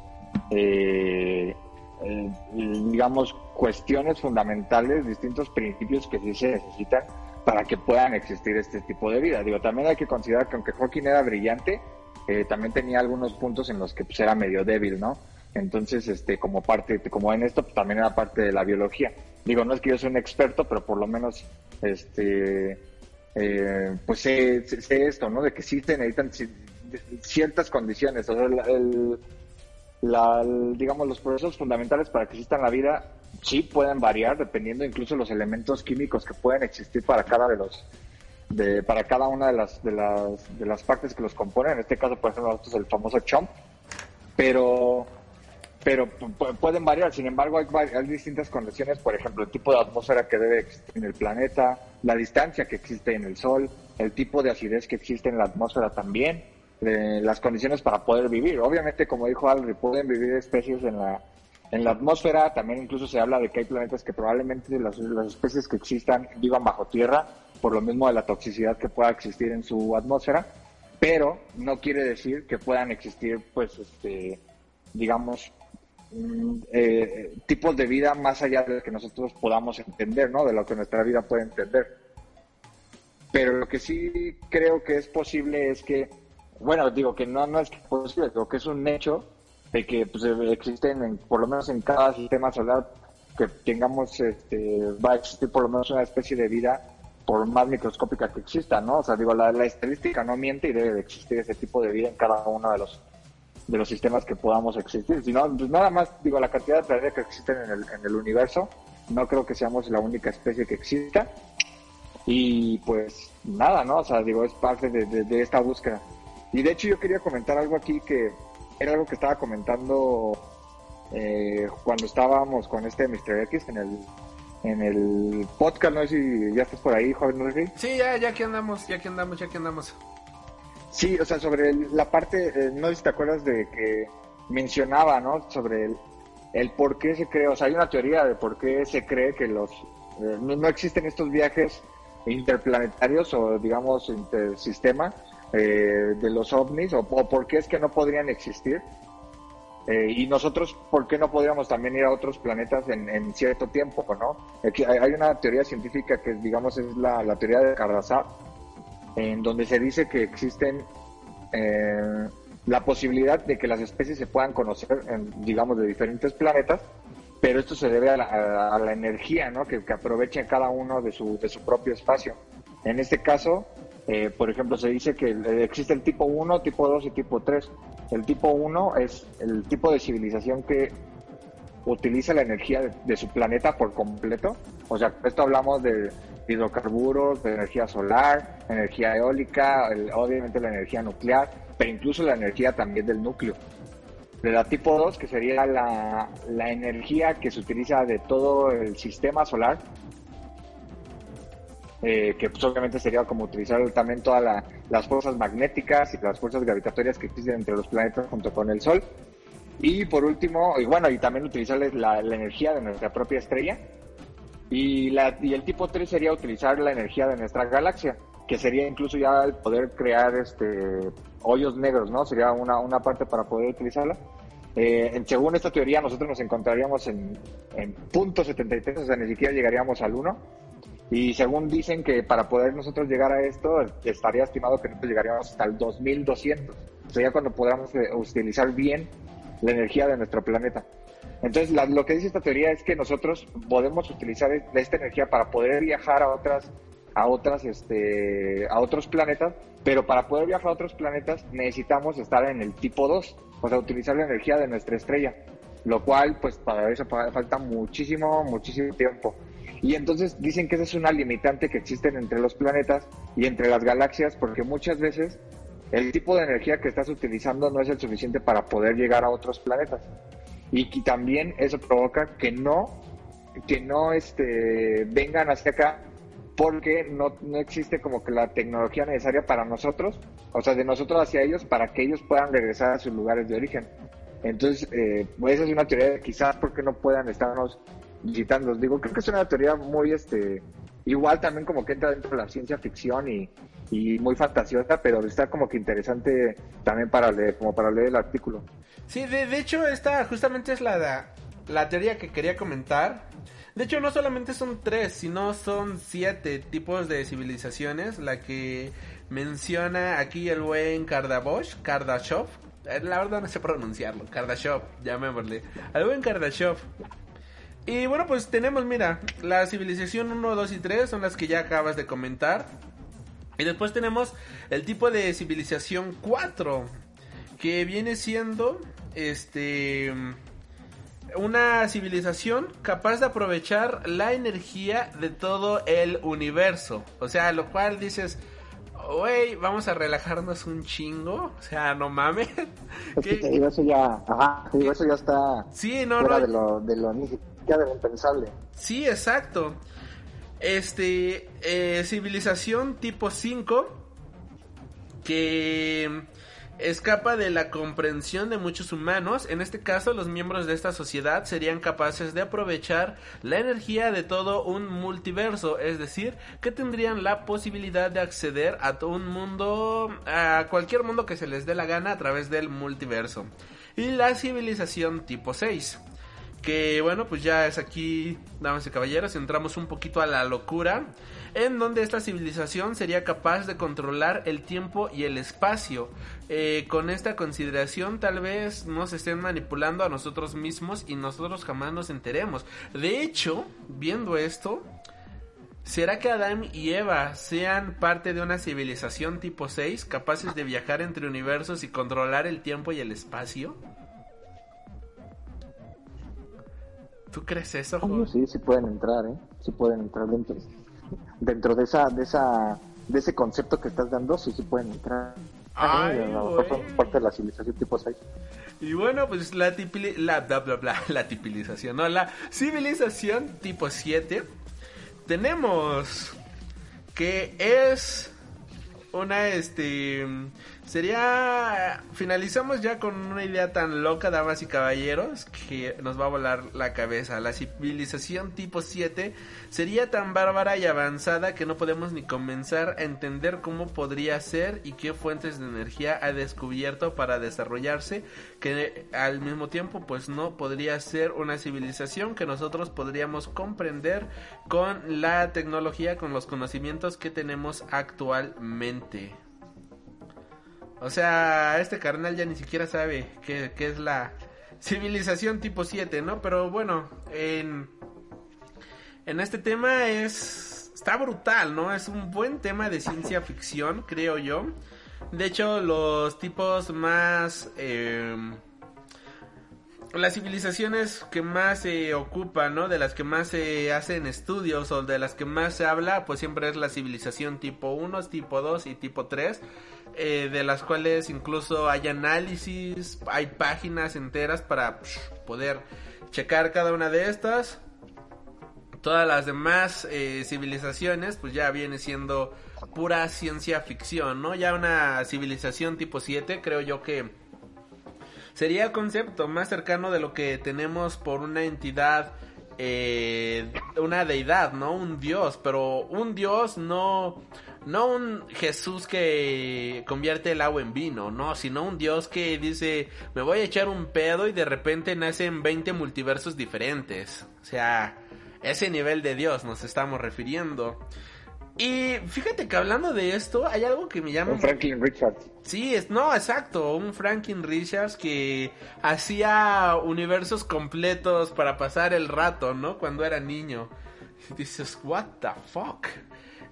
eh, eh, digamos, cuestiones fundamentales, distintos principios que sí se necesitan para que puedan existir este tipo de vida. Digo, también hay que considerar que aunque Hawking era brillante, eh, también tenía algunos puntos en los que pues, era medio débil, ¿no? Entonces, este, como parte, como en esto, pues, también era parte de la biología. Digo, no es que yo sea un experto, pero por lo menos, este, eh, pues sé, sé- esto, ¿no? De que sí necesitan ci- ciertas condiciones. O sea, el- digamos, los procesos fundamentales para que exista la vida sí pueden variar dependiendo incluso los elementos químicos que pueden existir para cada de los de, para cada una de las, de las de las partes que los componen. En este caso, por ejemplo, es el famoso chomp, pero pero pu- pu- pueden variar. Sin embargo, hay, distintas condiciones, por ejemplo, el tipo de atmósfera que debe existir en el planeta, la distancia que existe en el Sol, el tipo de acidez que existe en la atmósfera también, eh, las condiciones para poder vivir. Obviamente, como dijo Alri, pueden vivir especies en la en la atmósfera. También incluso se habla de que hay planetas que probablemente las, las especies que existan vivan bajo tierra, por lo mismo de la toxicidad que pueda existir en su atmósfera. Pero no quiere decir que puedan existir, pues, este, digamos, eh, tipos de vida más allá de lo que nosotros podamos entender, ¿no? De lo que nuestra vida puede entender. Pero lo que sí creo que es posible es que, bueno, digo que no, no es posible, digo que es un hecho de que pues, existen, en- por lo menos en cada sistema solar, que tengamos, este, va a existir por lo menos una especie de vida por más microscópica que exista, ¿no? O sea, digo, la, la estadística no miente y debe de existir ese tipo de vida en cada uno de los de los sistemas que podamos existir. Si no, pues nada más, digo, la cantidad de planetas que existen en el, en el universo, no creo que seamos la única especie que exista. Y pues nada, ¿no? O sea, digo, es parte de, de- esta búsqueda. Y de hecho yo quería comentar algo aquí que era algo que estaba comentando eh, cuando estábamos con este Mr. X en el, en el podcast, no sé si ya estás por ahí, joven Murphy.
Sí, ya, ya que andamos, ya que andamos, ya que andamos.
Sí, o sea, sobre la parte, eh, no sé si te acuerdas de que mencionaba, ¿no? Sobre el, el por qué se cree, o sea, hay una teoría de por qué se cree que los, eh, no, no existen estos viajes interplanetarios o, digamos, intersistema eh, de los ovnis, o, o por qué es que no podrían existir. Eh, y nosotros, ¿por qué no podríamos también ir a otros planetas en, en cierto tiempo, no? Aquí Hay una teoría científica que, digamos, es la, la teoría de Carrasar, en donde se dice que existen eh, la posibilidad de que las especies se puedan conocer, en, digamos, de diferentes planetas, pero esto se debe a la, a- la energía, ¿no? Que, que aprovechen cada uno de su, de su propio espacio. En este caso, eh, por ejemplo, se dice que eh, existe el tipo 1, tipo 2 y tipo 3. El tipo 1 es el tipo de civilización que utiliza la energía de, de su planeta por completo. O sea, esto hablamos de hidrocarburos, energía solar, energía eólica, obviamente la energía nuclear, pero incluso la energía también del núcleo. De la tipo 2, que sería la, la energía que se utiliza de todo el sistema solar, eh, que pues, obviamente sería como utilizar también todas la- las fuerzas magnéticas y las fuerzas gravitatorias que existen entre los planetas junto con el Sol. Y por último, y bueno, y también utilizar la energía de nuestra propia estrella. Y, la, y el tipo 3 sería utilizar la energía de nuestra galaxia, que sería incluso ya el poder crear este hoyos negros, ¿no? Sería una, una parte para poder utilizarla. Eh, según esta teoría, nosotros nos encontraríamos en, en punto 73, o sea, ni siquiera llegaríamos al 1. Y según dicen que para poder nosotros llegar a esto, estaría estimado que nosotros llegaríamos hasta el 2200. Sería cuando podamos eh, utilizar bien la energía de nuestro planeta. Entonces, la- lo que dice esta teoría es que nosotros podemos utilizar es- esta energía para poder viajar a otras, a otras, este, a otros planetas, pero para poder viajar a otros planetas necesitamos estar en el tipo 2, o sea, utilizar la energía de nuestra estrella, lo cual, pues, para eso fa- falta muchísimo, muchísimo tiempo. Y entonces dicen que esa es una limitante que existen entre los planetas y entre las galaxias, porque muchas veces el tipo de energía que estás utilizando no es el suficiente para poder llegar a otros planetas. Y que también eso provoca que no, que no este, vengan hacia acá porque no, no existe como que la tecnología necesaria para nosotros, o sea, de nosotros hacia ellos, para que ellos puedan regresar a sus lugares de origen. Entonces, eh, pues esa es una teoría quizás porque no puedan estarnos visitando. Digo, creo que es una teoría muy, este, igual también como que entra dentro de la ciencia ficción y, y muy fantasiosa, pero está como que interesante también para leer, como para leer el artículo.
Sí, de, de hecho, esta justamente es la, la teoría que quería comentar. De hecho, no solamente son tres, sino son siete tipos de civilizaciones. La que menciona aquí el buen Kardashev. Kardashev. Eh, La verdad no sé pronunciarlo. Kardashev, llamémosle. El buen Kardashev. Y bueno, pues tenemos, mira, la civilización 1, 2 y 3 son las que ya acabas de comentar. Y después tenemos el tipo de civilización 4, que viene siendo este una civilización capaz de aprovechar la energía de todo el universo. O sea, lo cual dices, güey, vamos a relajarnos un chingo. O sea, no mames.
Es que
¿Qué-
te digo, eso ya, ajá, te digo, eso ya está
Sí, no,
fuera
no.
de lo, de lo, ni siquiera de lo impensable.
Sí, exacto. Este, eh, civilización tipo 5 que escapa de la comprensión de muchos humanos. En este caso, los miembros de esta sociedad serían capaces de aprovechar la energía de todo un multiverso, es decir, que tendrían la posibilidad de acceder a todo un mundo, a cualquier mundo que se les dé la gana a través del multiverso. Y la civilización tipo 6 que bueno, pues ya es aquí, damas y caballeros, entramos un poquito a la locura, en donde esta civilización sería capaz de controlar el tiempo y el espacio. Eh, con esta consideración tal vez nos estén manipulando a nosotros mismos y nosotros jamás nos enteremos. De hecho, viendo esto, ¿será que Adán y Eva sean parte de una civilización tipo 6 capaces de viajar entre universos y controlar el tiempo y el espacio? ¿Tú crees eso, Jorge?
sí, sí pueden entrar, ¿eh? Sí pueden entrar dentro, dentro de esa, de esa, de ese concepto que estás dando, sí, sí pueden entrar.
Ay,
son parte de la civilización tipo 6.
Y bueno, pues la tipili- la bla bla bla, la tipilización, no, la civilización tipo 7 tenemos que es una este sería finalizamos ya con una idea tan loca damas y caballeros que nos va a volar la cabeza. La civilización tipo 7 sería tan bárbara y avanzada que no podemos ni comenzar a entender cómo podría ser y qué fuentes de energía ha descubierto para desarrollarse que al mismo tiempo pues no podría ser una civilización que nosotros podríamos comprender con la tecnología con los conocimientos que tenemos actualmente o sea, este carnal ya ni siquiera sabe qué, es la civilización tipo 7, ¿no? Pero bueno, en, en este tema es... Está brutal, ¿no? Es un buen tema de ciencia ficción, creo yo. De hecho, los tipos más... eh, las civilizaciones que más se ocupan, ¿no? De las que más se hacen estudios o de las que más se habla, pues siempre es la civilización tipo 1, tipo 2 y tipo 3, eh, de las cuales incluso hay análisis, hay páginas enteras para poder checar cada una de estas. Todas las demás eh, civilizaciones, pues ya viene siendo pura ciencia ficción, ¿no? Ya una civilización tipo 7, creo yo que sería el concepto más cercano de lo que tenemos por una entidad, eh, una deidad, ¿no? Un dios, pero un dios no, no un Jesús que convierte el agua en vino, no, sino un Dios que dice, me voy a echar un pedo y de repente nacen 20 multiversos diferentes. O sea, ese nivel de Dios nos estamos refiriendo. Y fíjate que hablando de esto, hay algo que me llama...
Un Franklin Richards.
Sí, es, no, exacto, un Franklin Richards que hacía universos completos para pasar el rato, ¿no? Cuando era niño. Y dices, what the fuck.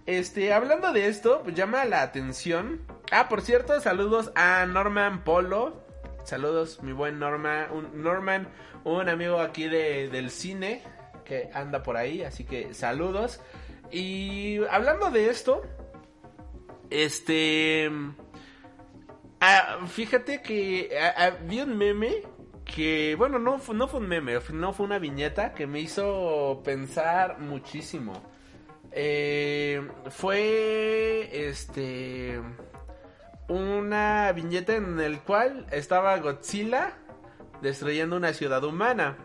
Este, hablando de esto, pues llama la atención. Ah, por cierto, saludos a Norman Polo. Saludos, mi buen Norman, un, Norman, un amigo aquí de, del cine que anda por ahí, así que saludos. Y hablando de esto, este... ah, fíjate que ah, ah, vi un meme que, bueno, no, no fue un meme, no fue una viñeta que me hizo pensar muchísimo. Eh, fue, este, una viñeta en el cual estaba Godzilla destruyendo una ciudad humana.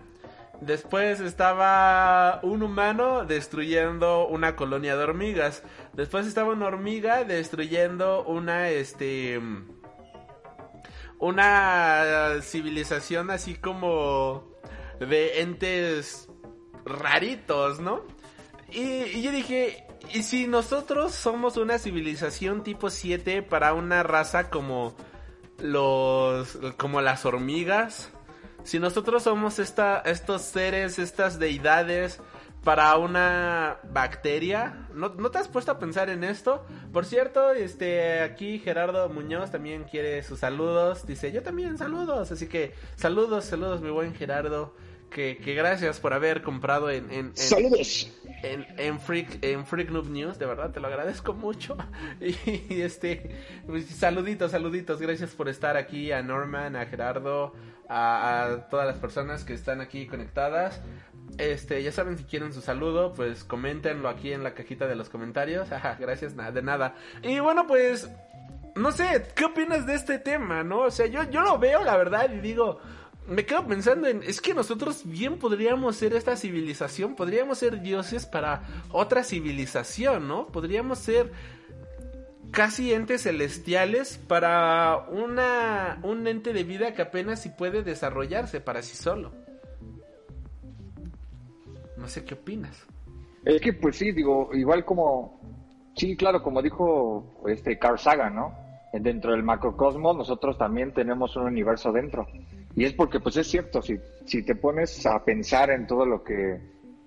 Después estaba un humano destruyendo una colonia de hormigas. Después estaba una hormiga destruyendo una, este, una civilización así como de entes raritos, ¿no? Y, yo dije, ¿y si nosotros somos una civilización tipo 7 para una raza como los como las hormigas? Si nosotros somos esta, estos seres, estas deidades para una bacteria, ¿no, ¿no te has puesto a pensar en esto? Por cierto, este aquí Gerardo Muñoz también quiere sus saludos, dice yo también saludos, así que saludos, saludos mi buen Gerardo, que, que gracias por haber comprado en-
Saludos.
En, en Freak en Freak Noob News, de verdad te lo agradezco mucho. Y, este pues, saluditos, saluditos, gracias por estar aquí a Norman, a Gerardo, a, todas las personas que están aquí conectadas. Este, ya saben si quieren su saludo, pues coméntenlo aquí en la cajita de los comentarios. Ajá, gracias, nada, de nada. Y bueno, pues no sé, ¿qué opinas de este tema, no? O sea, yo, yo lo veo, la verdad, y digo, me quedo pensando en, es que nosotros bien podríamos ser esta civilización, podríamos ser dioses para otra civilización, ¿no? Podríamos ser casi entes celestiales para una, un ente de vida que apenas si puede desarrollarse para sí solo. No sé qué opinas.
Es que, pues sí, digo, igual como, sí, claro, como dijo este Carl Sagan, ¿no? Dentro del macrocosmos nosotros también tenemos un universo dentro. Y es porque, pues es cierto, si, si te pones a pensar en todo lo que,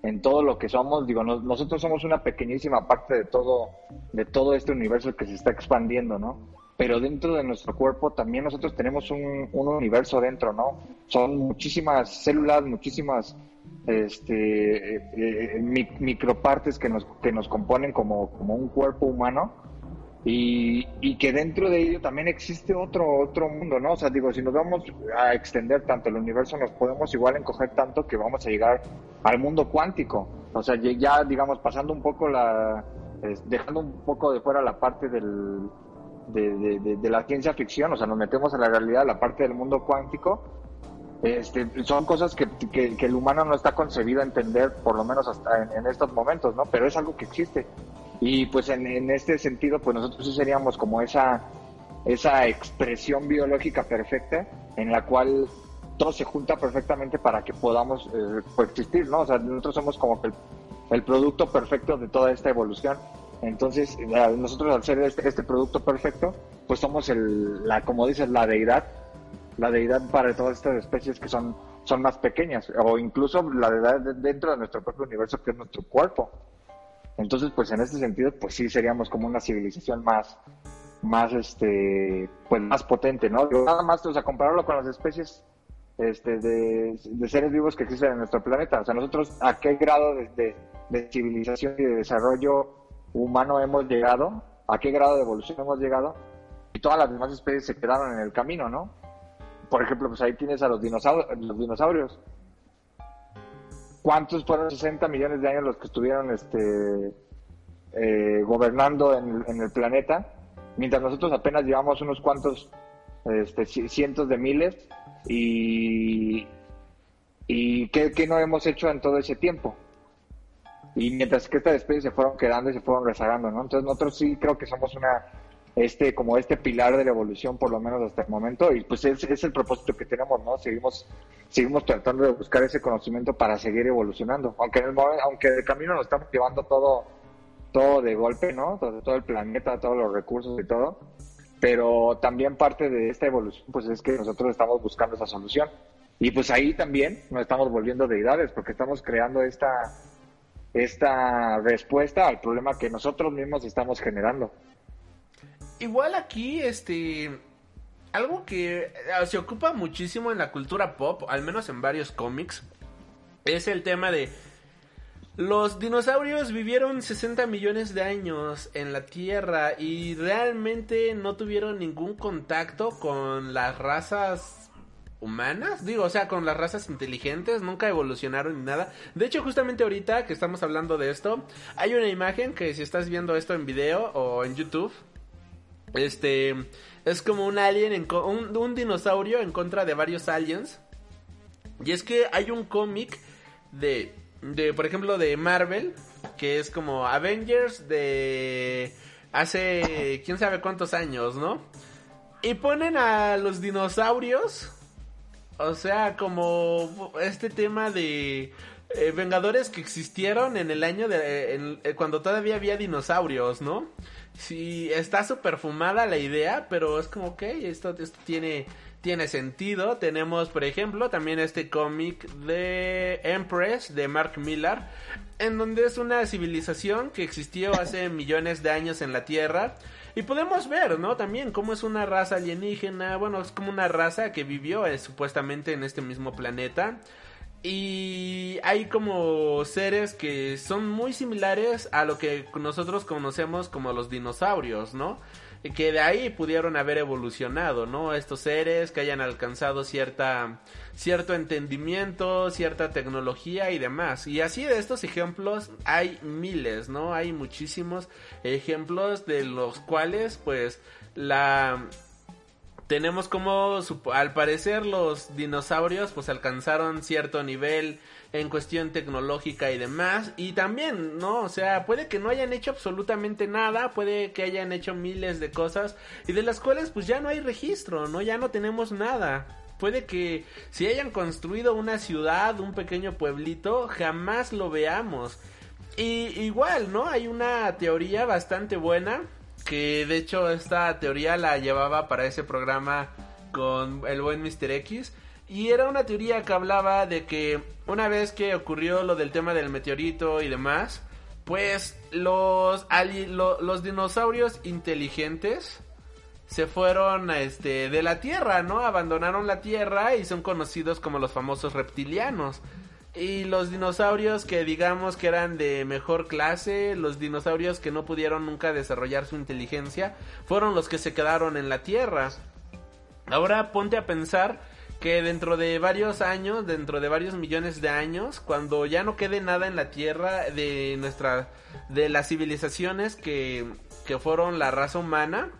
en todo lo que somos, digo, nos- nosotros somos una pequeñísima parte de todo, de todo este universo que se está expandiendo, ¿no? Pero dentro de nuestro cuerpo también nosotros tenemos un, un universo dentro, ¿no? Son muchísimas células, muchísimas este, eh, eh, mi- micropartes que nos, que nos componen como, como un cuerpo humano y, y que dentro de ello también existe otro, otro mundo, ¿no? O sea, digo, si nos vamos a extender tanto el universo, nos podemos igual encoger tanto que vamos a llegar al mundo cuántico. O sea, ya- digamos, pasando un poco la, dejando un poco de fuera la parte del, de, de- la ciencia ficción, o sea, nos metemos a la realidad, la parte del mundo cuántico, este, son cosas que, que- el humano no está concebido a entender, por lo menos hasta en estos momentos, ¿no? Pero es algo que existe. Y pues en, en este sentido, pues nosotros seríamos como esa, esa expresión biológica perfecta en la cual todo se junta perfectamente para que podamos eh, ¿no? O sea, nosotros somos como el, el producto perfecto de toda esta evolución. Entonces, nosotros al ser este, este producto perfecto, pues somos el, la, como dices, la deidad la deidad para todas estas especies que son, son más pequeñas, o incluso la deidad de- dentro de nuestro propio universo que es nuestro cuerpo. Entonces, pues en este sentido, pues sí seríamos como una civilización más, más este, pues más potente, ¿no? Digo, Nada más, o compararlo con las especies este, de, seres vivos que existen en nuestro planeta. O sea, nosotros a qué grado de, de- civilización y de desarrollo humano hemos llegado, a qué grado de evolución hemos llegado, y todas las demás especies se quedaron en el camino, ¿no? Por ejemplo, pues ahí tienes a los dinosaurios. Los dinosaurios. ¿Cuántos fueron 60 millones de años los que estuvieron este, eh, gobernando en, en el planeta? Mientras nosotros apenas llevamos unos cuantos este, ci- cientos de miles y, y ¿qué, qué no hemos hecho en todo ese tiempo? y mientras que estas especies se fueron quedando y se fueron rezagando, ¿no? Entonces nosotros sí creo que somos una, este, como este pilar de la evolución, por lo menos hasta el momento, y pues es, es el propósito que tenemos, ¿no? Seguimos, seguimos tratando de buscar ese conocimiento para seguir evolucionando, aunque en el aunque de camino nos estamos llevando todo, todo de golpe, ¿no? Todo, todo el planeta, todos los recursos y todo, pero también parte de esta evolución, pues es que nosotros estamos buscando esa solución. Y pues ahí también nos estamos volviendo deidades, porque estamos creando esta, esta respuesta al problema que nosotros mismos estamos generando.
Igual aquí, este, algo que eh, se ocupa muchísimo en la cultura pop, al menos en varios cómics, es el tema de los dinosaurios vivieron 60 millones de años en la Tierra y realmente no tuvieron ningún contacto con las razas humanas, digo, o sea, con las razas inteligentes, nunca evolucionaron ni nada. De hecho, justamente ahorita que estamos hablando de esto, hay una imagen que si estás viendo esto en video o en YouTube, este es como un alien, en un, dinosaurio en contra de varios aliens. Y es que hay un cómic de, de, por ejemplo, de Marvel, que es como Avengers de hace quién sabe cuántos años, ¿no? Y ponen a los dinosaurios, o sea, como este tema de eh, Vengadores que existieron en el año de en- eh, cuando todavía había dinosaurios, ¿no? Sí, está súper fumada la idea, pero es como, ok, esto, esto tiene, tiene sentido. Tenemos, por ejemplo, también este cómic de Empress de Mark Millar, en donde es una civilización que existió hace millones de años en la Tierra. Y podemos ver, ¿no? También cómo es una raza alienígena, bueno, es como una raza que vivió eh, supuestamente en este mismo planeta. Y hay como seres que son muy similares a lo que nosotros conocemos como los dinosaurios, ¿no? Que de ahí pudieron haber evolucionado, ¿no? Estos seres que hayan alcanzado cierta, cierto entendimiento, cierta tecnología y demás. Y así de estos ejemplos hay miles, ¿no? Hay muchísimos ejemplos de los cuales, pues, la, tenemos como al parecer los dinosaurios pues alcanzaron cierto nivel en cuestión tecnológica y demás. Y también no o sea puede que no hayan hecho absolutamente nada puede que hayan hecho miles de cosas y de las cuales pues ya no hay registro no ya no tenemos nada. Puede que si hayan construido una ciudad un pequeño pueblito jamás lo veamos. Y igual, ¿no? Hay una teoría bastante buena que de hecho esta teoría la llevaba para ese programa con el buen Mr. X y era una teoría que hablaba de que una vez que ocurrió lo del tema del meteorito y demás, pues los ali- lo- los dinosaurios inteligentes se fueron este de la Tierra, ¿no? Abandonaron la Tierra y son conocidos como los famosos reptilianos. Y los dinosaurios que digamos que eran de mejor clase, los dinosaurios que no pudieron nunca desarrollar su inteligencia, fueron los que se quedaron en la Tierra. Ahora ponte a pensar que dentro de varios años, dentro de varios millones de años, cuando ya no quede nada en la Tierra de nuestra, de las civilizaciones que, que fueron la raza humana,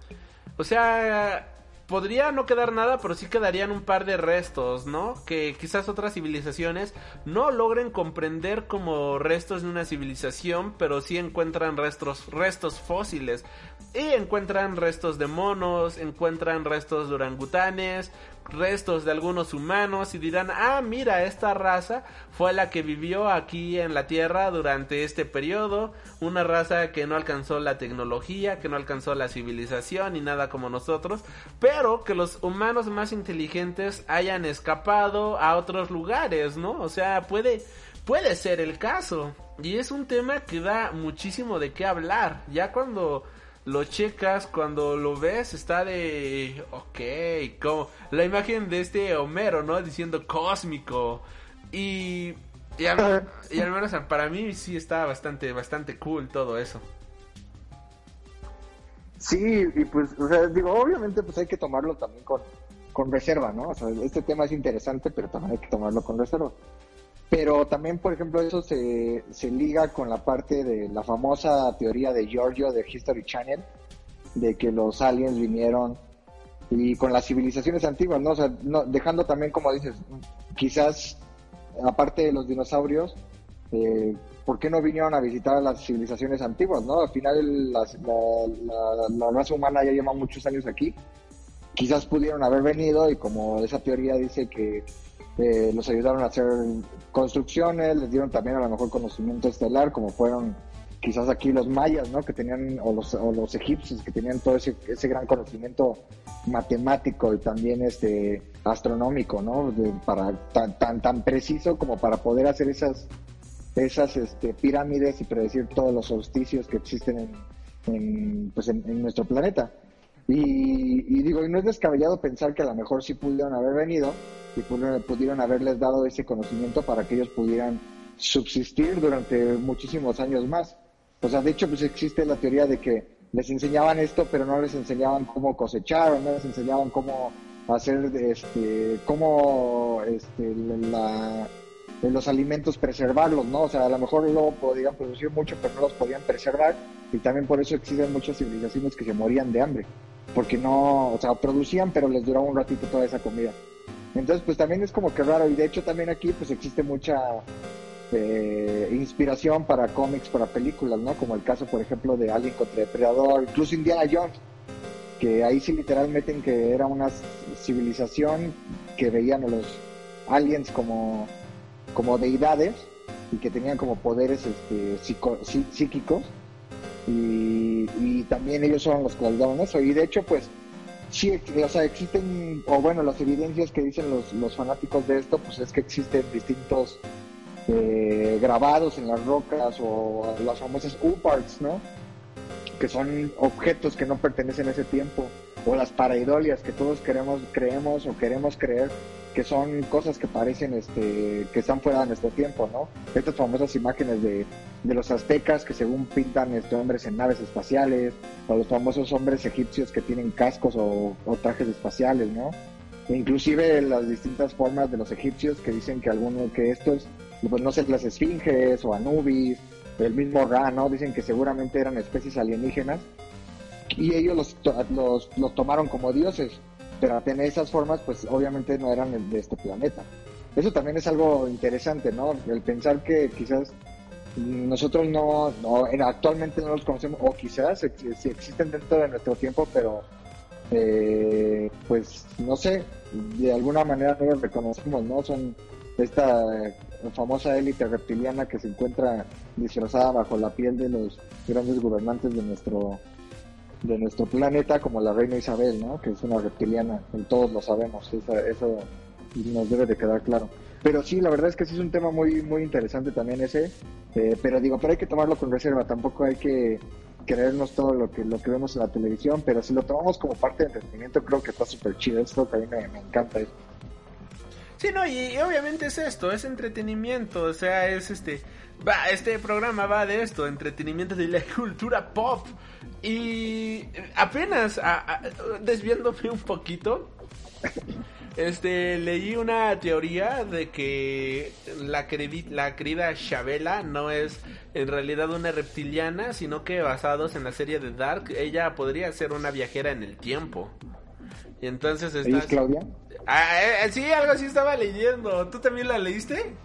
o sea, podría no quedar nada, pero sí quedarían un par de restos, ¿no? Que quizás otras civilizaciones no logren comprender como restos de una civilización, pero sí encuentran restos, restos fósiles. Y encuentran restos de monos, encuentran restos de orangutanes, restos de algunos humanos y dirán, ah, mira, esta raza fue la que vivió aquí en la Tierra durante este periodo, una raza que no alcanzó la tecnología, que no alcanzó la civilización ni nada como nosotros, pero que los humanos más inteligentes hayan escapado a otros lugares, ¿no? O sea, puede puede ser el caso y es un tema que da muchísimo de qué hablar, ya cuando lo checas, cuando lo ves, está de. Ok, como. La imagen de este Homero, ¿no? Diciendo cósmico. Y. Y al, y al menos para mí sí está bastante, bastante cool todo eso.
Sí, y pues, o sea, digo, obviamente pues hay que tomarlo también con, con reserva, ¿no? O sea, este tema es interesante, pero también hay que tomarlo con reserva. Pero también, por ejemplo, eso se, se liga con la parte de la famosa teoría de Giorgio de History Channel, de que los aliens vinieron y con las civilizaciones antiguas, ¿no? O sea, no, dejando también, como dices, quizás, aparte de los dinosaurios, eh, ¿por qué no vinieron a visitar a las civilizaciones antiguas, no? Al final la raza humana ya lleva muchos años aquí. Quizás pudieron haber venido y como esa teoría dice que eh, los ayudaron a hacer construcciones, les dieron también a lo mejor conocimiento estelar, como fueron quizás aquí los mayas, ¿no? Que tenían, o los, o los egipcios, que tenían todo ese, gran conocimiento matemático y también este astronómico, ¿no? De- para tan, tan, tan preciso como para poder hacer esas, esas este, pirámides y predecir todos los solsticios que existen en, pues en nuestro planeta. Y, digo, y no es descabellado pensar que a lo mejor sí pudieron haber venido y pudieron, pudieron haberles dado ese conocimiento para que ellos pudieran subsistir durante muchísimos años más. O sea, de hecho, pues existe la teoría de que les enseñaban esto, pero no les enseñaban cómo cosechar, o no les enseñaban cómo hacer, este, cómo, este, la, los alimentos preservarlos, ¿no? O sea, a lo mejor luego podían producir mucho, pero no los podían preservar y también por eso existen muchas civilizaciones que se morían de hambre, porque no, o sea, producían, pero les duraba un ratito toda esa comida. Entonces, pues también es como que raro y de hecho también aquí pues existe mucha eh, inspiración para cómics, para películas, ¿no? Como el caso, por ejemplo, de Alien contra Depredador, incluso Indiana Jones, que ahí sí literalmente en que era una civilización que veían a los aliens como, como deidades y que tenían como poderes este, psico- psí- psíquicos y, y también ellos son los que daban eso y de hecho pues sí, o sea, existen, o bueno, las evidencias que dicen los, los fanáticos de esto, pues es que existen distintos eh, grabados en las rocas o las famosas U-parts, ¿no? Que son objetos que no pertenecen a ese tiempo, o las paraidolias que todos queremos, creemos o queremos creer que son cosas que parecen, este, que están fuera de nuestro tiempo, ¿no? Estas famosas imágenes de, de los aztecas que según pintan este, hombres en naves espaciales, o los famosos hombres egipcios que tienen cascos o, trajes espaciales, ¿no? Inclusive las distintas formas de los egipcios que dicen que algunos que estos, pues no sé, las esfinges o Anubis, el mismo Ra, ¿no? Dicen que seguramente eran especies alienígenas y ellos los, los, los tomaron como dioses, tener esas formas, pues obviamente no eran de este planeta. Eso también es algo interesante, ¿no? El pensar que quizás nosotros no, no en- actualmente no los conocemos, o quizás ex- si existen dentro de nuestro tiempo, pero eh, pues no sé, de alguna manera no los reconocemos, ¿no? Son esta eh, famosa élite reptiliana que se encuentra disfrazada bajo la piel de los grandes gobernantes de nuestro de nuestro planeta como la reina Isabel, ¿no? Que es una reptiliana, todos lo sabemos, eso, eso nos debe de quedar claro. Pero sí, la verdad es que sí es un tema muy muy interesante también ese, eh, pero digo, pero hay que tomarlo con reserva, tampoco hay que creernos todo lo que lo que vemos en la televisión, pero si lo tomamos como parte de entretenimiento creo que está súper chido, esto que a mí me, me encanta. eso.
Sí, no, y, obviamente es esto, es entretenimiento, o sea, es este, va, este programa va de esto, entretenimiento de la cultura pop. Y apenas, a- desviándome un poquito, este, leí una teoría de que la, la querida Shabela no es en realidad una reptiliana, sino que basados en la serie de Dark, ella podría ser una viajera en el tiempo. Y entonces
¿Ella es
estás...
Claudia?
Ah, eh, sí, algo así estaba leyendo. ¿Tú también la leíste?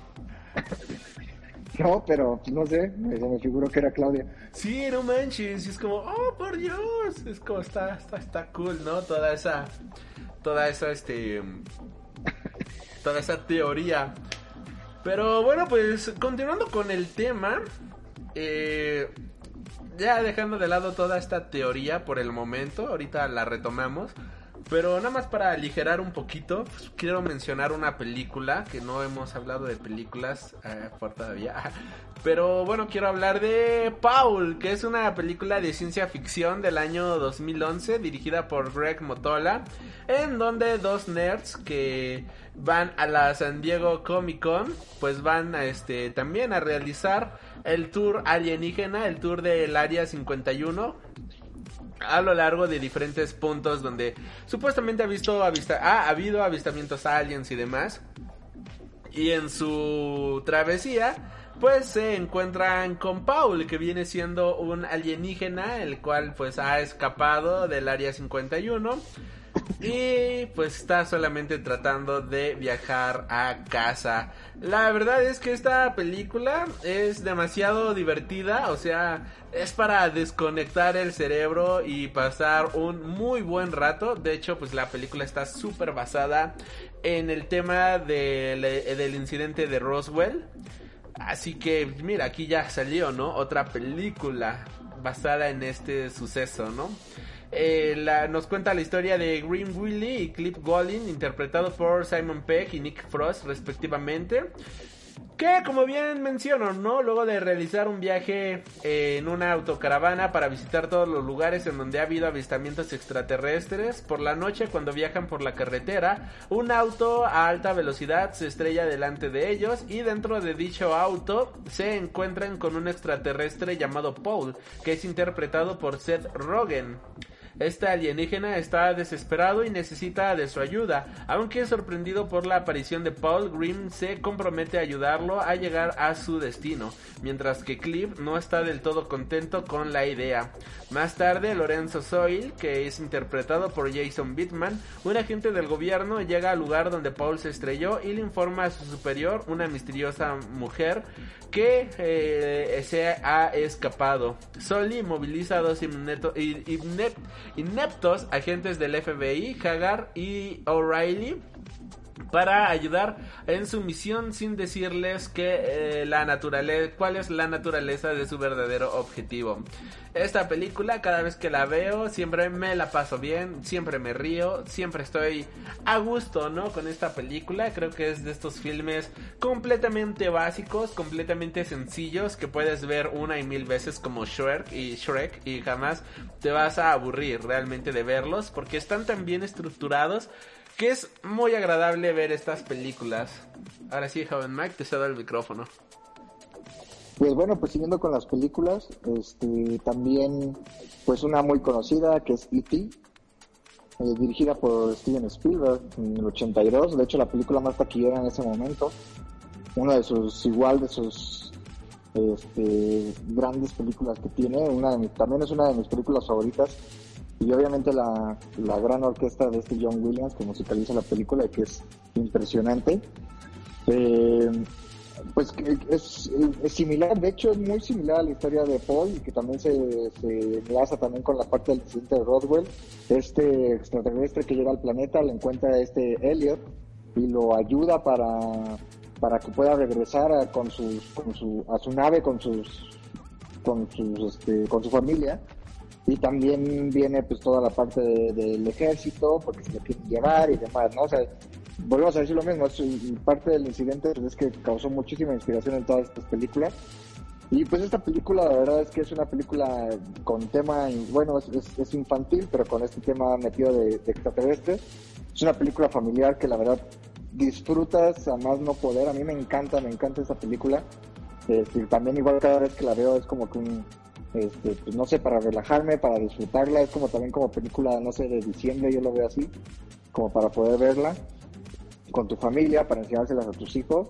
No, pero pues, no sé, me, me figuró que era Claudia.
Sí, no manches. Y es como, oh, por Dios. Es como, está, está, está cool, ¿no? Toda esa, toda esa, este, toda esa teoría. Pero bueno, pues continuando con el tema, eh, ya dejando de lado toda esta teoría por el momento, ahorita la retomamos. Pero nada más para aligerar un poquito, pues, quiero mencionar una película, que no hemos hablado de películas eh, por todavía. Pero bueno, quiero hablar de Paul, que es una película de ciencia ficción del año 2011, dirigida por Greg Motola, en donde dos nerds que van a la San Diego Comic Con, pues van a este también a realizar el tour alienígena, el tour del Área 51, a lo largo de diferentes puntos donde supuestamente ha visto avista ha habido avistamientos aliens y demás. Y en su travesía, pues se encuentran con Paul, que viene siendo un alienígena, el cual pues ha escapado del área 51. Y pues está solamente tratando de viajar a casa. La verdad es que esta película es demasiado divertida, o sea, es para desconectar el cerebro y pasar un muy buen rato. De hecho, pues la película está súper basada en el tema del, incidente de Roswell. Así que, mira, aquí ya salió, ¿no? Otra película basada en este suceso, ¿no? Eh, la, nos cuenta la historia de Green Willy y Cliff Golin, interpretado por Simon Peck y Nick Frost, respectivamente. Que, como bien menciono, ¿no? Luego de realizar un viaje en una autocaravana para visitar todos los lugares en donde ha habido avistamientos extraterrestres, por la noche cuando viajan por la carretera, un auto a alta velocidad se estrella delante de ellos y dentro de dicho auto se encuentran con un extraterrestre llamado Paul, que es interpretado por Seth Rogen. Este alienígena está desesperado y necesita de su ayuda, aunque sorprendido por la aparición de Paul, Grimm se compromete a ayudarlo a llegar a su destino, mientras que Cliff no está del todo contento con la idea. Más tarde, Lorenzo Soil, que es interpretado por Jason Bittman, un agente del gobierno, llega al lugar donde Paul se estrelló y le informa a su superior, una misteriosa mujer, que eh, se ha escapado. Soli moviliza a dos ineptos agentes del FBI, Hagar y O'Reilly, para ayudar en su misión sin decirles que eh, la naturaleza cuál es la naturaleza de su verdadero objetivo. Esta película cada vez que la veo siempre me la paso bien, siempre me río, siempre estoy a gusto, ¿no? Con esta película, creo que es de estos filmes completamente básicos, completamente sencillos que puedes ver una y mil veces como Shrek y Shrek y jamás te vas a aburrir realmente de verlos porque están tan bien estructurados que es muy agradable ver estas películas. Ahora sí, joven Mike, te cedo el micrófono.
Pues bueno, pues siguiendo con las películas, este, también pues una muy conocida que es E.T., eh, dirigida por Steven Spielberg en el 82, de hecho la película más taquillera en ese momento, una de sus, igual de sus este, grandes películas que tiene, una de también es una de mis películas favoritas, y obviamente la, la gran orquesta de este John Williams que musicaliza la película que es impresionante. Eh, pues es, es, similar, de hecho es muy similar a la historia de Paul y que también se, se enlaza también con la parte del incidente de Roswell. Este extraterrestre que llega al planeta le encuentra a este Elliot y lo ayuda para, para que pueda regresar a, con sus, con su, a su nave con sus con sus este, con su familia y también viene pues toda la parte del ejército porque se lo quieren llevar y demás, ¿no? O sea, volvemos a decir lo mismo, es, parte del incidente pues, es que causó muchísima inspiración en todas estas películas. Y pues esta película, la verdad es que es una película con tema, bueno, es, infantil, pero con este tema metido de, de extraterrestres. Es una película familiar que la verdad disfrutas a más no poder. A mí me encanta, me encanta esta película. También igual cada vez que la veo es como que un, este, pues no sé, para relajarme, para disfrutarla, es como también como película, no sé, de diciembre, yo lo veo así, como para poder verla con tu familia, para enseñárselas a tus hijos.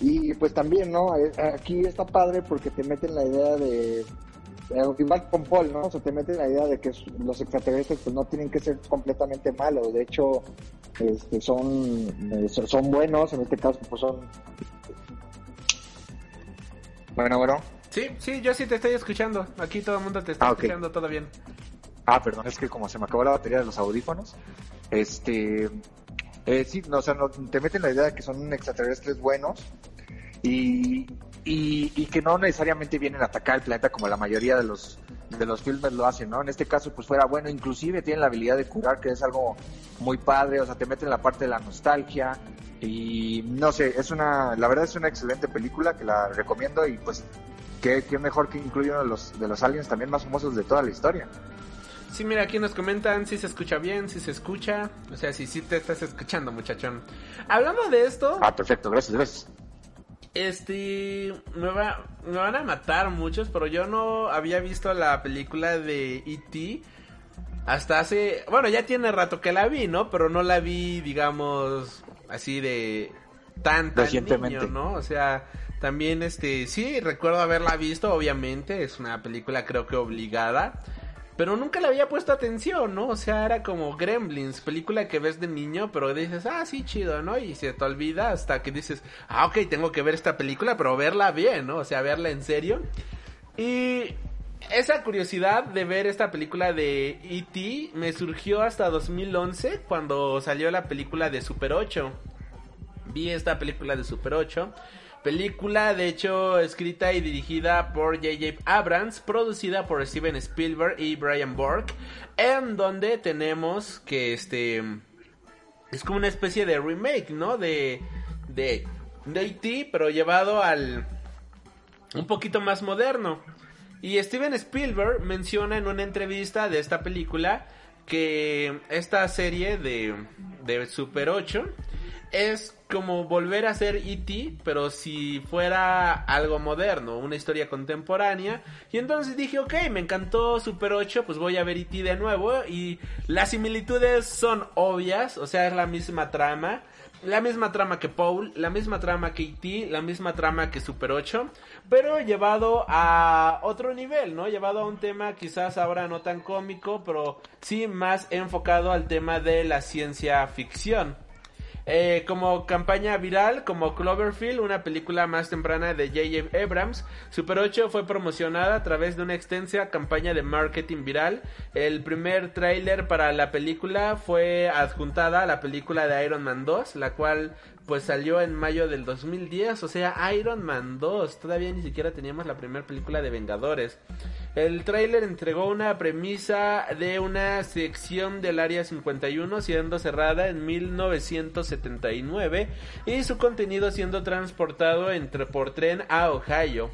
Y pues también, ¿no? Eh, aquí está padre porque te meten la idea de, eh, igual con Paul, ¿no? O sea, te meten la idea de que los extraterrestres pues no tienen que ser completamente malos, de hecho, este, son, eh, son buenos, en este caso pues son... Bueno, bueno.
Sí, sí, yo sí te estoy escuchando. Aquí todo el mundo te está ah, escuchando, todo bien.
Ah, perdón, es que como se me acabó la batería de los audífonos, este, eh, sí, no, o sea, no, te meten la idea de que son extraterrestres buenos y, y, que no necesariamente vienen a atacar el planeta como la mayoría de los de los filmes lo hacen, ¿no? En este caso, pues fuera bueno, inclusive tienen la habilidad de curar, que es algo muy padre, o sea, te meten la parte de la nostalgia y no sé, es una, la verdad es una excelente película que la recomiendo y pues qué, mejor que incluir uno de los, de los aliens también más famosos de toda la historia.
Sí, mira, aquí nos comentan si se escucha bien, si se escucha. O sea, si sí te estás escuchando, muchachón. Hablando de esto.
Ah, perfecto, gracias, gracias.
Este. Me, va, me van a matar muchos, pero yo no había visto la película de E.T. Hasta hace. Bueno, ya tiene rato que la vi, ¿no? Pero no la vi, digamos, así de. Tan, tan Recientemente. ¿no? O sea, también, este, sí, recuerdo haberla visto, obviamente, es una película creo que obligada. pero nunca le había puesto atención, ¿no? O sea, era como Gremlins, película que ves de niño, pero dices, ah, sí, chido, ¿no? Y se te olvida hasta que dices, ah, ok, tengo que ver esta película, pero verla bien, ¿no? O sea, verla en serio. Y esa curiosidad de ver esta película de E.T. me surgió hasta 2011 cuando salió la película de Super 8. Vi esta película de Super 8. Película, de hecho, escrita y dirigida por J.J. Abrams, producida por Steven Spielberg y Brian Bork, en donde tenemos que este es como una especie de remake, ¿no? De de de E.T., pero llevado al un poquito más moderno. Y Steven Spielberg menciona en una entrevista de esta película que esta serie de, de Super 8 es como volver a ser E.T., pero si fuera algo moderno, una historia contemporánea. Y entonces dije, ok, me encantó Super 8, pues voy a ver E.T. de nuevo. Y las similitudes son obvias, o sea, es la misma trama. La misma trama que Paul, la misma trama que E.T., la misma trama que Super 8, pero llevado a otro nivel, ¿no? Llevado a un tema quizás ahora no tan cómico, pero sí más enfocado al tema de la ciencia ficción. Eh, como campaña viral, como Cloverfield, una película más temprana de J.J. Abrams, Super 8 fue promocionada a través de una extensa campaña de marketing viral. El primer tráiler para la película fue adjuntada a la película de Iron Man 2, la cual pues salió en mayo del 2010, o sea, Iron Man 2, todavía ni siquiera teníamos la primera película de Vengadores. El tráiler entregó una premisa de una sección del Área 51 siendo cerrada en 1979 y su contenido siendo transportado entre por tren a Ohio.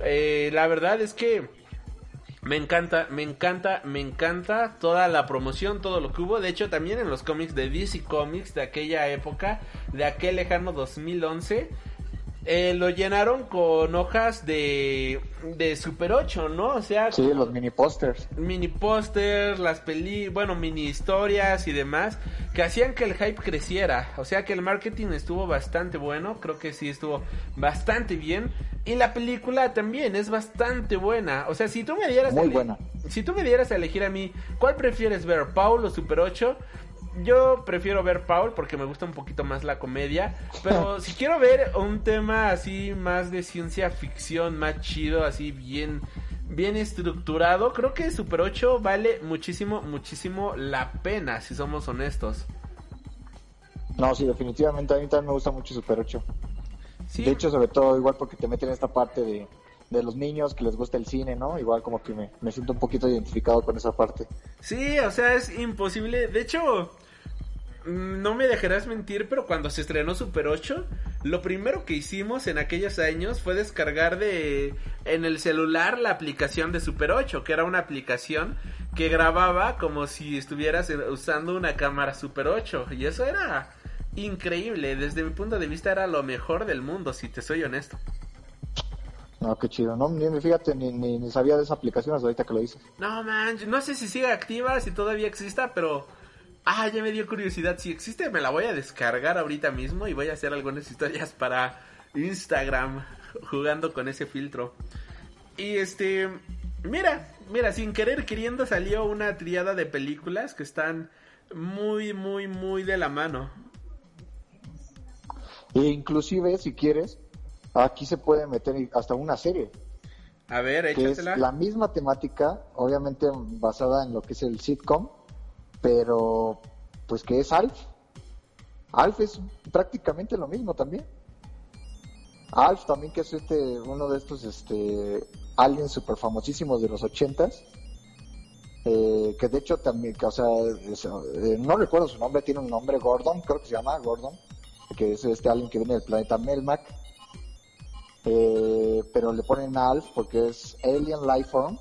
Eh, la verdad es que me encanta, me encanta, me encanta toda la promoción, todo lo que hubo. De hecho, también en los cómics de DC Comics de aquella época, de aquel lejano 2011, eh, lo llenaron con hojas de, de Super 8, ¿no? O sea,
Sí, los mini pósters.
mini pósters, las peli, bueno, mini historias y demás, que hacían que el hype creciera. O sea que el marketing estuvo bastante bueno, creo que sí estuvo bastante bien. Y la película también es bastante buena. O sea, si tú me dieras
Muy buena.
Si tú me dieras a elegir a mí, ¿cuál prefieres ver, Paul o Super 8? Yo prefiero ver Paul porque me gusta un poquito más la comedia. Pero si quiero ver un tema así más de ciencia ficción, más chido, así bien, bien estructurado, creo que Super 8 vale muchísimo, muchísimo la pena, si somos honestos.
No, sí, definitivamente a mí también me gusta mucho Super 8.
Sí,
De hecho, sobre todo igual porque te meten en esta parte de, de los niños que les gusta el cine, ¿no? Igual como que me, me siento un poquito identificado con esa parte.
Sí, o sea, es imposible. De hecho, no me dejarás mentir, pero cuando se estrenó Super 8, lo primero que hicimos en aquellos años fue descargar de en el celular la aplicación de Super 8, que era una aplicación que grababa como si estuvieras eh, usando una cámara Super 8 y eso era increíble, desde mi punto de vista era lo mejor del mundo, si te soy honesto.
No, qué chido. No, ni, ni- fíjate, ni, ni, ni sabía de esa aplicación hasta ahorita que lo dices.
No, man, no sé si sigue activa, si todavía exista, pero... Ah, ya me dio curiosidad. Si existe, me la voy a descargar ahorita mismo y voy a hacer algunas historias para Instagram jugando con ese filtro. Y este... Mira, mira, sin querer queriendo salió una triada de películas que están muy, muy, muy de la mano.
E inclusive, si quieres, aquí se puede meter hasta una serie.
A ver,
que es la misma temática, obviamente basada en lo que es el sitcom, pero pues que es Alf. Alf es prácticamente lo mismo también. Alf también que es este uno de estos este aliens super famosísimos de los ochentas. eh, que de hecho también, que, o sea, eh, no recuerdo su nombre, tiene un nombre Gordon, creo que se llama Gordon, que es este alien que viene del planeta Melmac. Eh, pero le ponen Alf porque es Alien Lifeform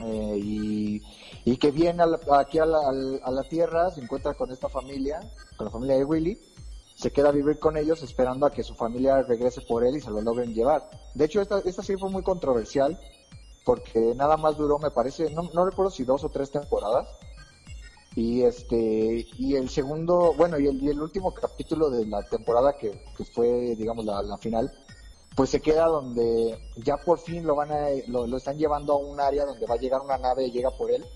eh, y, y que viene a la- aquí a la, a la Tierra, se encuentra con esta familia, con la familia de Willy, se queda a vivir con ellos esperando a que su familia regrese por él y se lo logren llevar. De hecho, esta, esta serie fue muy controversial porque nada más duró, me parece, no, no recuerdo si dos o tres temporadas. Y este, y el segundo, bueno, y el, último capítulo de la temporada que, fue, digamos, la final, pues se queda donde ya por fin lo van a, lo, están llevando a un área donde va a llegar una nave y llega por él.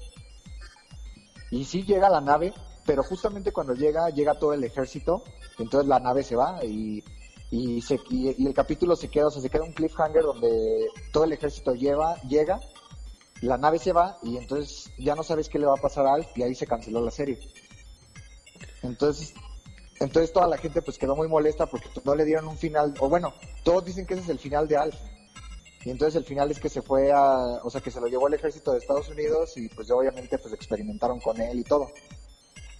Y sí llega la nave, pero justamente cuando llega, llega todo el ejército, entonces la nave se va y, y, se, y, y el capítulo se queda, o sea, se queda un cliffhanger donde todo el ejército lleva, llega, la nave se va y entonces ya no sabes qué le va a pasar a Alf y ahí se canceló la serie. Entonces, entonces toda la gente pues quedó muy molesta porque no le dieron un final, o bueno, todos dicen que ese es el final de Alf. Y entonces el final es que se fue a, o sea, que se lo llevó el ejército de Estados Unidos y pues obviamente pues experimentaron con él y todo.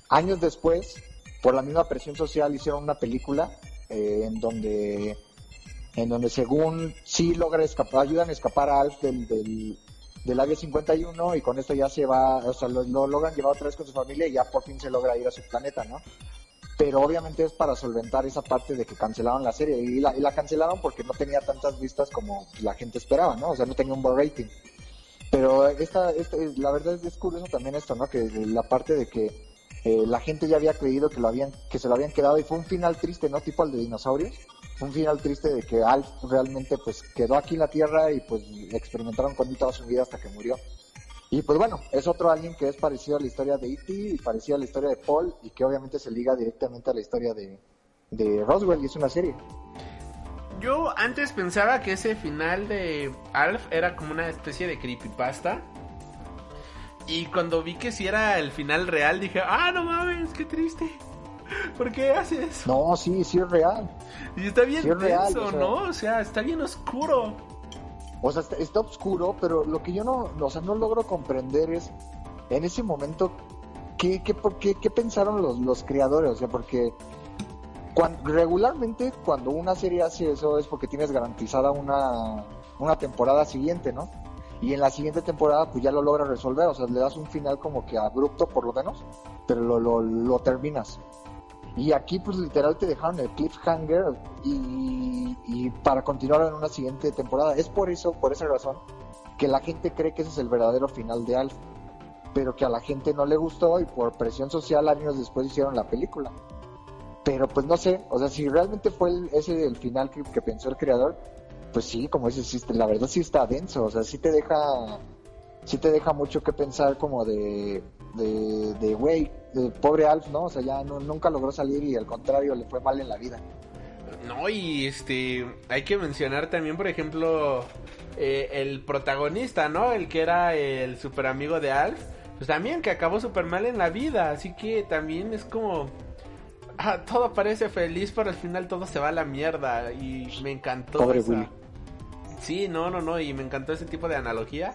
Años después, por la misma presión social, hicieron una película eh, en donde en donde según sí logra escapar, ayudan a escapar a Alf del, del, del Área 51 y con esto ya se va, o sea, lo logran llevar otra vez con su familia y ya por fin se logra ir a su planeta, ¿no? Pero obviamente es para solventar esa parte de que cancelaron la serie y la, y la cancelaron porque no tenía tantas vistas como la gente esperaba, ¿no? O sea, no tenía un buen rating. Pero esta, esta la verdad es, es curioso también esto, ¿no? Que la parte de que eh, la gente ya había creído que lo habían, que se lo habían quedado y fue un final triste, ¿no? Tipo al de dinosaurios. Un final triste de que Alf realmente pues quedó aquí en la Tierra y pues experimentaron con él toda su vida hasta que murió. Y pues bueno, es otro alguien que es parecido a la historia de E.T. y parecido a la historia de Paul y que obviamente se liga directamente a la historia de, de Roswell y es una serie.
Yo antes pensaba que ese final de Alf era como una especie de creepypasta. Y cuando vi que si era el final real dije, ah, no mames, qué triste. ¿Por qué haces?
No, sí, sí es real.
Y está bien
Sí es real,
tenso,
o sea.
¿no? O sea, está bien oscuro.
O sea, está, está oscuro, pero lo que yo no, o sea, no logro comprender es en ese momento qué, qué, por qué, qué pensaron los, los creadores, o sea, porque regularmente cuando una serie hace eso es porque tienes garantizada una, una temporada siguiente, ¿no? Y en la siguiente temporada pues ya lo logras resolver, o sea, le das un final como que abrupto por lo menos, pero lo, lo, lo terminas. Y aquí pues literal te dejaron el cliffhanger y, para continuar en una siguiente temporada. Es por eso, por esa razón, que la gente cree que ese es el verdadero final de Alf, pero que a la gente no le gustó y por presión social años después hicieron la película. Pero pues no sé, o sea, si realmente fue el- ese el final que, que pensó el creador, pues sí, como dices, sí, la verdad sí está denso, o sea, sí te deja, sí te deja mucho que pensar como de, de, de güey, de pobre Alf, ¿no? O sea, ya no- nunca logró salir y al contrario le fue mal en la vida.
No, y este, hay que mencionar también, por ejemplo, eh, el protagonista, ¿no? El que era el super amigo de Alf, pues también que acabó super mal en la vida, así que también es como... ah, todo parece feliz, pero al final todo se va a la mierda y me encantó.
Pobre
esa-
Willy.
Sí, no, no, no, y me encantó ese tipo de analogía.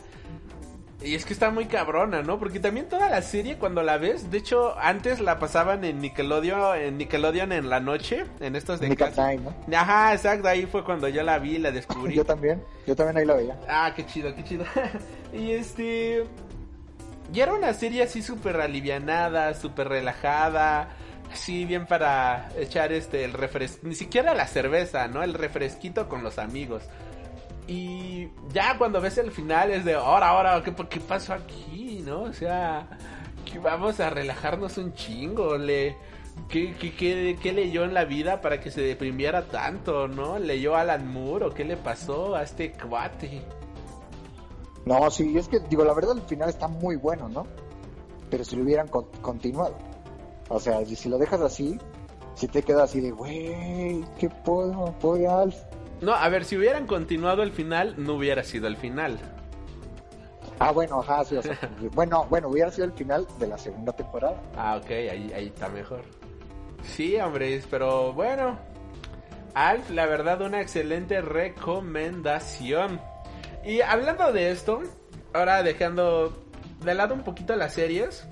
Y es que está muy cabrona, ¿no? Porque también toda la serie cuando la ves, de hecho antes la pasaban en Nickelodeon, en Nickelodeon en la noche, en estos de
Night, ¿no?
Ajá, exacto, ahí fue cuando yo la vi, la descubrí.
Yo también, yo también ahí la veía.
Ah, qué chido, qué chido. y este... Y era una serie así súper alivianada, súper relajada, así bien para echar este el refresco, ni siquiera la cerveza, ¿no? El refresquito con los amigos. Y ya cuando ves el final es de, ahora, ahora, ¿qué, qué pasó aquí, no? O sea, que vamos a relajarnos un chingo, le... ¿Qué, qué, qué, leyó en la vida para que se deprimiera tanto, no? ¿Leyó Alan Moore o qué le pasó a este cuate?
No, sí, es que, digo, la verdad el final está muy bueno, ¿no? Pero si lo hubieran con- continuado. O sea, si, lo dejas así, si te queda así de, güey, qué puedo, pobre Alf.
No, a ver, si hubieran continuado el final, no hubiera sido el final.
Ah, bueno, ajá, sí, o sea, bueno, bueno, hubiera sido el final de la segunda temporada.
Ah, ok, ahí, ahí está mejor. Sí, hombre, pero bueno. Alf, la verdad, una excelente recomendación. Y hablando de esto, ahora dejando de lado un poquito las series.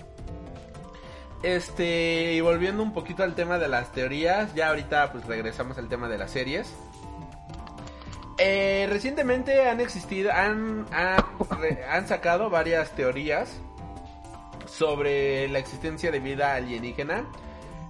Este, y volviendo un poquito al tema de las teorías, ya ahorita pues regresamos al tema de las series. Eh, recientemente han existido, han, han, sacado varias teorías sobre la existencia de vida alienígena,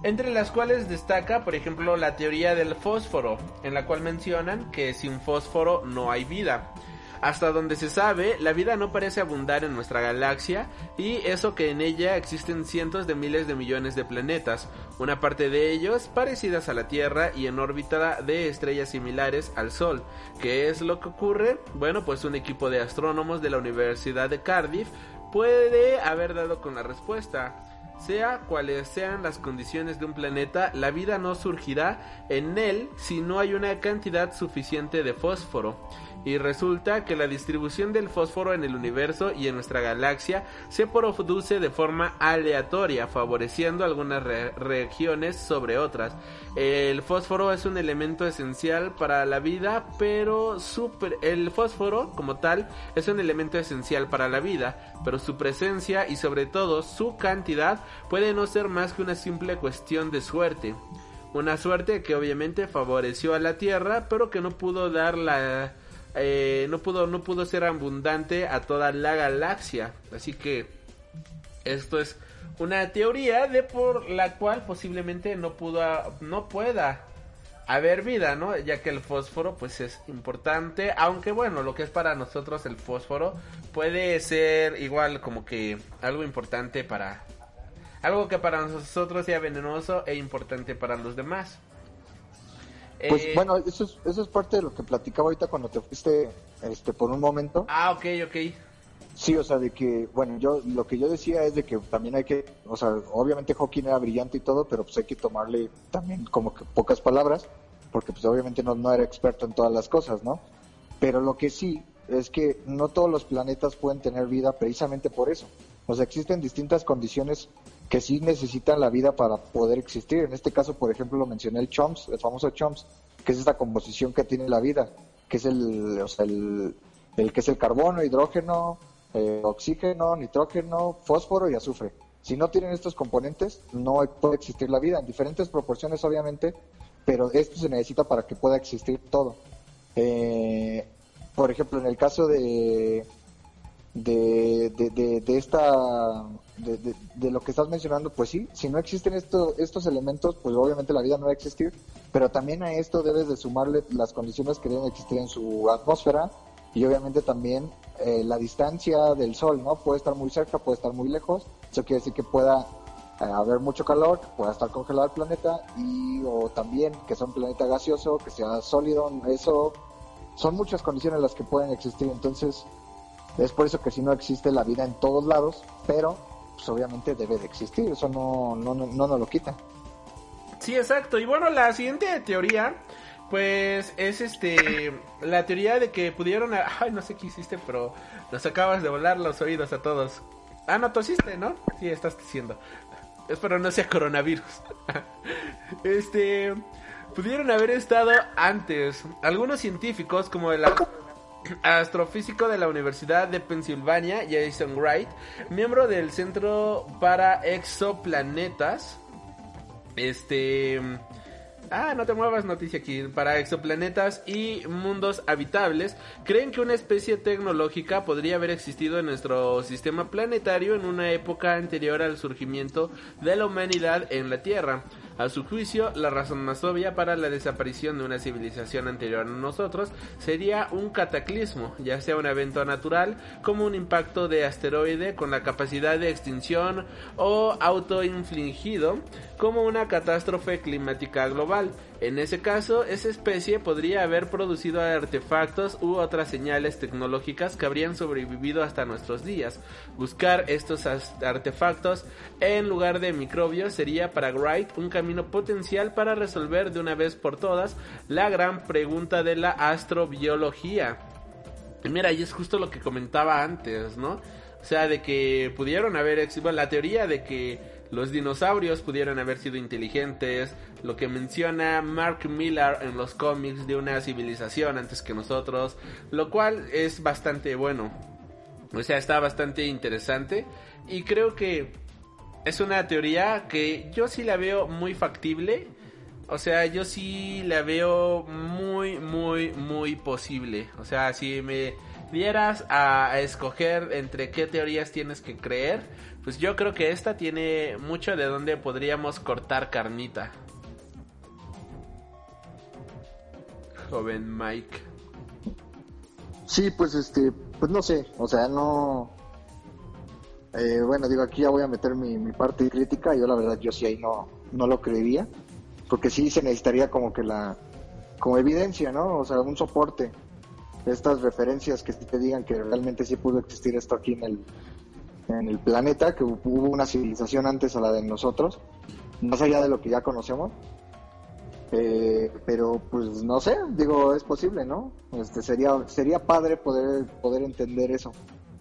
entre las cuales destaca, por ejemplo, la teoría del fósforo, en la cual mencionan que sin fósforo no hay vida. Hasta donde se sabe, la vida no parece abundar en nuestra galaxia y eso que en ella existen cientos de miles de millones de planetas, una parte de ellos parecidas a la Tierra y en órbita de estrellas similares al Sol. ¿Qué es lo que ocurre? Bueno, pues un equipo de astrónomos de la Universidad de Cardiff puede haber dado con la respuesta. Sea cuales sean las condiciones de un planeta, la vida no surgirá en él si no hay una cantidad suficiente de fósforo y resulta que la distribución del fósforo en el universo y en nuestra galaxia se produce de forma aleatoria, favoreciendo algunas regiones sobre otras. El fósforo es un elemento esencial para la vida, pero super el fósforo como tal es un elemento esencial para la vida, pero su presencia y sobre todo su cantidad puede no ser más que una simple cuestión de suerte. Una suerte que obviamente favoreció a la Tierra, pero que no pudo dar la eh, no pudo no pudo ser abundante a toda la galaxia. Así que esto es una teoría de por la cual posiblemente no pudo no pueda haber vida no ya que el fósforo pues es importante. Aunque bueno lo que es para nosotros el fósforo puede ser igual como que algo importante para algo que para nosotros sea venenoso e importante para los demás
pues eh, bueno, eso es, eso es parte de lo que platicaba ahorita cuando te fuiste este, por un momento.
Ah, ok, ok.
Sí, o sea, de que, bueno, yo lo que yo decía es de que también hay que, o sea, obviamente Hawking era brillante y todo, pero pues hay que tomarle también como que pocas palabras, porque pues obviamente no, no era experto en todas las cosas, ¿no? Pero lo que sí es que no todos los planetas pueden tener vida precisamente por eso. O sea, existen distintas condiciones que sí necesitan la vida para poder existir. En este caso, por ejemplo, lo mencioné el CHOMS, el famoso CHOMS, que es esta composición que tiene la vida, que es el, o sea, el, que es el carbono, hidrógeno, eh, oxígeno, nitrógeno, fósforo y azufre. Si no tienen estos componentes, no puede existir la vida, en diferentes proporciones obviamente, pero esto se necesita para que pueda existir todo. Eh, por ejemplo, en el caso de, de, de, esta de, de, lo que estás mencionando, pues sí, si no existen estos estos elementos, pues obviamente la vida no va a existir, pero también a esto debes de sumarle las condiciones que deben existir en su atmósfera y obviamente también eh, la distancia del Sol, ¿no? Puede estar muy cerca, puede estar muy lejos, eso quiere decir que pueda eh, haber mucho calor, que pueda estar congelado el planeta y o también que sea un planeta gaseoso, que sea sólido, eso son muchas condiciones las que pueden existir, entonces es por eso que si no existe la vida en todos lados, pero pues obviamente debe de existir, eso no, no, no, no nos lo quita.
Sí, exacto. Y bueno, la siguiente teoría, pues es este, la teoría de que pudieron, ay, no sé qué hiciste, pero nos acabas de volar los oídos a todos. Ah, no tosiste, ¿no? Sí, estás diciendo. Espero no sea coronavirus. este, pudieron haber estado antes. Algunos científicos, como el astrofísico de la Universidad de Pensilvania, Jason Wright, miembro del Centro para Exoplanetas. Este. Ah, no te muevas, noticia aquí. Para exoplanetas y mundos habitables, creen que una especie tecnológica podría haber existido en nuestro sistema planetario en una época anterior al surgimiento de la humanidad en la Tierra. A su juicio, la razón más obvia para la desaparición de una civilización anterior a nosotros sería un cataclismo, ya sea un evento natural como un impacto de asteroide con la capacidad de extinción o autoinfligido como una catástrofe climática global. En ese caso, esa especie podría haber producido artefactos u otras señales tecnológicas que habrían sobrevivido hasta nuestros días. Buscar estos artefactos en lugar de microbios sería para Wright un camino potencial para resolver de una vez por todas la gran pregunta de la astrobiología. Y mira, y es justo lo que comentaba antes, ¿no? O sea, de que pudieron haber, bueno, la teoría de que los dinosaurios pudieron haber sido inteligentes, lo que menciona Mark Millar en los cómics de una civilización antes que nosotros, lo cual es bastante bueno. O sea, está bastante interesante y creo que es una teoría que yo sí la veo muy factible. O sea, yo sí la veo muy, muy, muy posible. O sea, si me dieras a, escoger entre qué teorías tienes que creer, pues yo creo que esta tiene mucho de donde podríamos cortar carnita. Joven Mike.
Sí, pues este, pues no sé, o sea, no... eh, bueno, digo, aquí ya voy a meter mi, mi parte crítica, yo la verdad, yo sí ahí no, no lo creería, porque sí se necesitaría como que la, como evidencia, ¿no? O sea, un soporte, estas referencias que te digan que realmente sí pudo existir esto aquí en el, en el planeta, que hubo una civilización antes a la de nosotros, más allá de lo que ya conocemos. Eh, pero pues no sé, digo, es posible, ¿no? Este sería sería padre poder poder entender eso.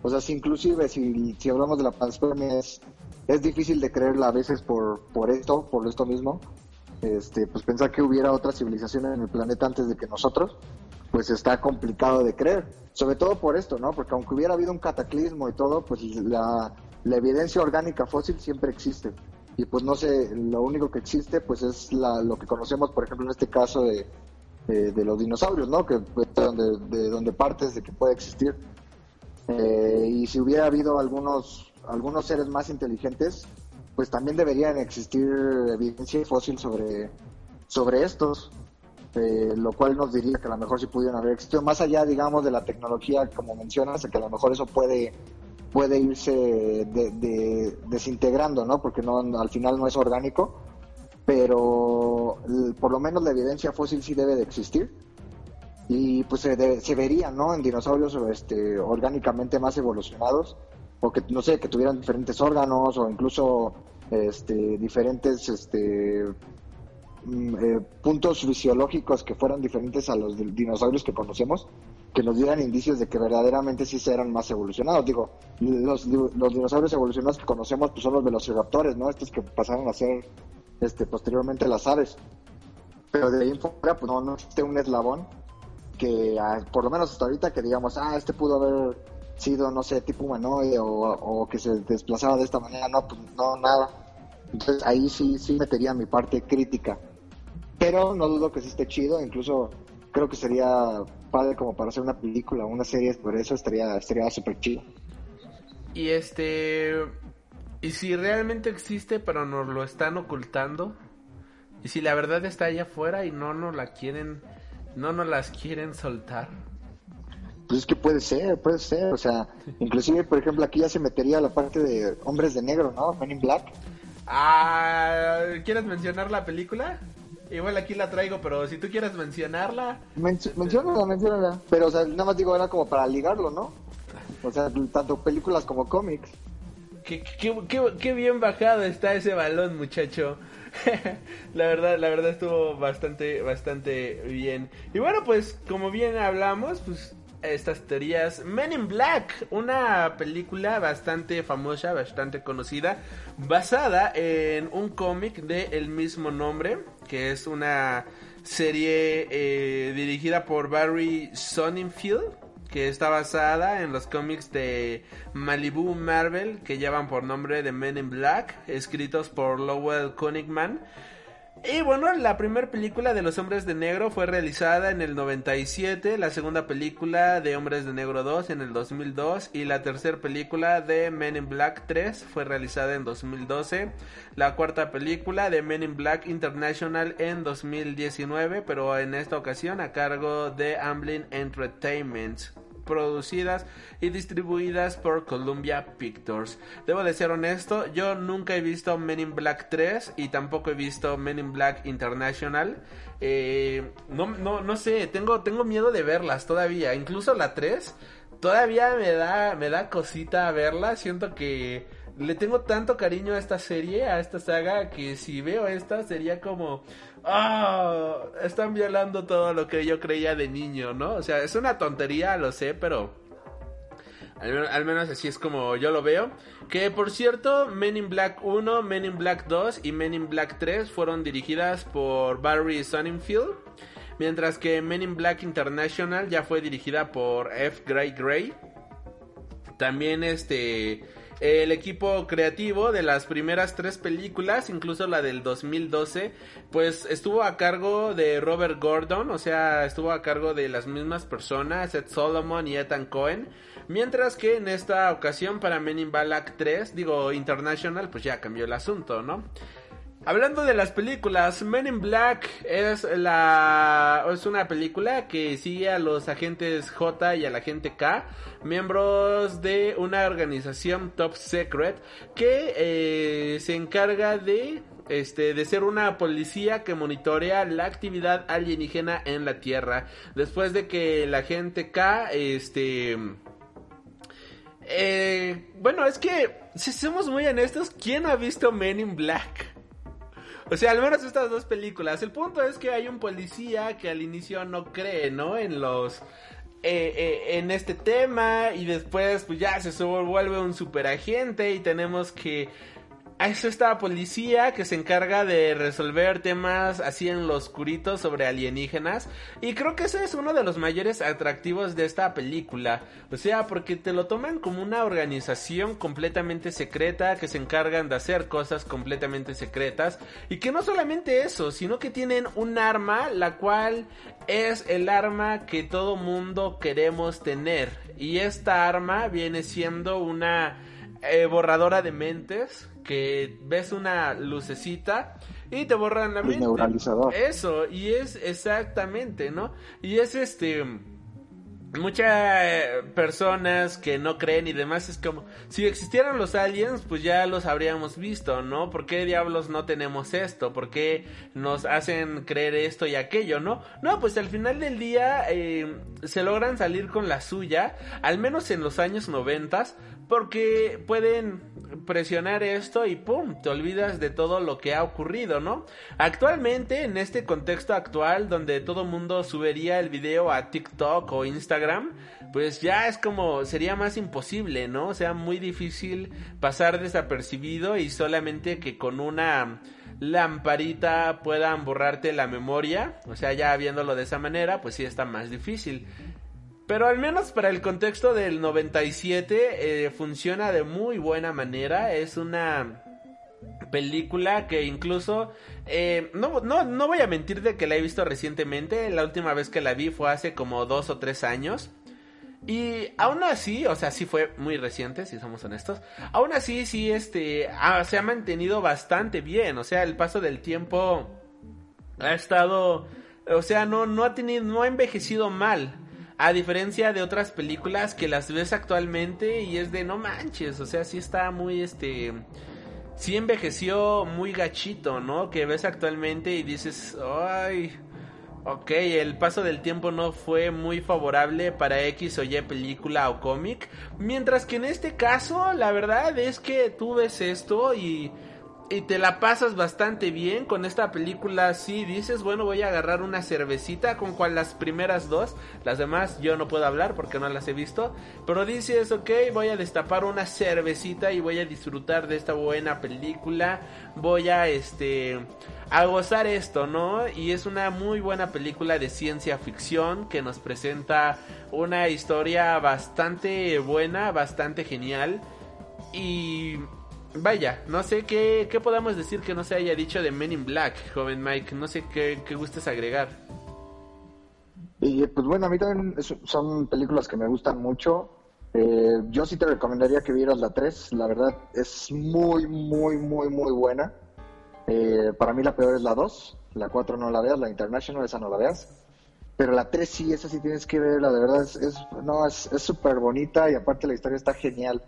O sea, si inclusive si, si hablamos de la panspermia es, es difícil de creerla a veces por por esto, por esto mismo. Este, pues pensar que hubiera otra civilización en el planeta antes de que nosotros, pues está complicado de creer. Sobre todo por esto, ¿no? Porque aunque hubiera habido un cataclismo y todo, pues la evidencia orgánica fósil siempre existe y pues no sé, lo único que existe pues es la, lo que conocemos, por ejemplo, en este caso de, de, los dinosaurios, ¿no? Que pues, de donde, de donde partes de que puede existir. Eh, y si hubiera habido algunos, algunos seres más inteligentes, pues también deberían existir evidencia fósil sobre, sobre estos, eh, lo cual nos diría que a lo mejor sí pudieron haber existido, más allá, digamos, de la tecnología, como mencionas, que a lo mejor eso puede puede irse de, de- desintegrando, ¿no? Porque no, al final no es orgánico, pero por lo menos la evidencia fósil sí debe de existir y pues se, de- se vería, ¿no? En dinosaurios este, orgánicamente más evolucionados o que no sé, que tuvieran diferentes órganos o incluso este, diferentes este, eh, puntos fisiológicos que fueran diferentes a los dinosaurios que conocemos, que nos dieran indicios de que verdaderamente sí se eran más evolucionados. Digo, los, los dinosaurios evolucionados que conocemos pues son los velociraptores, ¿no? Estos que pasaron a ser este, posteriormente las aves. Pero de ahí en fuera, pues no, no existe un eslabón que, ah, por lo menos hasta ahorita, que digamos, ah, este pudo haber sido, no sé, tipo humanoide o, o que se desplazaba de esta manera. No, pues no, nada. Entonces ahí sí, sí metería mi parte crítica. Pero no dudo que sí esté chido, incluso creo que sería padre como para hacer una película o una serie por eso estaría estaría súper chido.
Y este. Y si realmente existe, pero nos lo están ocultando. Y si la verdad está allá afuera y no nos la quieren. No nos las quieren soltar.
Pues es que puede ser, puede ser, o sea, inclusive por ejemplo aquí ya se metería la parte de hombres de negro, ¿no? Men in Black.
Ah, ¿Quieres mencionar la película? Igual aquí la traigo, pero si tú quieres mencionarla.
Men menciónala, menciónala. Pero o sea, nada más digo, era como para ligarlo, ¿no? O sea, tanto películas como cómics.
Qué, qué, qué- qué bien bajado está ese balón, muchacho. la verdad, la verdad estuvo bastante, bastante bien. Y bueno, pues como bien hablamos, pues estas teorías. Men in Black, una película bastante famosa, bastante conocida, basada en un cómic de el mismo nombre, que es una serie eh, dirigida por Barry Sonnenfeld que está basada en los cómics de Malibu Marvel que llevan por nombre de Men in Black, escritos por Lowell Kunigman. Y bueno, la primera película de los Hombres de Negro fue realizada en el 97, la segunda película de Hombres de Negro 2 en el 2002 y la tercera película de Men in Black 3 fue realizada en 2012, la cuarta película de Men in Black International en 2019, pero en esta ocasión a cargo de Amblin Entertainment producidas y distribuidas por Columbia Pictures. Debo de ser honesto, yo nunca he visto Men in Black 3 y tampoco he visto Men in Black International. Eh, no, no, no sé, tengo, tengo miedo de verlas todavía. Incluso la 3 todavía me da, me da cosita verla. Siento que le tengo tanto cariño a esta serie, a esta saga, que si veo esta sería como... Ah, están violando todo lo que yo creía de niño, ¿no? O sea, es una tontería, lo sé, pero al menos así es como yo lo veo. Que por cierto, Men in Black 1, Men in Black 2 y Men in Black 3 fueron dirigidas por Barry Sonnenfeld. Mientras que Men in Black International ya fue dirigida por F. Gray Gray. También este el equipo creativo de las primeras tres películas, incluso la del 2012, pues estuvo a cargo de Robert Gordon, o sea, estuvo a cargo de las mismas personas, Ed Solomon y Ethan Cohen, mientras que en esta ocasión para Men in Black 3, digo International, pues ya cambió el asunto, ¿no? Hablando de las películas, Men in Black es la es una película que sigue a los agentes J y al agente K, miembros de una organización top secret que eh, se encarga de este de ser una policía que monitorea la actividad alienígena en la Tierra. Después de que el agente K este eh, bueno, es que si somos muy honestos, ¿quién ha visto Men in Black? O sea, al menos estas dos películas. El punto es que hay un policía que al inicio no cree, ¿no? En los... Eh, eh, en este tema y después pues ya se vuelve un superagente y tenemos que es esta policía que se encarga de resolver temas así en lo oscurito sobre alienígenas. Y creo que ese es uno de los mayores atractivos de esta película. O sea, porque te lo toman como una organización completamente secreta que se encargan de hacer cosas completamente secretas. Y que no solamente eso, sino que tienen un arma la cual es el arma que todo mundo queremos tener. Y esta arma viene siendo una eh, borradora de mentes que ves una lucecita y te borran la mente. Eso, y es exactamente, ¿no? Y es este muchas personas que no creen y demás es como si existieran los aliens pues ya los habríamos visto no por qué diablos no tenemos esto por qué nos hacen creer esto y aquello no no pues al final del día eh, se logran salir con la suya al menos en los años noventas porque pueden presionar esto y pum, te olvidas de todo lo que ha ocurrido, ¿no? Actualmente, en este contexto actual donde todo mundo subiría el video a TikTok o Instagram, pues ya es como sería más imposible, ¿no? O sea, muy difícil pasar desapercibido y solamente que con una lamparita puedan borrarte la memoria, o sea, ya viéndolo de esa manera, pues sí está más difícil. Pero al menos para el contexto del 97 eh, funciona de muy buena manera. Es una película que incluso eh, no, no, no voy a mentir de que la he visto recientemente. La última vez que la vi fue hace como dos o tres años. Y aún así, o sea, sí fue muy reciente, si somos honestos. Aún así, sí, este, se ha mantenido bastante bien. O sea, el paso del tiempo ha estado, o sea, no, no ha tenido, no ha envejecido mal. A diferencia de otras películas que las ves actualmente y es de no manches, o sea, sí está muy este sí envejeció muy gachito, ¿no? Que ves actualmente y dices, "Ay, ok, el paso del tiempo no fue muy favorable para X o Y película o cómic, mientras que en este caso la verdad es que tú ves esto y y te la pasas bastante bien con esta película. Si dices, bueno, voy a agarrar una cervecita con cual las primeras dos, las demás yo no puedo hablar porque no las he visto. Pero dices, ok, voy a destapar una cervecita y voy a disfrutar de esta buena película. Voy a este a gozar esto, ¿no? Y es una muy buena película de ciencia ficción que nos presenta una historia bastante buena, bastante genial. Y Vaya, no sé qué, qué podamos decir que no se haya dicho de Men in Black, joven Mike. No sé qué, qué gustes agregar.
Y pues bueno, a mí también son películas que me gustan mucho. Eh, yo sí te recomendaría que vieras la 3. La verdad es muy, muy, muy, muy buena. Eh, para mí la peor es la 2. La 4 no la veas, la International, esa no la veas. Pero la 3 sí, esa sí tienes que verla. De verdad es, es no, es súper bonita y aparte la historia está genial.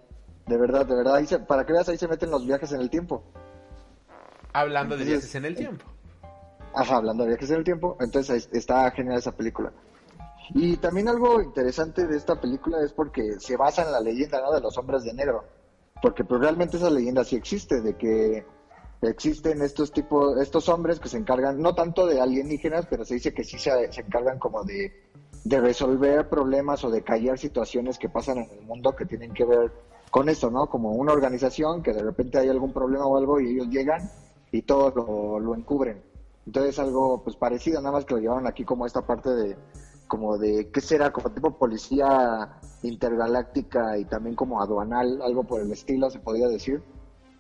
De verdad, de verdad. Ahí para que veas, ahí se meten los viajes en el tiempo.
Hablando de viajes en el tiempo.
Ajá, hablando de viajes en el tiempo. Entonces está genial esa película. Y también algo interesante de esta película es porque se basa en la leyenda ¿no? de los hombres de negro. Porque pues, realmente esa leyenda sí existe, de que existen estos tipos, estos hombres que se encargan, no tanto de alienígenas, pero se dice que sí se, se encargan como de, de resolver problemas o de callar situaciones que pasan en el mundo que tienen que ver con esto, ¿no? Como una organización que de repente hay algún problema o algo y ellos llegan y todos lo, encubren. Entonces algo pues parecido, nada más que lo llevaron aquí como esta parte de como de qué será como tipo policía intergaláctica y también como aduanal, algo por el estilo se podría decir.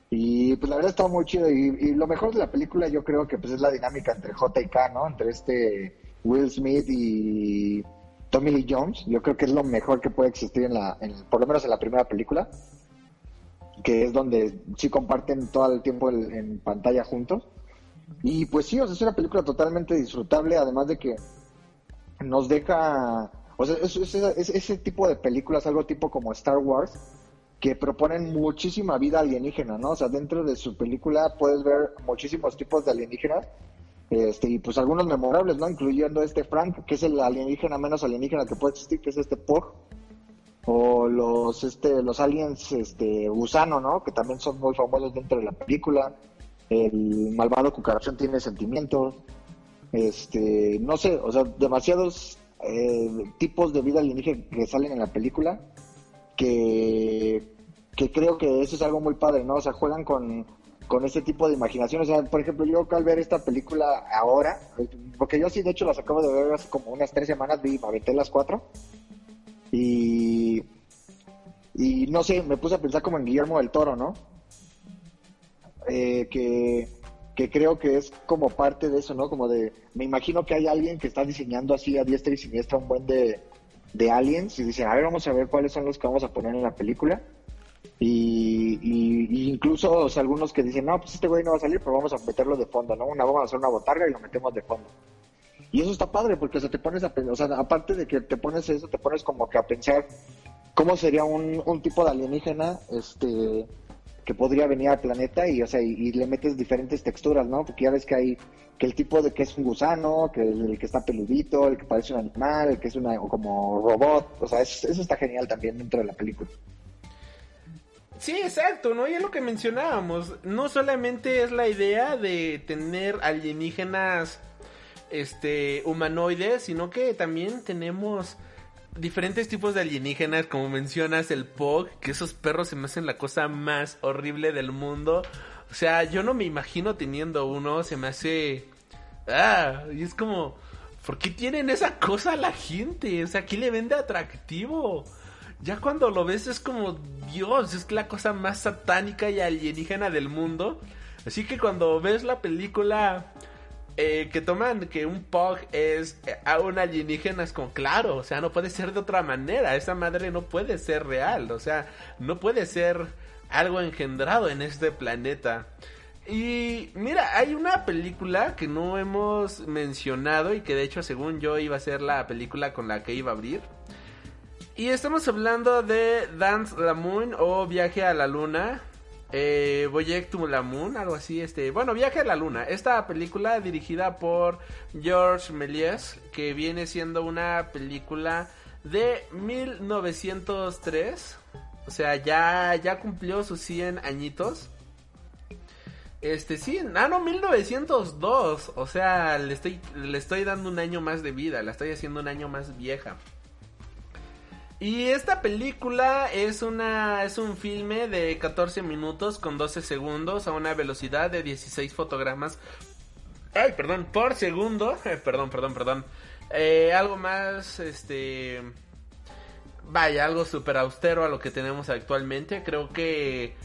Y pues la verdad está muy chido y, y, lo mejor de la película yo creo que pues es la dinámica entre J y K, ¿no? Entre este Will Smith y Tommy Lee Jones, yo creo que es lo mejor que puede existir en la, por lo menos en la primera película, que es donde sí comparten todo el tiempo en pantalla juntos. Y pues sí, o sea, es una película totalmente disfrutable, además de que nos deja, o sea, es- ese tipo de películas, algo tipo como Star Wars, que proponen muchísima vida alienígena, ¿no? O sea, dentro de su película puedes ver muchísimos tipos de alienígenas, este, y pues algunos memorables, ¿no? Incluyendo este Frank, que es el alienígena menos alienígena que puede existir, que es este Pog, o los, este, los aliens, este, gusano, ¿no? Que también son muy famosos dentro de la película, el malvado cucarachón tiene sentimientos, este, no sé, o sea, demasiados eh, tipos de vida alienígena que salen en la película que, que creo que eso es algo muy padre, ¿no? O sea, juegan con, con ese tipo de imaginación. O sea, por ejemplo, yo al ver esta película ahora, porque yo sí, de hecho, las acabo de ver hace como unas tres semanas, vi, me aventé las cuatro. Y, y no sé, me puse a pensar como en Guillermo del Toro, ¿no? Eh, que, que creo que es como parte de eso, ¿no? Como de, me imagino que hay alguien que está diseñando así a diestra y siniestra un buen de, de aliens y dicen, a ver, vamos a ver cuáles son los que vamos a poner en la película. Y, y- y incluso algunos que dicen, no, pues este güey no va a salir, pero vamos a meterlo de fondo, ¿no? Una, vamos a hacer una botarga y lo metemos de fondo. Y eso está padre porque o te pones a o sea, aparte de que te pones eso, te pones como que a pensar cómo sería un, un tipo de alienígena este que podría venir al planeta y o sea y, le metes diferentes texturas no porque ya ves que hay que el tipo de que es un gusano que el, que está peludito el que parece un animal el que es una como robot o sea es- eso está genial también dentro de la película
Sí, exacto, ¿no? Y es lo que mencionábamos. No solamente es la idea de tener alienígenas este humanoides, sino que también tenemos diferentes tipos de alienígenas, como mencionas el Pog, que esos perros se me hacen la cosa más horrible del mundo. O sea, yo no me imagino teniendo uno, se me hace ah, y es como ¿por qué tienen esa cosa la gente? O sea, ¿qué le vende atractivo? Ya cuando lo ves es como, Dios, es la cosa más satánica y alienígena del mundo. Así que cuando ves la película eh, que toman que un Pug es eh, a un alienígena, es como, claro, o sea, no puede ser de otra manera. Esa madre no puede ser real, o sea, no puede ser algo engendrado en este planeta. Y mira, hay una película que no hemos mencionado y que de hecho según yo iba a ser la película con la que iba a abrir. Y estamos hablando de Dance la Moon o Viaje a la Luna. Eh, Voyage to la Moon, algo así. Este, bueno, Viaje a la Luna. Esta película dirigida por George Méliès, que viene siendo una película de 1903. O sea, ya, ya cumplió sus 100 añitos. Este, sí, ah, no, 1902. O sea, le estoy, le estoy dando un año más de vida. La estoy haciendo un año más vieja. Y esta película es una es un filme de 14 minutos con 12 segundos a una velocidad de 16 fotogramas. Ay, perdón, por segundo. Eh, perdón, perdón, perdón. Eh, algo más, este... Vaya, algo súper austero a lo que tenemos actualmente. Creo que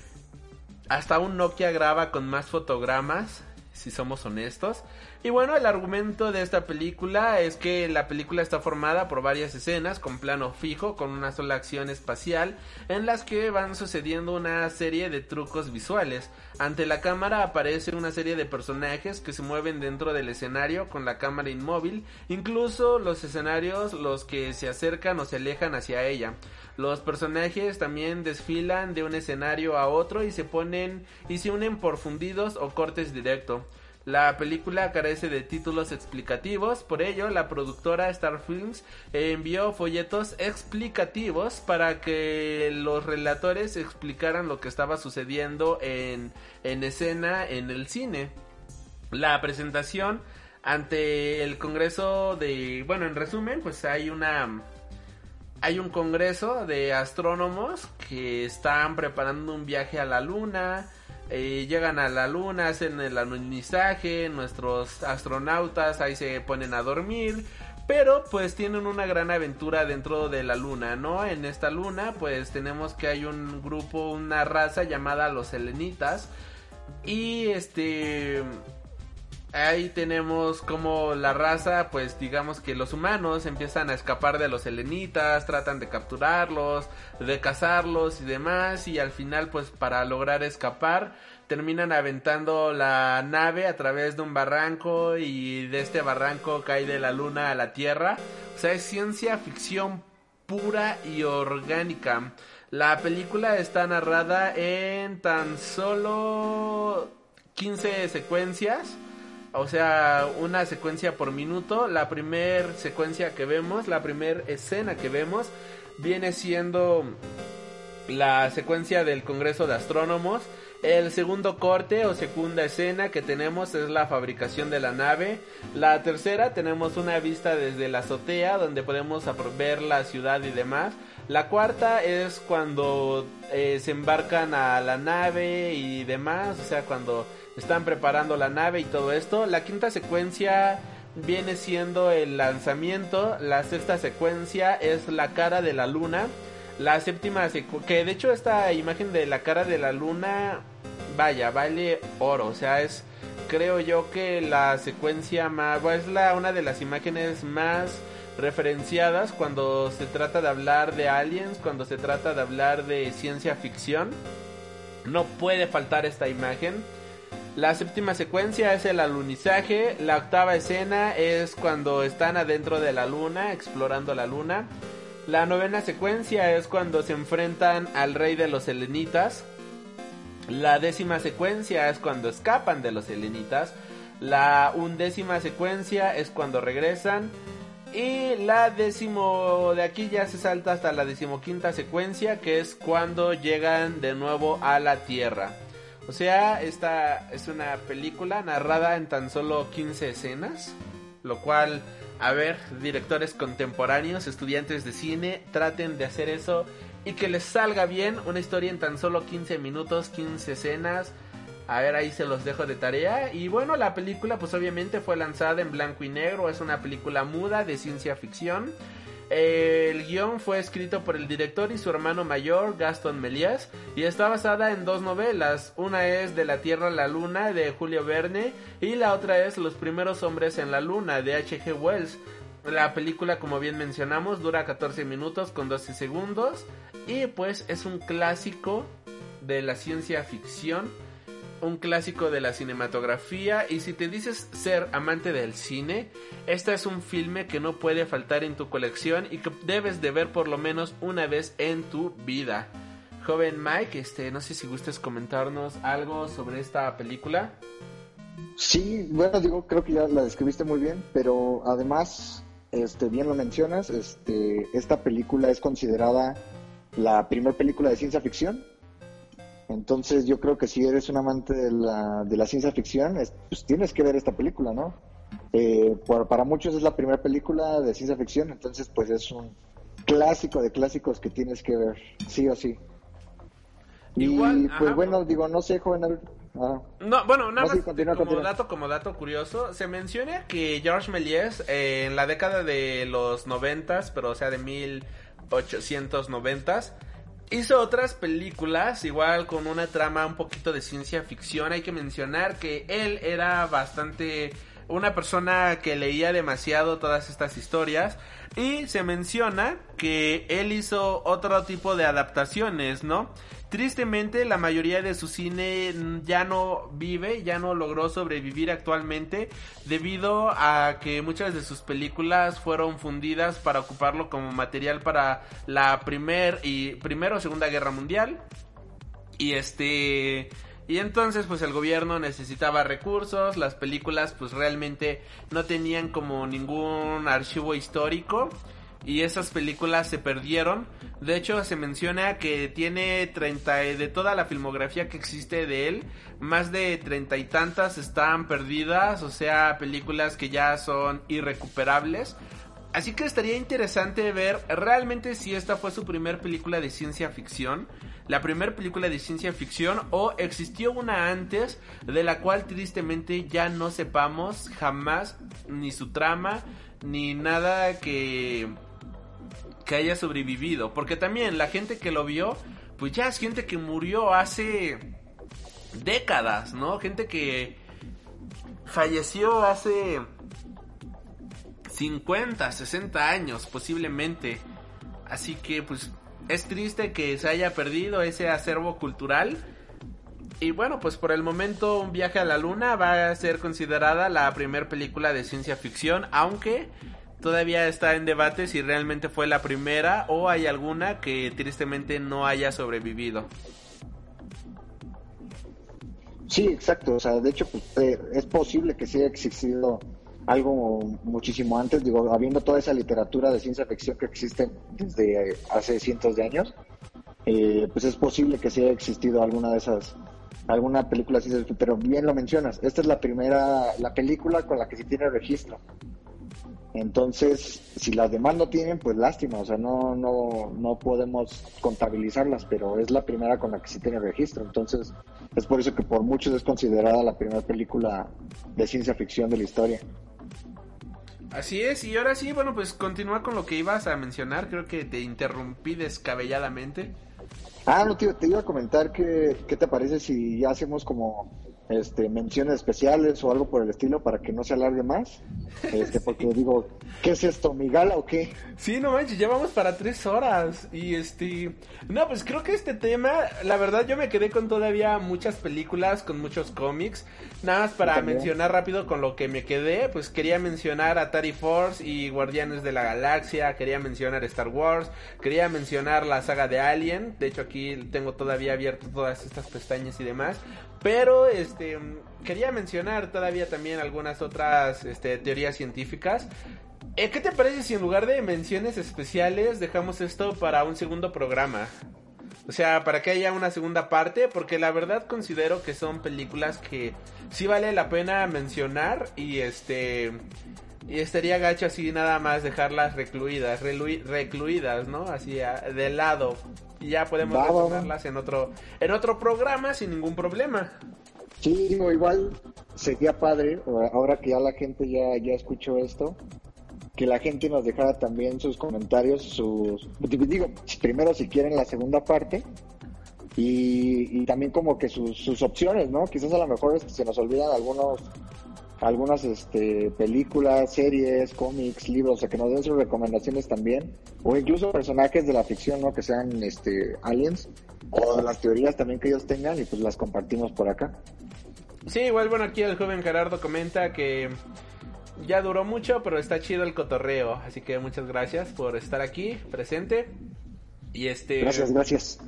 hasta un Nokia graba con más fotogramas, si somos honestos. Y bueno, el argumento de esta película es que la película está formada por varias escenas con plano fijo, con una sola acción espacial, en las que van sucediendo una serie de trucos visuales. Ante la cámara aparece una serie de personajes que se mueven dentro del escenario con la cámara inmóvil, incluso los escenarios los que se acercan o se alejan hacia ella. Los personajes también desfilan de un escenario a otro y se ponen y se unen por fundidos o cortes directo. La película carece de títulos explicativos, por ello la productora Star Films envió folletos explicativos para que los relatores explicaran lo que estaba sucediendo en, en escena en el cine. La presentación ante el Congreso de... Bueno, en resumen, pues hay una... Hay un congreso de astrónomos que están preparando un viaje a la luna, eh, llegan a la luna, hacen el alunizaje, nuestros astronautas ahí se ponen a dormir, pero pues tienen una gran aventura dentro de la luna, ¿no? En esta luna pues tenemos que hay un grupo, una raza llamada los selenitas y este... Ahí tenemos como la raza, pues digamos que los humanos empiezan a escapar de los helenitas, tratan de capturarlos, de cazarlos y demás, y al final pues para lograr escapar terminan aventando la nave a través de un barranco y de este barranco cae de la luna a la tierra. O sea, es ciencia ficción pura y orgánica. La película está narrada en tan solo 15 secuencias. O sea, una secuencia por minuto. La primera secuencia que vemos, la primera escena que vemos, viene siendo la secuencia del Congreso de Astrónomos. El segundo corte o segunda escena que tenemos es la fabricación de la nave. La tercera tenemos una vista desde la azotea donde podemos ver la ciudad y demás. La cuarta es cuando eh, se embarcan a la nave y demás, o sea, cuando están preparando la nave y todo esto. La quinta secuencia viene siendo el lanzamiento. La sexta secuencia es la cara de la luna. La séptima que de hecho esta imagen de la cara de la luna, vaya, vale oro, o sea, es creo yo que la secuencia más, es la una de las imágenes más referenciadas cuando se trata de hablar de aliens, cuando se trata de hablar de ciencia ficción. No puede faltar esta imagen. La séptima secuencia es el alunizaje. La octava escena es cuando están adentro de la luna, explorando la luna. La novena secuencia es cuando se enfrentan al rey de los helenitas. La décima secuencia es cuando escapan de los helenitas. La undécima secuencia es cuando regresan. Y la décimo de aquí ya se salta hasta la decimoquinta secuencia, que es cuando llegan de nuevo a la Tierra. O sea, esta es una película narrada en tan solo 15 escenas, lo cual a ver, directores contemporáneos, estudiantes de cine, traten de hacer eso y que les salga bien una historia en tan solo 15 minutos, 15 escenas. A ver, ahí se los dejo de tarea. Y bueno, la película pues obviamente fue lanzada en blanco y negro, es una película muda de ciencia ficción. El guion fue escrito por el director y su hermano mayor, Gaston Méliès, y está basada en dos novelas. Una es De la Tierra a la Luna, de Julio Verne, y la otra es Los primeros hombres en la Luna, de H.G. Wells. La película, como bien mencionamos, dura 14 minutos con 12 segundos, y pues es un clásico de la ciencia ficción un clásico de la cinematografía y si te dices ser amante del cine, este es un filme que no puede faltar en tu colección y que debes de ver por lo menos una vez en tu vida. Joven Mike, este, no sé si gustes comentarnos algo sobre esta película.
Sí, bueno, digo, creo que ya la describiste muy bien, pero además, este, bien lo mencionas, este, esta película es considerada la primera película de ciencia ficción entonces yo creo que si eres un amante de la, de la ciencia ficción, pues tienes que ver esta película, ¿no? Eh, para muchos es la primera película de ciencia ficción, entonces pues es un clásico de clásicos que tienes que ver, sí o sí. Y pues bueno, digo, no sé, joven.
Ah. no, bueno, nada más como dato como dato curioso, se menciona que George Méliès eh, en la década de los noventas, pero o sea de 1890 Hizo otras películas, igual con una trama un poquito de ciencia ficción. Hay que mencionar que él era bastante una persona que leía demasiado todas estas historias y se menciona que él hizo otro tipo de adaptaciones, ¿no? Tristemente, la mayoría de su cine ya no vive, ya no logró sobrevivir actualmente debido a que muchas de sus películas fueron fundidas para ocuparlo como material para la primer y primero o segunda guerra mundial. Y este y entonces pues el gobierno necesitaba recursos, las películas pues realmente no tenían como ningún archivo histórico y esas películas se perdieron. De hecho, se menciona que tiene 30 de toda la filmografía que existe de él, más de treinta y tantas están perdidas, o sea, películas que ya son irrecuperables. Así que estaría interesante ver realmente si esta fue su primer película de ciencia ficción, la primera película de ciencia ficción o existió una antes de la cual tristemente ya no sepamos jamás ni su trama ni nada que que haya sobrevivido. Porque también la gente que lo vio, pues ya es gente que murió hace décadas, ¿no? Gente que falleció hace 50, 60 años posiblemente. Así que pues es triste que se haya perdido ese acervo cultural. Y bueno, pues por el momento Un viaje a la luna va a ser considerada la primera película de ciencia ficción, aunque todavía está en debate si realmente fue la primera o hay alguna que tristemente no haya sobrevivido.
Sí, exacto. O sea, de hecho, pues, eh, es posible que sí haya existido algo muchísimo antes, digo, habiendo toda esa literatura de ciencia ficción que existe desde hace cientos de años, eh, pues es posible que sí haya existido alguna de esas, alguna película así, pero bien lo mencionas, esta es la primera, la película con la que se tiene registro. Entonces, si las demás no tienen, pues lástima, o sea, no, no, no podemos contabilizarlas, pero es la primera con la que se tiene registro. Entonces, es por eso que por muchos es considerada la primera película de ciencia ficción de la historia.
Así es, y ahora sí, bueno, pues continúa con lo que ibas a mencionar, creo que te interrumpí descabelladamente.
Ah, no, te, iba a comentar que, qué te parece si hacemos como este, menciones especiales o algo por el estilo para que no se alargue más. Este, porque digo, ¿qué es esto? ¿Mi gala o qué?
Sí, no manches, ya vamos para tres horas. Y este. No, pues creo que este tema, la verdad, yo me quedé con todavía muchas películas, con muchos cómics. Nada más para mencionar rápido con lo que me quedé, pues quería mencionar Atari Force y Guardianes de la Galaxia. Quería mencionar Star Wars. Quería mencionar la saga de Alien. De hecho, aquí tengo todavía abierto todas estas pestañas y demás. Pero este quería mencionar todavía también algunas otras este, teorías científicas. Eh, ¿Qué te parece si en lugar de menciones especiales dejamos esto para un segundo programa? O sea, para que haya una segunda parte, porque la verdad considero que son películas que sí vale la pena mencionar y este y estaría gacho así nada más dejarlas recluidas, recluidas, ¿no? Así de lado y ya podemos Va, en otro en otro programa sin ningún problema.
Sí, digo, igual sería padre, ahora que ya la gente ya, ya escuchó esto, que la gente nos dejara también sus comentarios, sus... Digo, primero si quieren la segunda parte, y, y también como que sus, sus opciones, ¿no? Quizás a lo mejor se nos olvidan algunos algunas este, películas, series, cómics, libros, o sea, que nos den sus recomendaciones también, o incluso personajes de la ficción, ¿no? Que sean este, aliens, o las teorías también que ellos tengan, y pues las compartimos por acá.
Sí, igual, bueno, aquí el joven Gerardo comenta que ya duró mucho, pero está chido el cotorreo, así que muchas gracias por estar aquí, presente. Y este...
Gracias, gracias.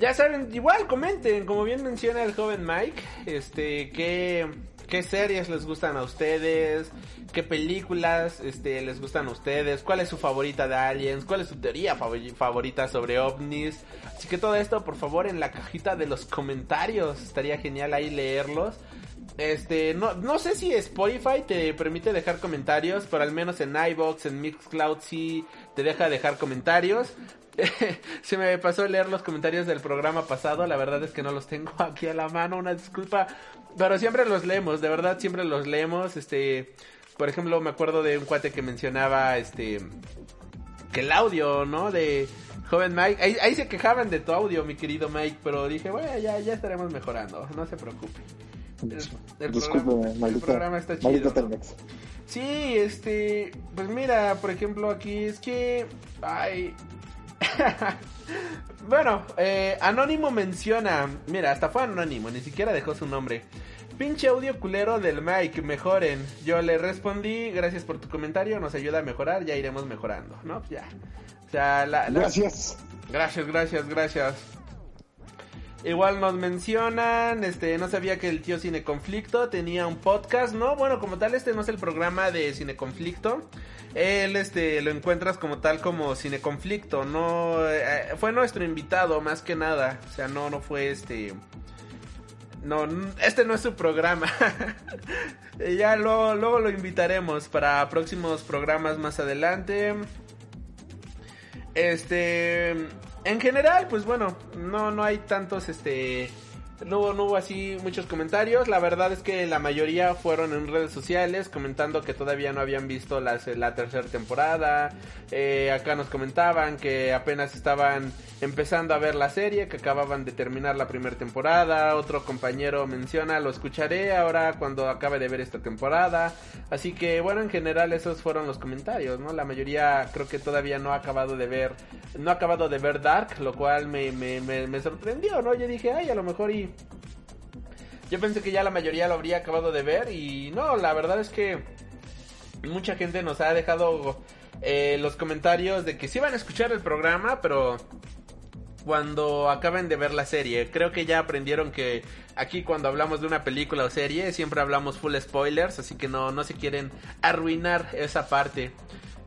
Ya saben, igual comenten, como bien menciona el joven Mike, este, que qué series les gustan a ustedes, qué películas este, les gustan a ustedes, cuál es su favorita de Aliens, cuál es su teoría favorita sobre ovnis. Así que todo esto, por favor, en la cajita de los comentarios. Estaría genial ahí leerlos. Este, no, no sé si Spotify te permite dejar comentarios, pero al menos en iBox, en Mixcloud sí te deja dejar comentarios. Se me pasó leer los comentarios del programa pasado, la verdad es que no los tengo aquí a la mano, una disculpa, pero siempre los leemos, de verdad siempre los leemos, este, por ejemplo, me acuerdo de un cuate que mencionaba, este, que el audio, ¿no? De joven Mike, ahí, se quejaban de tu audio, mi querido Mike, pero dije, bueno, ya, ya estaremos mejorando, no se preocupe.
El, programa,
está chido. Sí, este, pues mira, por ejemplo, aquí es que, ay, bueno, eh, Anónimo menciona, mira, hasta fue Anónimo, ni siquiera dejó su nombre. Pinche audio culero del Mike, mejoren. Yo le respondí, gracias por tu comentario, nos ayuda a mejorar, ya iremos mejorando, ¿no? Ya. O sea, la,
Gracias.
Gracias, gracias, gracias. Igual nos mencionan, este, no sabía que el tío Cine Conflicto tenía un podcast, ¿no? Bueno, como tal, este no es el programa de Cine Conflicto. Él, este, lo encuentras como tal como Cine Conflicto, no, eh, fue nuestro invitado más que nada, o sea, no, no fue este, no, este no es su programa. ya lo, luego lo invitaremos para próximos programas más adelante. Este, en general, pues bueno, no, no hay tantos, este, no hubo, no hubo así muchos comentarios. La verdad es que la mayoría fueron en redes sociales comentando que todavía no habían visto la tercera temporada. Eh, acá nos comentaban que apenas estaban empezando a ver la serie, que acababan de terminar la primera temporada. Otro compañero menciona, lo escucharé ahora cuando acabe de ver esta temporada. Así que bueno, en general esos fueron los comentarios, ¿no? La mayoría creo que todavía no ha acabado de ver, no ha acabado de ver Dark, lo cual me, me, me, me sorprendió, ¿no? Yo dije, ay, a lo mejor y yo pensé que ya la mayoría lo habría acabado de ver y no, la verdad es que mucha gente nos ha dejado eh, los comentarios de que sí van a escuchar el programa, pero cuando acaben de ver la serie. Creo que ya aprendieron que aquí cuando hablamos de una película o serie siempre hablamos full spoilers, así que no, no se quieren arruinar esa parte.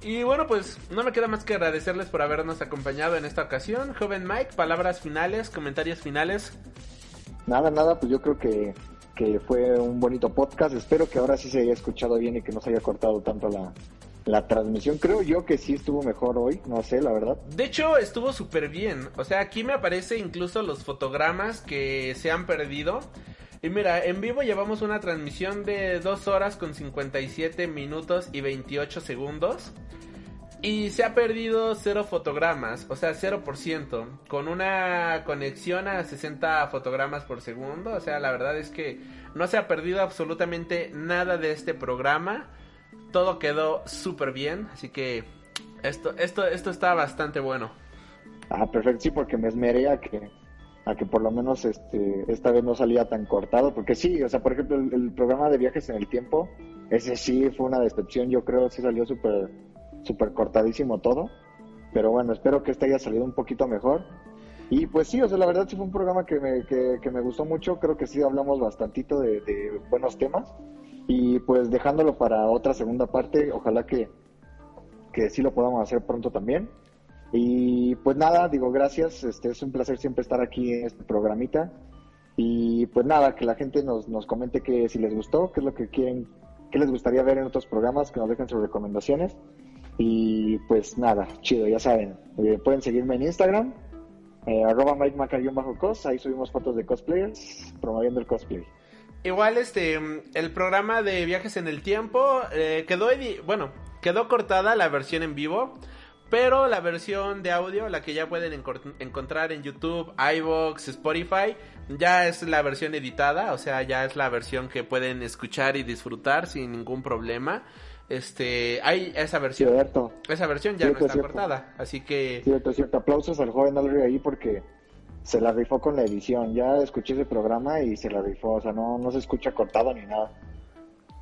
Y bueno, pues no me queda más que agradecerles por habernos acompañado en esta ocasión. Joven Mike, palabras finales, comentarios finales.
Nada, nada, pues yo creo que, que fue un bonito podcast. Espero que ahora sí se haya escuchado bien y que no se haya cortado tanto la, la transmisión. Creo yo que sí estuvo mejor hoy, no sé, la verdad.
De hecho, estuvo súper bien. O sea, aquí me aparece incluso los fotogramas que se han perdido. Y mira, en vivo llevamos una transmisión de 2 horas con 57 minutos y 28 segundos. Y se ha perdido cero fotogramas, o sea, 0%, con una conexión a 60 fotogramas por segundo. O sea, la verdad es que no se ha perdido absolutamente nada de este programa. Todo quedó súper bien, así que esto, esto, esto está bastante bueno.
Ah, perfecto, sí, porque me esmeré a que, a que por lo menos este, esta vez no salía tan cortado, porque sí, o sea, por ejemplo, el, programa de viajes en el tiempo, ese sí fue una decepción, yo creo, sí salió súper súper cortadísimo todo. Pero bueno, espero que este haya salido un poquito mejor. Y pues sí, o sea, la verdad sí fue un programa que me, que, me gustó mucho. Creo que sí hablamos bastantito de, de, buenos temas. Y pues dejándolo para otra segunda parte, ojalá que, que sí lo podamos hacer pronto también. Y pues nada, digo gracias. Este es un placer siempre estar aquí en este programita. Y pues nada, que la gente nos, nos comente que si les gustó, qué es lo que quieren, qué les gustaría ver en otros programas, que nos dejen sus recomendaciones. Y pues nada, chido, ya saben. Eh, pueden seguirme en Instagram, eh, arroba Mike bajo cos ahí subimos fotos de cosplayers, promoviendo el cosplay.
Igual este, el programa de viajes en el tiempo eh, quedó, bueno, quedó cortada la versión en vivo, pero la versión de audio, la que ya pueden encontrar en YouTube, iVoox, Spotify, ya es la versión editada, o sea, ya es la versión que pueden escuchar y disfrutar sin ningún problema. Este, hay esa versión.
Cierto.
Esa versión ya no está cortada, así que...
Cierto, cierto. Aplausos al joven Alri ahí porque se la rifó con la edición. Ya escuché ese programa y se la rifó, o sea, no, no se escucha cortado ni nada.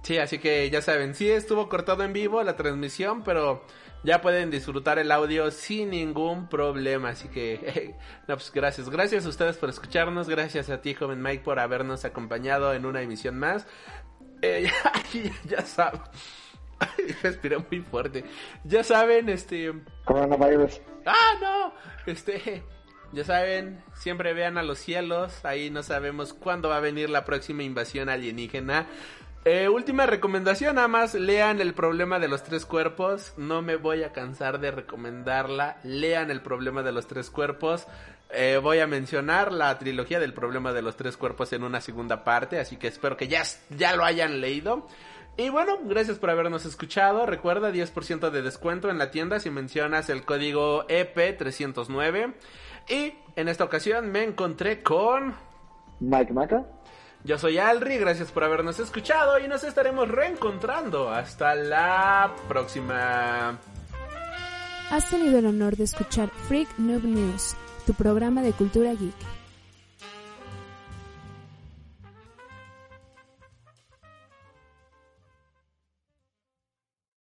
Sí, así que ya saben, sí estuvo cortado en vivo la transmisión, pero ya pueden disfrutar el audio sin ningún problema. Así que, no, pues gracias. Gracias a ustedes por escucharnos. Gracias a ti, joven Mike, por habernos acompañado en una emisión más. Eh, ya, ya saben. Respiré muy fuerte. Ya saben, este.
Coronavirus.
¡Ah, no! Este. Ya saben, siempre vean a los cielos. Ahí no sabemos cuándo va a venir la próxima invasión alienígena. Eh, última recomendación, nada más lean el problema de los tres cuerpos. No me voy a cansar de recomendarla. Lean el problema de los tres cuerpos. Eh, voy a mencionar la trilogía del problema de los tres cuerpos en una segunda parte, así que espero que ya, ya lo hayan leído. Y bueno, gracias por habernos escuchado. Recuerda 10% de descuento en la tienda si mencionas el código EP309. Y en esta ocasión me encontré con...
Mike Maca.
Yo soy Alri, gracias por habernos escuchado y nos estaremos reencontrando. Hasta la próxima.
Has tenido el honor de escuchar Freak Noob News, tu programa de cultura geek.